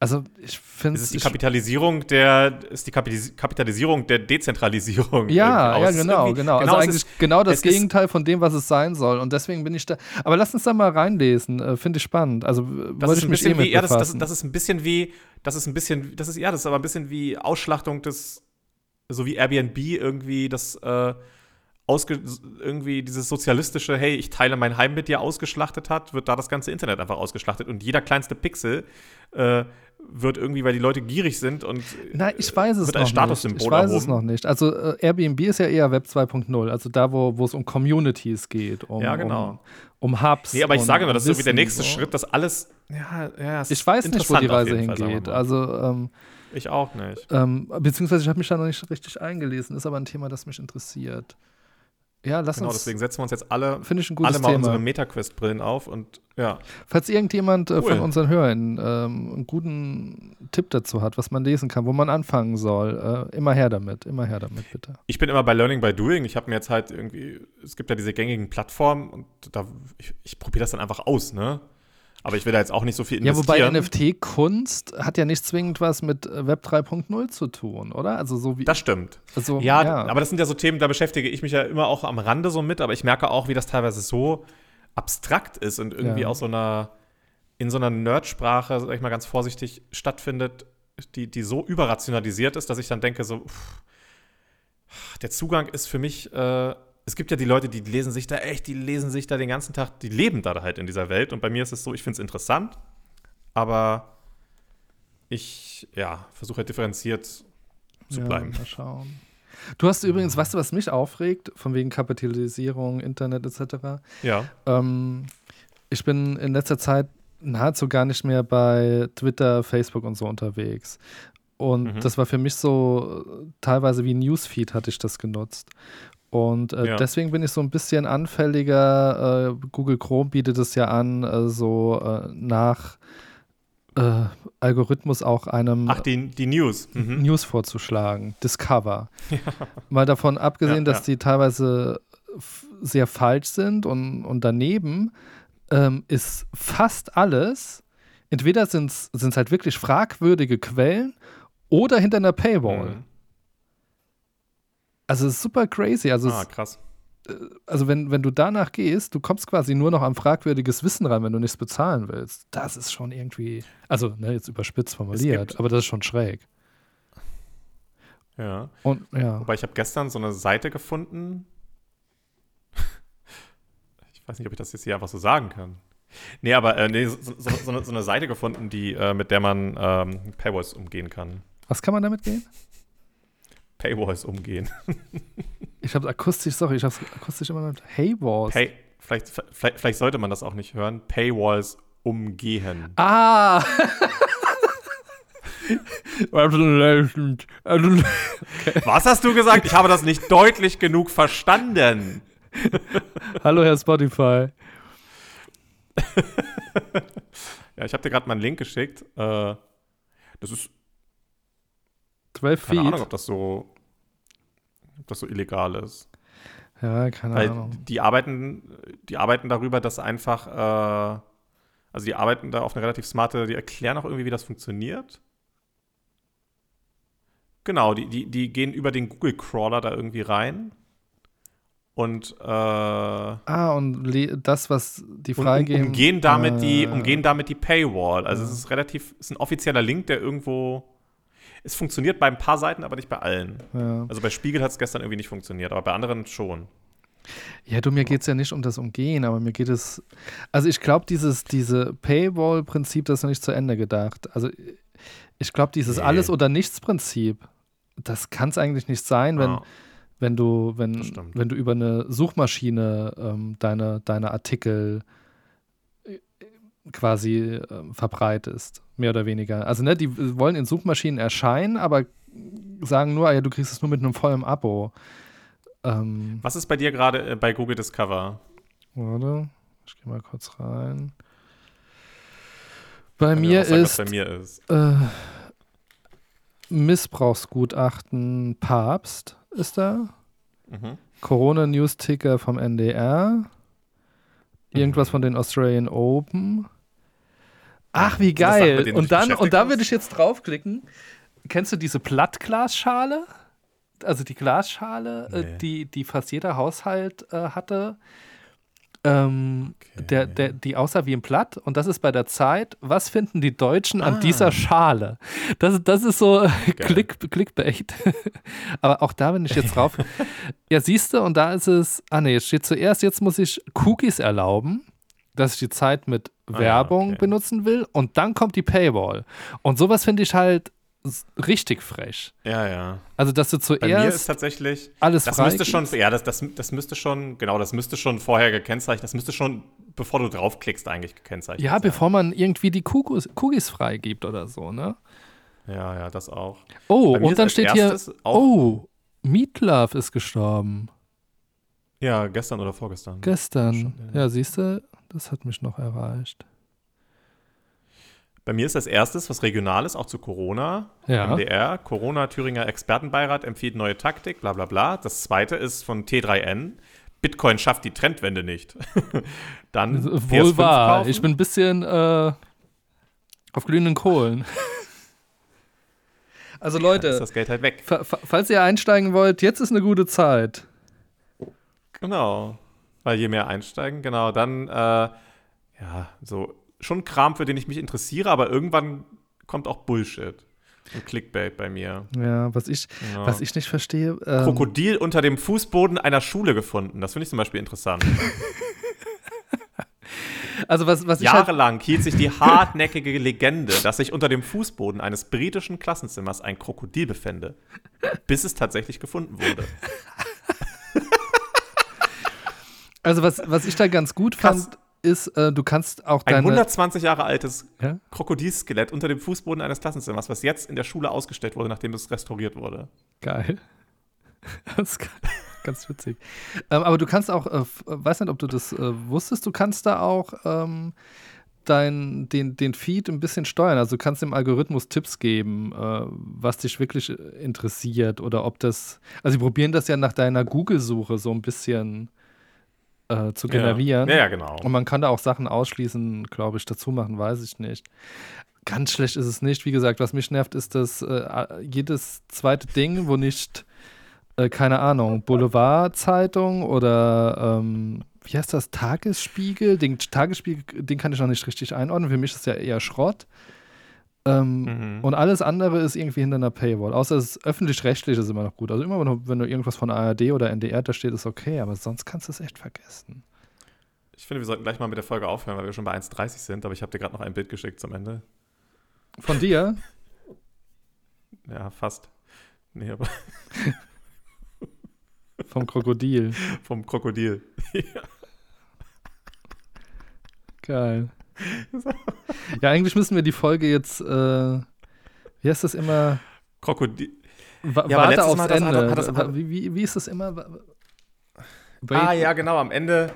Also, ich finde Es ist die Kapitalisierung der, ist die Kapitalis Kapitalisierung der Dezentralisierung. Ja, ja, genau, Irgendwie- genau. Also es eigentlich ist- genau das Gegenteil von dem, was es sein soll. Und deswegen bin ich da. Aber lass uns da mal reinlesen. Äh, Finde ich spannend. Also äh, Das wollte ist ich mich eh mit wie, ja, das, das, das ist ein bisschen wie, das ist ein bisschen, das ist, ja, das ist aber ein bisschen wie Ausschlachtung des, so wie Airbnb irgendwie das, äh, ausge, irgendwie dieses sozialistische, hey, ich teile mein Heim mit dir ausgeschlachtet hat, wird da das ganze Internet einfach ausgeschlachtet und jeder kleinste Pixel äh, wird irgendwie, weil die Leute gierig sind und Nein, ich weiß es wird als Statussymbol nicht. Ich weiß es erhoben. noch nicht. Also äh, Airbnb ist ja eher Web 2.0, also da, wo es um Communities geht, um, Ja, genau. um, um Hubs. Nee, aber ich sage immer, das ist so wie der nächste so. Schritt, dass alles. Ja, ja, es Ich ist weiß nicht, wo die Reise hingeht. Also ähm, ich auch nicht. Ähm, beziehungsweise ich habe mich da noch nicht richtig eingelesen, ist aber ein Thema, das mich interessiert. Ja, lass Genau, uns. deswegen setzen wir uns jetzt alle, alle mal unsere Thema. MetaQuest-Brillen auf und ja. Falls irgendjemand äh, Cool. von unseren Hörern ähm, einen guten Tipp dazu hat, was man lesen kann, wo man anfangen soll, äh, immer her damit, immer her damit, bitte. Ich bin immer bei Learning by Doing. Ich habe mir jetzt halt irgendwie, es gibt ja diese gängigen Plattformen und da, ich, ich probiere das dann einfach aus, ne? Aber ich will da jetzt auch nicht so viel Ja, wobei investieren. NFT-Kunst hat ja nicht zwingend was mit äh, Web 3.0 zu tun, oder? Also so wie. Das stimmt. also, Ja, aber das sind ja so Themen, da beschäftige ich mich ja immer auch am Rande so mit, aber ich merke auch, wie das teilweise so abstrakt ist und irgendwie Ja. aus so einer, in so einer Nerdsprache, sag ich mal ganz vorsichtig, stattfindet, die, die so überrationalisiert ist, dass ich dann denke, so, pff, der Zugang ist für mich, äh, es gibt ja die Leute, die lesen sich da echt, die lesen sich da den ganzen Tag, die leben da halt in dieser Welt und bei mir ist es so, ich finde es interessant, aber ich, ja, versuche halt differenziert zu ja, bleiben. Mal schauen. Du hast übrigens, weißt du, was mich aufregt, von wegen Kapitalisierung, Internet etc. Ja. Ähm, ich bin in letzter Zeit nahezu gar nicht mehr bei Twitter, Facebook und so unterwegs. Und Mhm. das war für mich so äh, teilweise wie ein Newsfeed hatte ich das genutzt. Und äh, Ja. deswegen bin ich so ein bisschen anfälliger. Äh, Google Chrome bietet es ja an, äh, so äh, nach äh, Algorithmus auch einem Ach, die, die News. Mhm. News vorzuschlagen. Discover. Mal davon abgesehen, Ja, dass ja. die teilweise sehr falsch sind und, und daneben ähm, ist fast alles, entweder sind es halt wirklich fragwürdige Quellen oder hinter einer Paywall. Mhm. Also es ist super crazy. Also, Ah, es, krass. also wenn, wenn du danach gehst, du kommst quasi nur noch an fragwürdiges Wissen ran, wenn du nichts bezahlen willst. Das ist schon irgendwie, also ne, jetzt überspitzt formuliert, aber das ist schon schräg. Ja. Und ja. Wobei ich habe gestern so eine Seite gefunden. Ich weiß nicht, ob ich das jetzt hier einfach so sagen kann. Nee, aber äh, nee, so, so, so, eine, so eine Seite gefunden, die, äh, mit der man ähm, Paywalls umgehen kann. Was kann man damit gehen? Paywalls umgehen. Ich habe akustisch, sorry, ich habe akustisch immer noch. Hey Walls. Pay, vielleicht, vielleicht, vielleicht sollte man das auch nicht hören. Paywalls umgehen. Ah! Was hast du gesagt? Ich habe das nicht deutlich genug verstanden. Hallo, Herr Spotify. Ja, ich habe dir gerade mal einen Link geschickt. Äh, das ist 12 keine Feet. Ahnung, ob das so, ob das so illegal ist. Ja, keine Weil Ahnung. die arbeiten, die arbeiten darüber, dass einfach, äh, also die arbeiten da auf eine relativ smarte, die erklären auch irgendwie, wie das funktioniert. Genau, die, die, die gehen über den Google-Crawler da irgendwie rein. Und, äh, Ah, und das, was die und um, freigeben. umgehen, damit die, äh, umgehen damit die Paywall. Also es ist relativ, es ist ein offizieller Link, der irgendwo. Es funktioniert bei ein paar Seiten, aber nicht bei allen. Ja. Also bei Spiegel hat es gestern irgendwie nicht funktioniert, aber bei anderen schon. ja, du, mir geht es ja nicht um das Umgehen, aber mir geht es. Also, ich glaube, dieses diese Paywall-Prinzip, das ist noch nicht zu Ende gedacht. Also, ich glaube, dieses Nee. Alles- oder Nichts-Prinzip, das kann es eigentlich nicht sein, wenn. Ja. wenn du, wenn, wenn du über eine Suchmaschine ähm, deine, deine Artikel quasi ähm, verbreitest, mehr oder weniger. Also ne, die wollen in Suchmaschinen erscheinen, aber sagen nur, ah ja, du kriegst es nur mit einem vollen Abo. Ähm, Was ist bei dir gerade äh, bei Google Discover? warte, ich gehe mal kurz rein. Bei mir sagen, ist bei mir ist. äh, Missbrauchsgutachten Papst ist da. Mhm. Corona-News-Ticker vom NDR. Irgendwas von den Australian Open. Ach, wie geil. Und dann, und da würde ich jetzt draufklicken. Kennst du diese Plattglasschale? Also die Glasschale, Nee. äh, die, die fast jeder Haushalt äh, hatte. Ähm, der, der, die aussah wie ein Platt. Und das ist bei der Zeit. Was finden die Deutschen an Ah. dieser Schale? Das, das ist so Click, Clickbait. Aber auch da bin ich jetzt drauf. ja, siehst du, und da ist es. Ah, nee, es steht zuerst, jetzt muss ich Cookies erlauben, dass ich die Zeit mit Werbung okay. benutzen will und dann kommt die Paywall. Und sowas finde ich halt richtig frech. Ja, ja. Also, dass du Bei mir ist zuerst tatsächlich, alles das frei müsste schon, ja, das, das, das müsste schon, genau, das müsste schon vorher gekennzeichnet, das müsste schon, bevor du draufklickst, eigentlich gekennzeichnet Ja, sein. bevor man irgendwie die Cookies, Cookies freigibt oder so, ne? Ja, ja, das auch. Oh, und dann steht hier, oh, Meatloaf ist gestorben. Ja, gestern oder vorgestern. Gestern. Ja, siehst du, das hat mich noch erreicht. Bei mir ist als erstes was Regionales, auch zu Corona. Ja. MDR, Corona Thüringer Expertenbeirat empfiehlt neue Taktik, bla bla bla. Das zweite ist von T3N. Bitcoin schafft die Trendwende nicht. Dann Wohl PS5 wahr. kaufen. Ich bin ein bisschen äh, auf glühenden Kohlen. Also Dann ist Leute, das Geld halt weg. fa fa falls ihr einsteigen wollt, jetzt ist eine gute Zeit. Genau. Weil je mehr einsteigen, genau, dann, äh, ja, so schon Kram, für den ich mich interessiere, aber irgendwann kommt auch Bullshit und Clickbait bei mir. Ja, was ich, Ja. was ich nicht verstehe. Ähm, Krokodil unter dem Fußboden einer Schule gefunden. Das finde ich zum Beispiel interessant. also was, was ich halt, Jahrelang hielt sich die hartnäckige Legende, dass sich unter dem Fußboden eines britischen Klassenzimmers ein Krokodil befände, bis es tatsächlich gefunden wurde. Also was, was ich da ganz gut Krass. fand, ist, äh, du kannst auch Ein deine. 120 Jahre altes Ja? Krokodilskelett unter dem Fußboden eines Klassenzimmers, was jetzt in der Schule ausgestellt wurde, nachdem es restauriert wurde. Geil. Das ist ganz witzig. Ähm, aber du kannst auch, äh, f- weiß nicht, ob du das äh, wusstest, du kannst da auch ähm, dein, den, den Feed ein bisschen steuern. Also du kannst dem Algorithmus Tipps geben, äh, was dich wirklich äh, interessiert oder ob das, also sie probieren das ja nach deiner Google-Suche so ein bisschen äh, zu generieren. Ja, ja, genau. Und man kann da auch Sachen ausschließen, glaube ich, dazu machen, weiß ich nicht. Ganz schlecht ist es nicht. Wie gesagt, was mich nervt, ist, dass äh, jedes zweite Ding, wo nicht, äh, keine Ahnung, Boulevard-Zeitung oder ähm, wie heißt das, Tagesspiegel? Den Tagesspiegel, den kann ich noch nicht richtig einordnen. Für mich ist es ja eher Schrott. Ähm, Mhm. Und alles andere ist irgendwie hinter einer Paywall. Außer das öffentlich-rechtliche ist immer noch gut. Also immer, wenn du, wenn du irgendwas von ARD oder NDR da steht, ist okay, aber sonst kannst du es echt vergessen. Ich finde, wir sollten gleich mal mit der Folge aufhören, weil wir schon bei 1,30 sind, aber ich habe dir gerade noch ein Bild geschickt zum Ende. Von dir? Ja, fast. Nee, aber Vom Krokodil. vom Krokodil. Geil. Ja, eigentlich müssen wir die Folge jetzt, äh, wie heißt das immer? Krokodil. Wa Ja, warte letztes aufs Mal hat das- Ende. hat das- wie, wie, wie ist das immer? Wa- Wait, Ah, ja, genau, am Ende,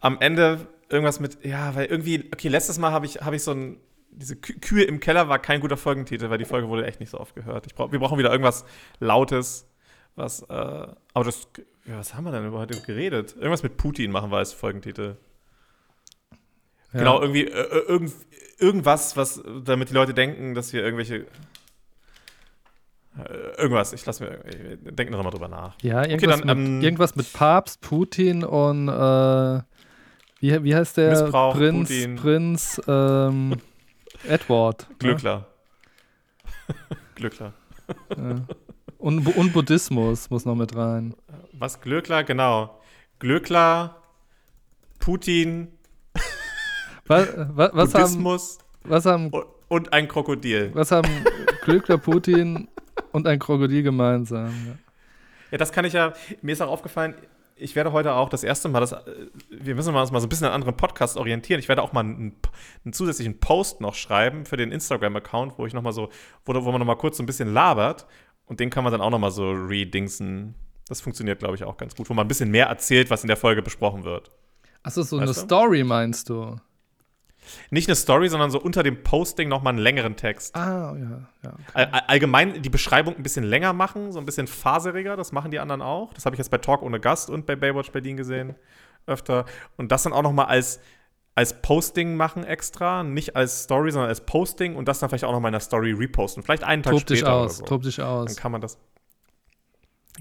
am Ende irgendwas mit, ja, weil irgendwie, okay, letztes Mal habe ich, hab ich so ein, diese Kü Kühe im Keller war kein guter Folgentitel, weil die Folge wurde echt nicht so oft gehört. Ich brauch, wir brauchen wieder irgendwas Lautes, was, äh, aber das, ja, was haben wir denn über heute geredet? Irgendwas mit Putin machen wir als Folgentitel. Ja. Genau, irgendwie, äh, äh, irgend, irgendwas, was, damit die Leute denken, dass wir irgendwelche, äh, irgendwas, ich lasse mir, ich denke noch mal drüber nach. Ja, irgendwas, dann, mit, ähm, irgendwas mit Papst, Putin und äh, wie, wie heißt der Missbrauch, Prinz? Putin. Prinz ähm, Edward. ne? Glückler. Glückler. Ja. Und, und Buddhismus muss noch mit rein. Was Glöckler, genau. Glöckler, Putin, Was, was, was, haben, Buddhismus was, haben, und, ein Krokodil. was haben Glückler, Putin und ein Krokodil gemeinsam? Ja. Ja, das kann ich ja, mir ist auch aufgefallen, ich werde heute auch das erste Mal, das, äh, wir müssen uns mal so ein bisschen an anderen Podcasts orientieren. Ich werde auch mal einen, einen zusätzlichen Post noch schreiben für den Instagram-Account, wo ich noch mal so, wo, wo man noch mal kurz so ein bisschen labert und den kann man dann auch noch mal so redingsen. Das funktioniert, glaube ich, auch ganz gut, wo man ein bisschen mehr erzählt, was in der Folge besprochen wird. Achso, so Weißt eine du? Story meinst du? Nicht eine Story, sondern so unter dem Posting noch mal einen längeren Text. Ah, ja. ja okay. All, all- allgemein die Beschreibung ein bisschen länger machen, so ein bisschen faseriger, das machen die anderen auch. Das habe ich jetzt bei Talk ohne Gast und bei Baywatch Berlin gesehen öfter. Und das dann auch noch mal als, als Posting machen extra, nicht als Story, sondern als Posting und das dann vielleicht auch noch mal in der Story reposten. Vielleicht einen Tag Tob dich später aus, oder so. tob dich Dann aus. kann man das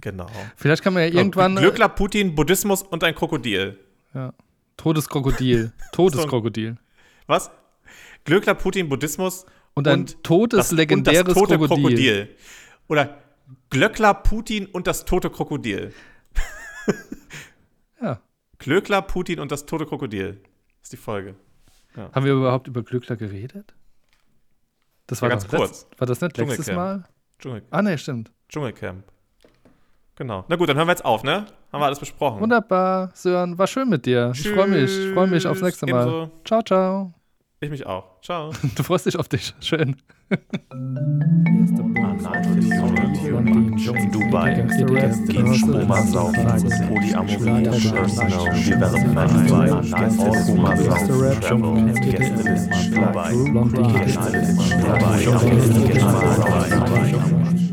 Genau. Vielleicht kann man ja irgendwann. Glöckler, Putin, Buddhismus und ein Krokodil. Ja. Todeskrokodil. Todeskrokodil. Was? Glöckler, Putin, Buddhismus Und ein totes, das, legendäres und das tote Krokodil. Krokodil. Oder Glöckler, Putin und das tote Krokodil. Ja. Glöckler, Putin und das tote Krokodil. ist die Folge. Ja. Haben wir überhaupt über Glückler geredet? Das Ja, war ganz doch letzt- kurz. War das nicht letztes. Mal? Dschungel, Ah, nee, stimmt. Dschungelcamp. Genau. Na gut, dann hören wir jetzt auf, ne? Haben wir alles besprochen. Wunderbar, Sören, war schön mit dir. Ich freue mich, ich freue mich aufs Tschüss. nächste Mal. Ebenso. Ciao, ciao. Ich mich auch. Ciao. Du freust dich auf dich. Schön. Dubai, Polyamorie,